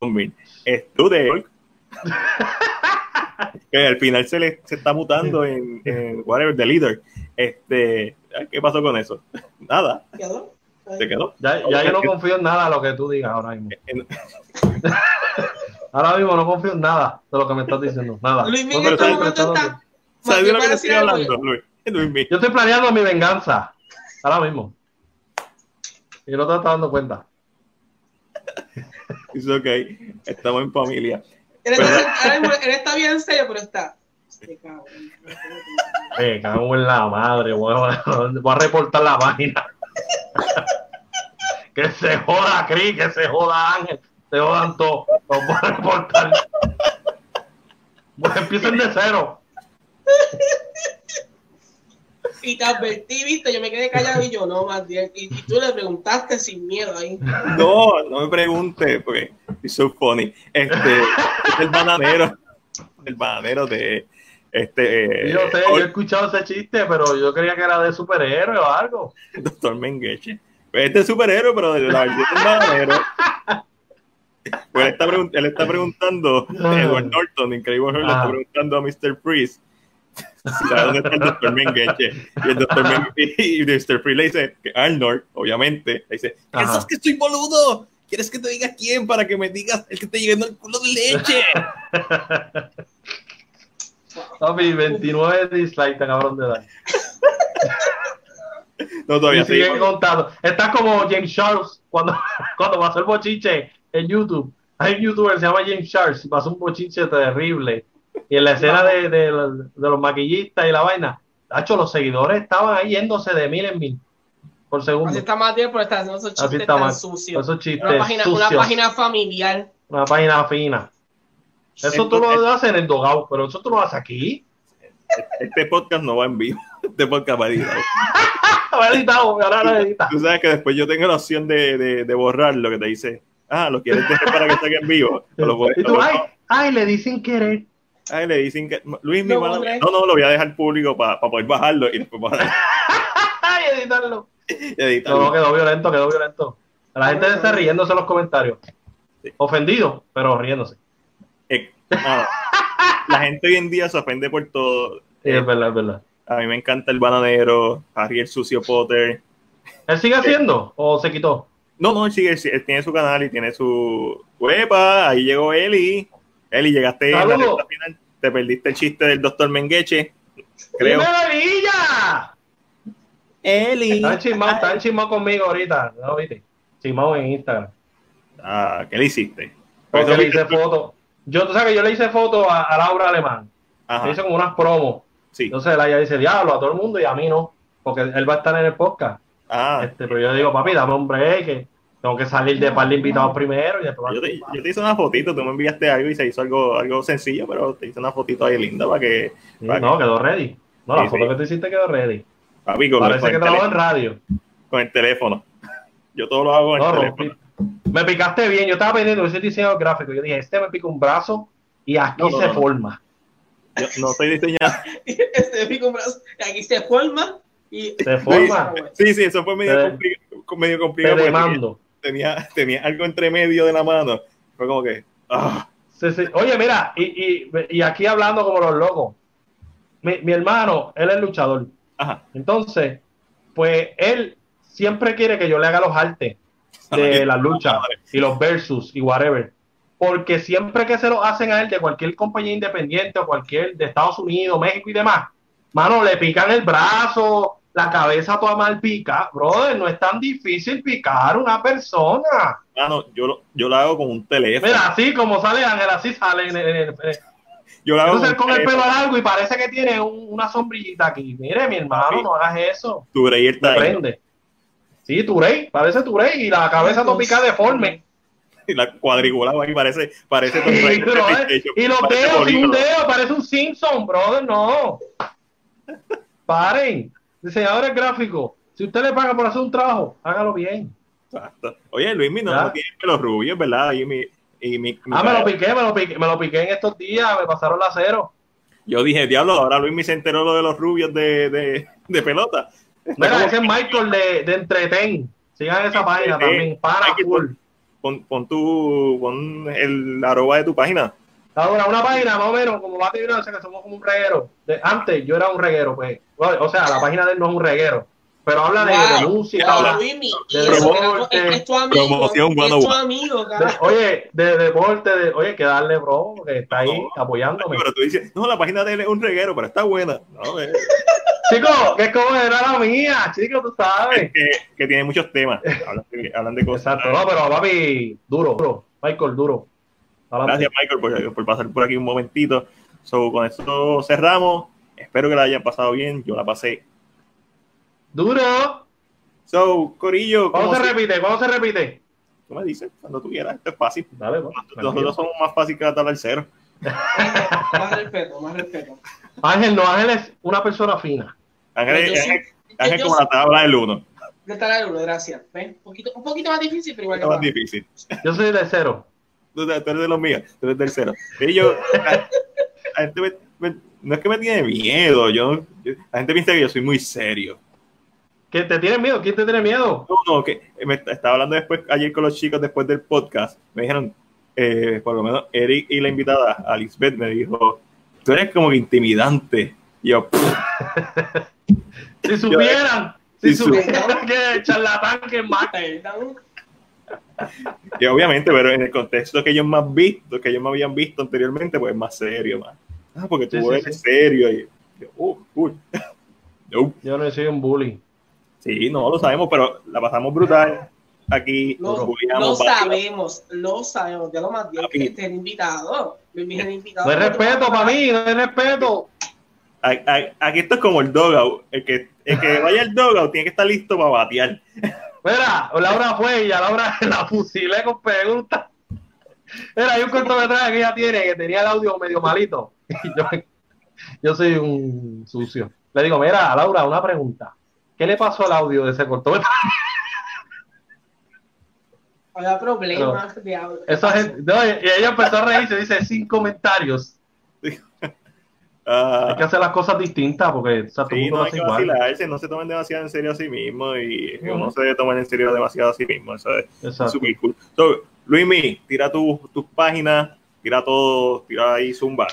2000. Es de que al final se le se está mutando en, en whatever, the leader. Este, ¿qué pasó con eso? Nada, ¿Quedó? se quedó. Ya, ya yo no confío en nada de lo que tú digas ahora mismo. En- Ahora mismo no confío en nada de lo que me estás diciendo. Nada. Luis No Miguel prestando está. ¿Sabes de lo que para te decir estoy algo, hablando, Luis? Luis Miguel. Yo estoy planeando mi venganza. Ahora mismo. Y no te estás dando cuenta. It's okay. Estamos en familia. Él está, él bien serio, pero está. Este cabrón. Me cago en la madre. Voy a, voy a reportar la página. que se joda Cris, que se joda Ángel. Se jodan todos. Los voy a reportar. Pues empiecen de cero. Y te advertí, viste, yo me quedé callado y yo no, más bien. Y, y tú le preguntaste sin miedo ahí. No, no me pregunte, porque it's so funny. Este, es el bananero, el bananero de este yo sé, yo he escuchado ese chiste, pero yo creía que era de superhéroe o algo. Doctor Mengeche. Pues este es superhéroe, pero de la versión del bananero. Pues él está, él está preguntando, Edward Norton, increíble Hulk, le está Ah. preguntando a Mr. Freeze dónde está el Doctor Mengeche. Y el Doctor Men y Mr. Freeze le dice que Arnold, obviamente, le dice. ¿piensas que estoy boludo? ¿Quieres que te diga quién para que me digas el que te llenó el culo de leche? Papi, 29 dislikes, cabrón de dar. No, todavía sigue. contando. Está como James Charles cuando, cuando pasó el bochinche en YouTube. Hay un youtuber que se llama James Charles y pasó un bochinche terrible. Y en la escena de, de, los- de los maquillistas y la vaina, los seguidores estaban ahí yéndose de mil en mil por segundo. Así está más bien por estar haciendo esos Así chistes está tan mal. sucios. Esos chistes Una página, una sucios. página familiar. Una página fina. Eso tú lo haces en el dogao, pero eso tú lo haces aquí. Este podcast no va en vivo. Este podcast va editado. Lo he editado, ahora lo edita. Tú sabes que después yo tengo la opción de, de, de borrar lo que te dice. Ah, ¿lo quieres dejar para que salga en vivo? O lo puedes- Y tú, lo- ay, ay, le dicen querer. Ay, le dicen que. Luis, mi No. No, no, lo voy a dejar público para poder bajarlo y después bajar Ay, editarlo. y No, no, editarlo. quedó violento, quedó violento. La gente está riéndose en los comentarios. Sí. Ofendido, pero riéndose. Eh, nada. La gente hoy en día se ofende por todo. Sí, es verdad, es verdad. A mí me encanta el bananero, Harry el sucio Potter. ¿Él sigue haciendo o se quitó? No, no, él, sigue, él tiene su canal y tiene su. ¡Huepa! Ahí llegó Eli. Eli, llegaste en la final. Te perdiste el chiste del doctor Mengeche. Creo. ¡Dime, Villa! Eli. Está chismado, está chismado conmigo ahorita. ¿No viste? Chismado en Instagram. Ah, ¿qué le hiciste? Porque le hice tú. foto. Yo, tú sabes que yo le hice foto a, a Laura Alemán. Ajá, Le hice como unas promos. sí. Entonces ella dice, diablo, a todo el mundo y a mí no. Porque él va a estar en el podcast. Ah, Este, pero yo le digo, papi, dame un break. Tengo que salir de par de invitados primero y después. yo te, yo te hice una fotito, tú me enviaste algo y se hizo algo, algo sencillo, pero te hice una fotito ahí linda para que, para no, quedó ready. No, la foto sí. que tú hiciste quedó ready. papi, con, Parece con que trabajo en radio. con el teléfono. Yo todo lo hago con No, el rompí. teléfono. Me picaste bien. Yo estaba pendiente ese diseño gráfico. Yo dije, este me pica un brazo y aquí No, no, se forma. Yo no estoy diseñando. Este pico un brazo, aquí se forma y Se forma. Sí, sí, eso fue medio, Te- compli- medio Te complicado. porque demando. Tenía, tenía algo entre medio de la mano. Fue como que. ah, Sí, sí. Oye, mira, y, y, y aquí hablando como los locos. Mi, mi hermano, él es luchador. ajá. Entonces, pues él siempre quiere que yo le haga los artes de la lucha y los versus y whatever. Porque siempre que se lo hacen a él de cualquier compañía independiente o cualquier de Estados Unidos, México y demás, mano, le pican el brazo, la cabeza toda mal pica. Brother, no es tan difícil picar una persona. Mano, yo lo, yo lo hago con un teléfono. Mira, así como sale Ángel, así sale. En, en- en- yo lo hago entonces con con el pelo largo y parece que tiene un- una sombrillita aquí. Mire, mi hermano, no hagas eso. Tu Me está ahí. prende. Sí, Turey, parece Turey y la cabeza tópica deforme. Y la cuadriculada ahí parece, parece Sí, brother. Y los dedos, sin un dedo, parece un Simpson, brother, no. Paren. Diseñadores gráficos, si usted le paga por hacer un trabajo, hágalo bien. Exacto. Oye, Luis no, Ya. no tiene pelo rubio, ¿verdad? Ahí mi, Y mi, mi Ah, me lo piqué, me lo piqué, me lo piqué en estos días, me pasaron la cero. yo dije, diablo, ahora Luis me se enteró lo de los rubios de, de, de pelota. Mira, ese es Michael de, de Entreten. Sigan esa página también, para full. Pon, pon tu, pon el arroba de tu página. Ahora, una página más o menos como Bate y Bronce, que somos como un reguero. De- antes yo era un reguero, pues. O sea, la página de él no es un reguero. Pero habla de, música. wow, habla- de deporte, es, es tu amigo, promoción es tu 101. amigo, de- carajo. oye, de deporte, de, oye, que darle, bro, que está ahí No, apoyándome. Pero tú dices, no, la página de él es un reguero, pero está buena. No, es Chico, que es como era la mía, chico, tú sabes. que, que tiene muchos temas. Hablan de, hablan de cosas. Exacto, no, pero papi, duro, duro. Michael, duro. Adelante. Gracias, Michael, por, por pasar por aquí un momentito. So, con esto cerramos. Espero que la hayan pasado bien. Yo la pasé. Duro. So, Corillo, ¿Cuándo ¿cómo se si- repite? ¿Cuándo se repite? tú me dices? Cuando tú quieras. Esto es fácil. Dale, pues. Nosotros somos más fácil que la tabla del cero. Más respeto, más respeto. Ángel, no, Ángel es una persona fina. Ángel, Ángel- Ángel como sí- la tabla del uno. De estar al uno, gracias. ¿Ves? Un poquito, un poquito más difícil, pero igual Es más que difícil. Yo soy de cero. Tú, tú eres de los míos. Tú eres del cero. Y yo, la, la gente me- me- no es que me tiene miedo. Yo, yo- la gente piensa que yo soy muy serio. ¿Qué te tiene miedo? ¿Quién te tiene miedo? No, no, que me estaba hablando después, ayer con los chicos después del podcast. Me dijeron, eh, por lo menos Eric y la invitada, Alisbeth, me dijo, tú eres como que intimidante. Y yo, "Pff, Si supieran, Si si supieran que charlatán que más. Perdón. y obviamente, pero en el contexto que ellos más visto, que ellos me habían visto anteriormente, pues es más serio, más. Ah, porque tú Sí, eres sí. serio. Y yo, oh, cool. No. Yo no soy un bully. Sí, no lo sabemos, pero la pasamos brutal. Aquí Lo, nos lo sabemos, lo sabemos. Ya lo más bien que este es el invitado. El. No hay respeto para mí, no hay respeto. Aquí esto es como el dogout. El que, el que vaya al dogout tiene que estar listo para batear. Mira, Laura fue y a Laura la fusilé con preguntas. Mira, hay un cortometraje que ella tiene que tenía el audio medio malito. Y yo, yo soy un sucio. Le digo, mira, Laura, una pregunta. ¿Qué le pasó al audio de ese cortometraje? Había problemas de audio. Esa gente, no, y ella empezó a reírse, dice, sin comentarios. Ah, Hay que hacer las cosas distintas porque o sea, todo el sí, mundo no hay que igual. vacilarse, no se tomen demasiado en serio a sí mismo y Ujú. uno se debe tomar en serio demasiado a sí mismo. Eso es Exacto. cool. So, Luismi, tira tu- tus páginas, tira todo, tira ahí Zumba.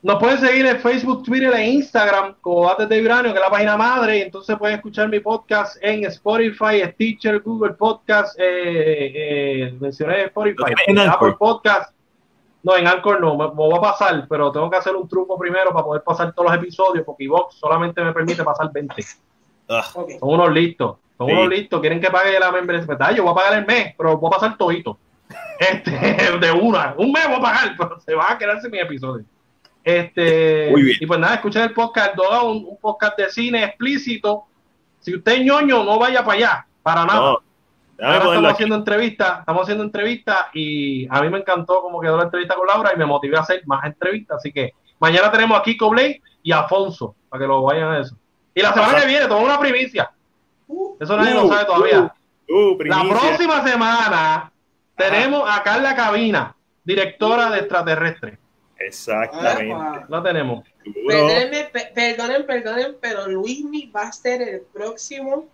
Nos pueden seguir en Facebook, Twitter e Instagram como Bates de Vibranio, que es la página madre, y entonces pueden escuchar mi podcast en Spotify, Stitcher, Google Podcast, eh, eh, mencioné Spotify, ¿Lo tienes en Apple? Podcast. No, en Anchor no, me, me voy a pasar, pero tengo que hacer un truco primero para poder pasar todos los episodios, porque Vox solamente me permite pasar 20. Ah. Son unos listos, son Sí. unos listos, quieren que pague la membresía. Pues, ah, yo voy a pagar el mes, pero voy a pasar todito. Este, de una, un mes voy a pagar, pero se van a quedar sin mi episodio. Este, Muy bien. y pues nada, escuchen el podcast, Doga, un, un podcast de cine explícito. Si usted es ñoño, no vaya para allá, para nada. no, Ahora estamos aquí. haciendo entrevistas, estamos haciendo entrevistas y a mí me encantó cómo quedó la entrevista con Laura y me motivé a hacer más entrevistas. Así que mañana tenemos a Kiko Blake y a Afonso para que lo vayan a eso. Y la semana Ajá. que viene, todo una primicia. Uh, Eso nadie Uh, lo sabe todavía. Uh, la próxima semana tenemos a Carla Cabina, directora de extraterrestre. Exactamente. Epa. La tenemos. Duro. Perdónenme, pe- perdonen, perdonen, pero Luismi va a ser el próximo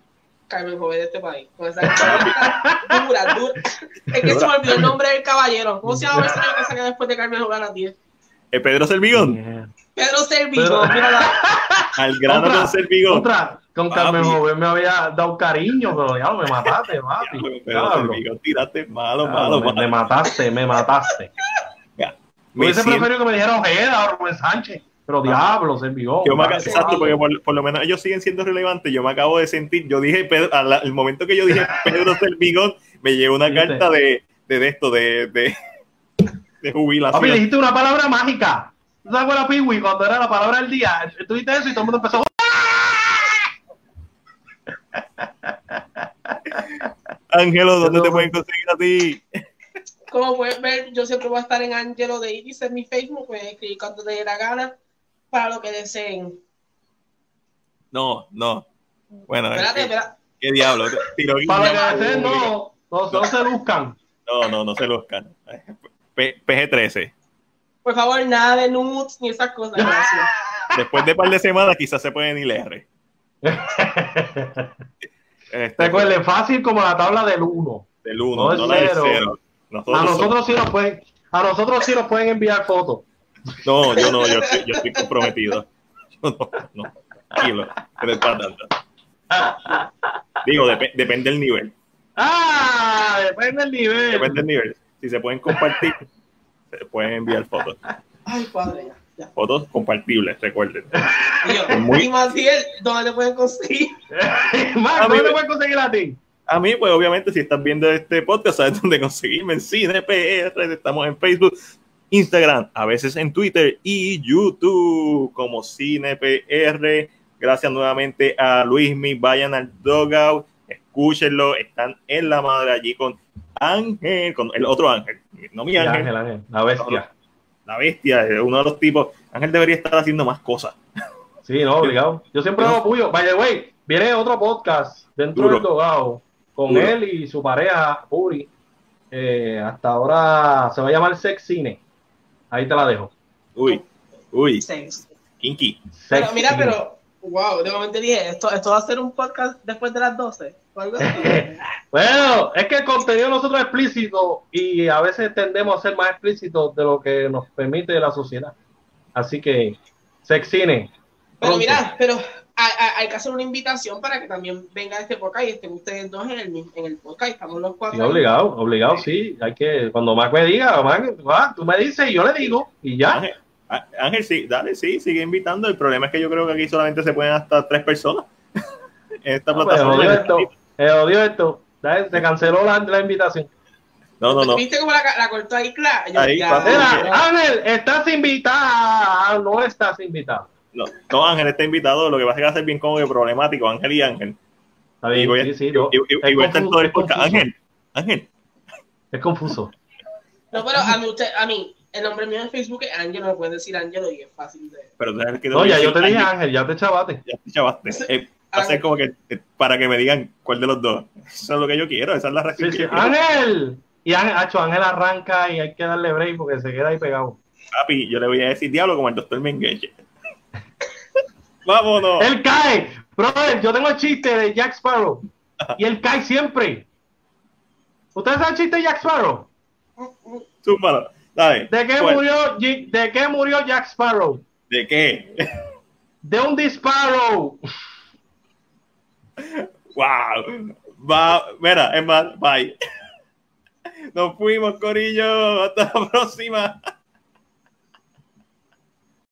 Carmen Joven de este país. Con esa dura, dura. Es que se me olvidó el nombre del caballero. ¿Cómo se llama ese señor que saca después de Carmen Joven a las 10? Eh, Pedro Servigón, Pedro mírala. al grano con Servigón. Otra, con. Carmen Joven me había dado cariño, pero ya me mataste, Ya, papi. Pedro. Servigón, tírate malo, malo, me, malo. me mataste, me mataste. Ya. Me Hubiese siento- preferido que me dijera Ojeda o Rubén Sánchez. Pero diablo, se envió. Yo me exacto, porque por, por lo menos ellos siguen siendo relevantes. Yo me acabo de sentir, yo dije, Pedro, al, al momento que yo dije Pedro Servigón, me llegó una ¿Viste? carta de, de, de esto, de, de, de Papi, jubilación. dijiste una palabra mágica. ¿Tú sabes cuál era Piwi cuando era la palabra del día? Tú dijiste eso y todo el mundo empezó. Ángelo, ¿dónde te pueden conseguir a ti? Como pueden ver, yo siempre voy a estar en Angelo de Iris en mi Facebook. Pueden escribir cuando te dé la gana para lo que deseen. No, no. Bueno, Espérate, ¿qué, espérate. qué diablo? Tiro Para lo que deseen, no, no, no se buscan. No, no, no se los can. PG-13. Por favor, nada de nudes ni esas cosas. Gracias. Después de un par de semanas, quizás se pueden ir R. Este, Recuerden, fácil como la tabla del 1. del 1, no no, es la del cero. 0. Nosotros A nosotros somos- sí nos pueden, a nosotros sí nos pueden enviar fotos. No, yo no, yo, estoy- yo estoy comprometido. Yo no, no. Tranquilo, que no es para tanto. Digo, dep- depende del nivel. Ah, depende del nivel. Depende del nivel. Si se pueden compartir, se pueden enviar fotos. Ay, padre, ya. ya. Fotos compartibles, recuerden. Yo, Muy- Y Maciel, ¿dónde te pueden conseguir? Max, A mí ¿dónde te pueden conseguir a ti? A mí, pues obviamente, si estás viendo este podcast, sabes dónde conseguirme en CinePR. Estamos en Facebook, Instagram, a veces en Twitter y YouTube como CinePR. Gracias nuevamente a Luismi. Vayan al Dogout, escúchenlo. Están en la madre allí con Ángel, con el otro Ángel, no mi Ángel, Ángel, Ángel, la bestia. la bestia, uno de los tipos. Ángel debería estar haciendo más cosas. Sí, no, obligado. Yo siempre hago puyo. By the way, viene otro podcast dentro Duro. del Dogado con Duro. él y su pareja, Uri. Eh, hasta ahora se va a llamar Sex Cine. Ahí te la dejo. Uy, uy, Sex. kinky. Pero mira, pero, wow, de momento dije, esto, esto va a ser un podcast después de las 12. o algo así. Bueno, es que el contenido nosotros es explícito y a veces tendemos a ser más explícitos de lo que nos permite la sociedad. Así que, Sex Cine. Pero mira, pero hay, que hacer una invitación para que también venga este podcast y estén ustedes dos en el, en el podcast. Estamos los cuatro. Sí, obligado, obligado, sí. Hay que, cuando Mac me diga, Mac, ah, tú me dices y yo le digo y ya. Ángel, Ángel, sí, dale, sí, sigue invitando. El problema es que yo creo que aquí solamente se pueden hasta tres personas. en esta No, pues, plataforma. odio esto, eh, odio esto. Ya, Se canceló la, la invitación. No, no, no. ¿Viste cómo la, la cortó ahí, claro? Ángel, estás invitada. No estás invitada. No, no, Ángel está invitado. Lo que pasa es que va a ser bien cómodo y problemático. Ángel y Ángel. Está Y bien, voy a, sí, sí. y- no, y- y- es y voy a estar todo el podcast. Ángel, Ángel. Es confuso. No, pero a mí, usted, a mí, el nombre mío en Facebook es Ángelo, me pueden decir Ángelo y es fácil de. Pero sabes que No, ya yo te dije, Ángel, ya te chavaste. Ya te chavaste. Eh, va a ser como que eh, para que me digan cuál de los dos. Eso es lo que yo quiero. Esa es la Sí, reacción. sí. yo quiero. Ángel. Y Ángel, Ángel arranca y hay que darle break porque se queda ahí pegado. Papi, yo le voy a decir diablo como el doctor Mengeche. Vámonos. Él cae. Brother, yo tengo el chiste de Jack Sparrow. Y él cae siempre. ¿Ustedes saben el chiste de Jack Sparrow? Zúmbalo. Dale. ¿De qué murió, ¿De qué murió Jack Sparrow? ¿De qué? De un disparo. Wow. Va, mira, es más, bye. Nos fuimos, Corillo. Hasta la próxima.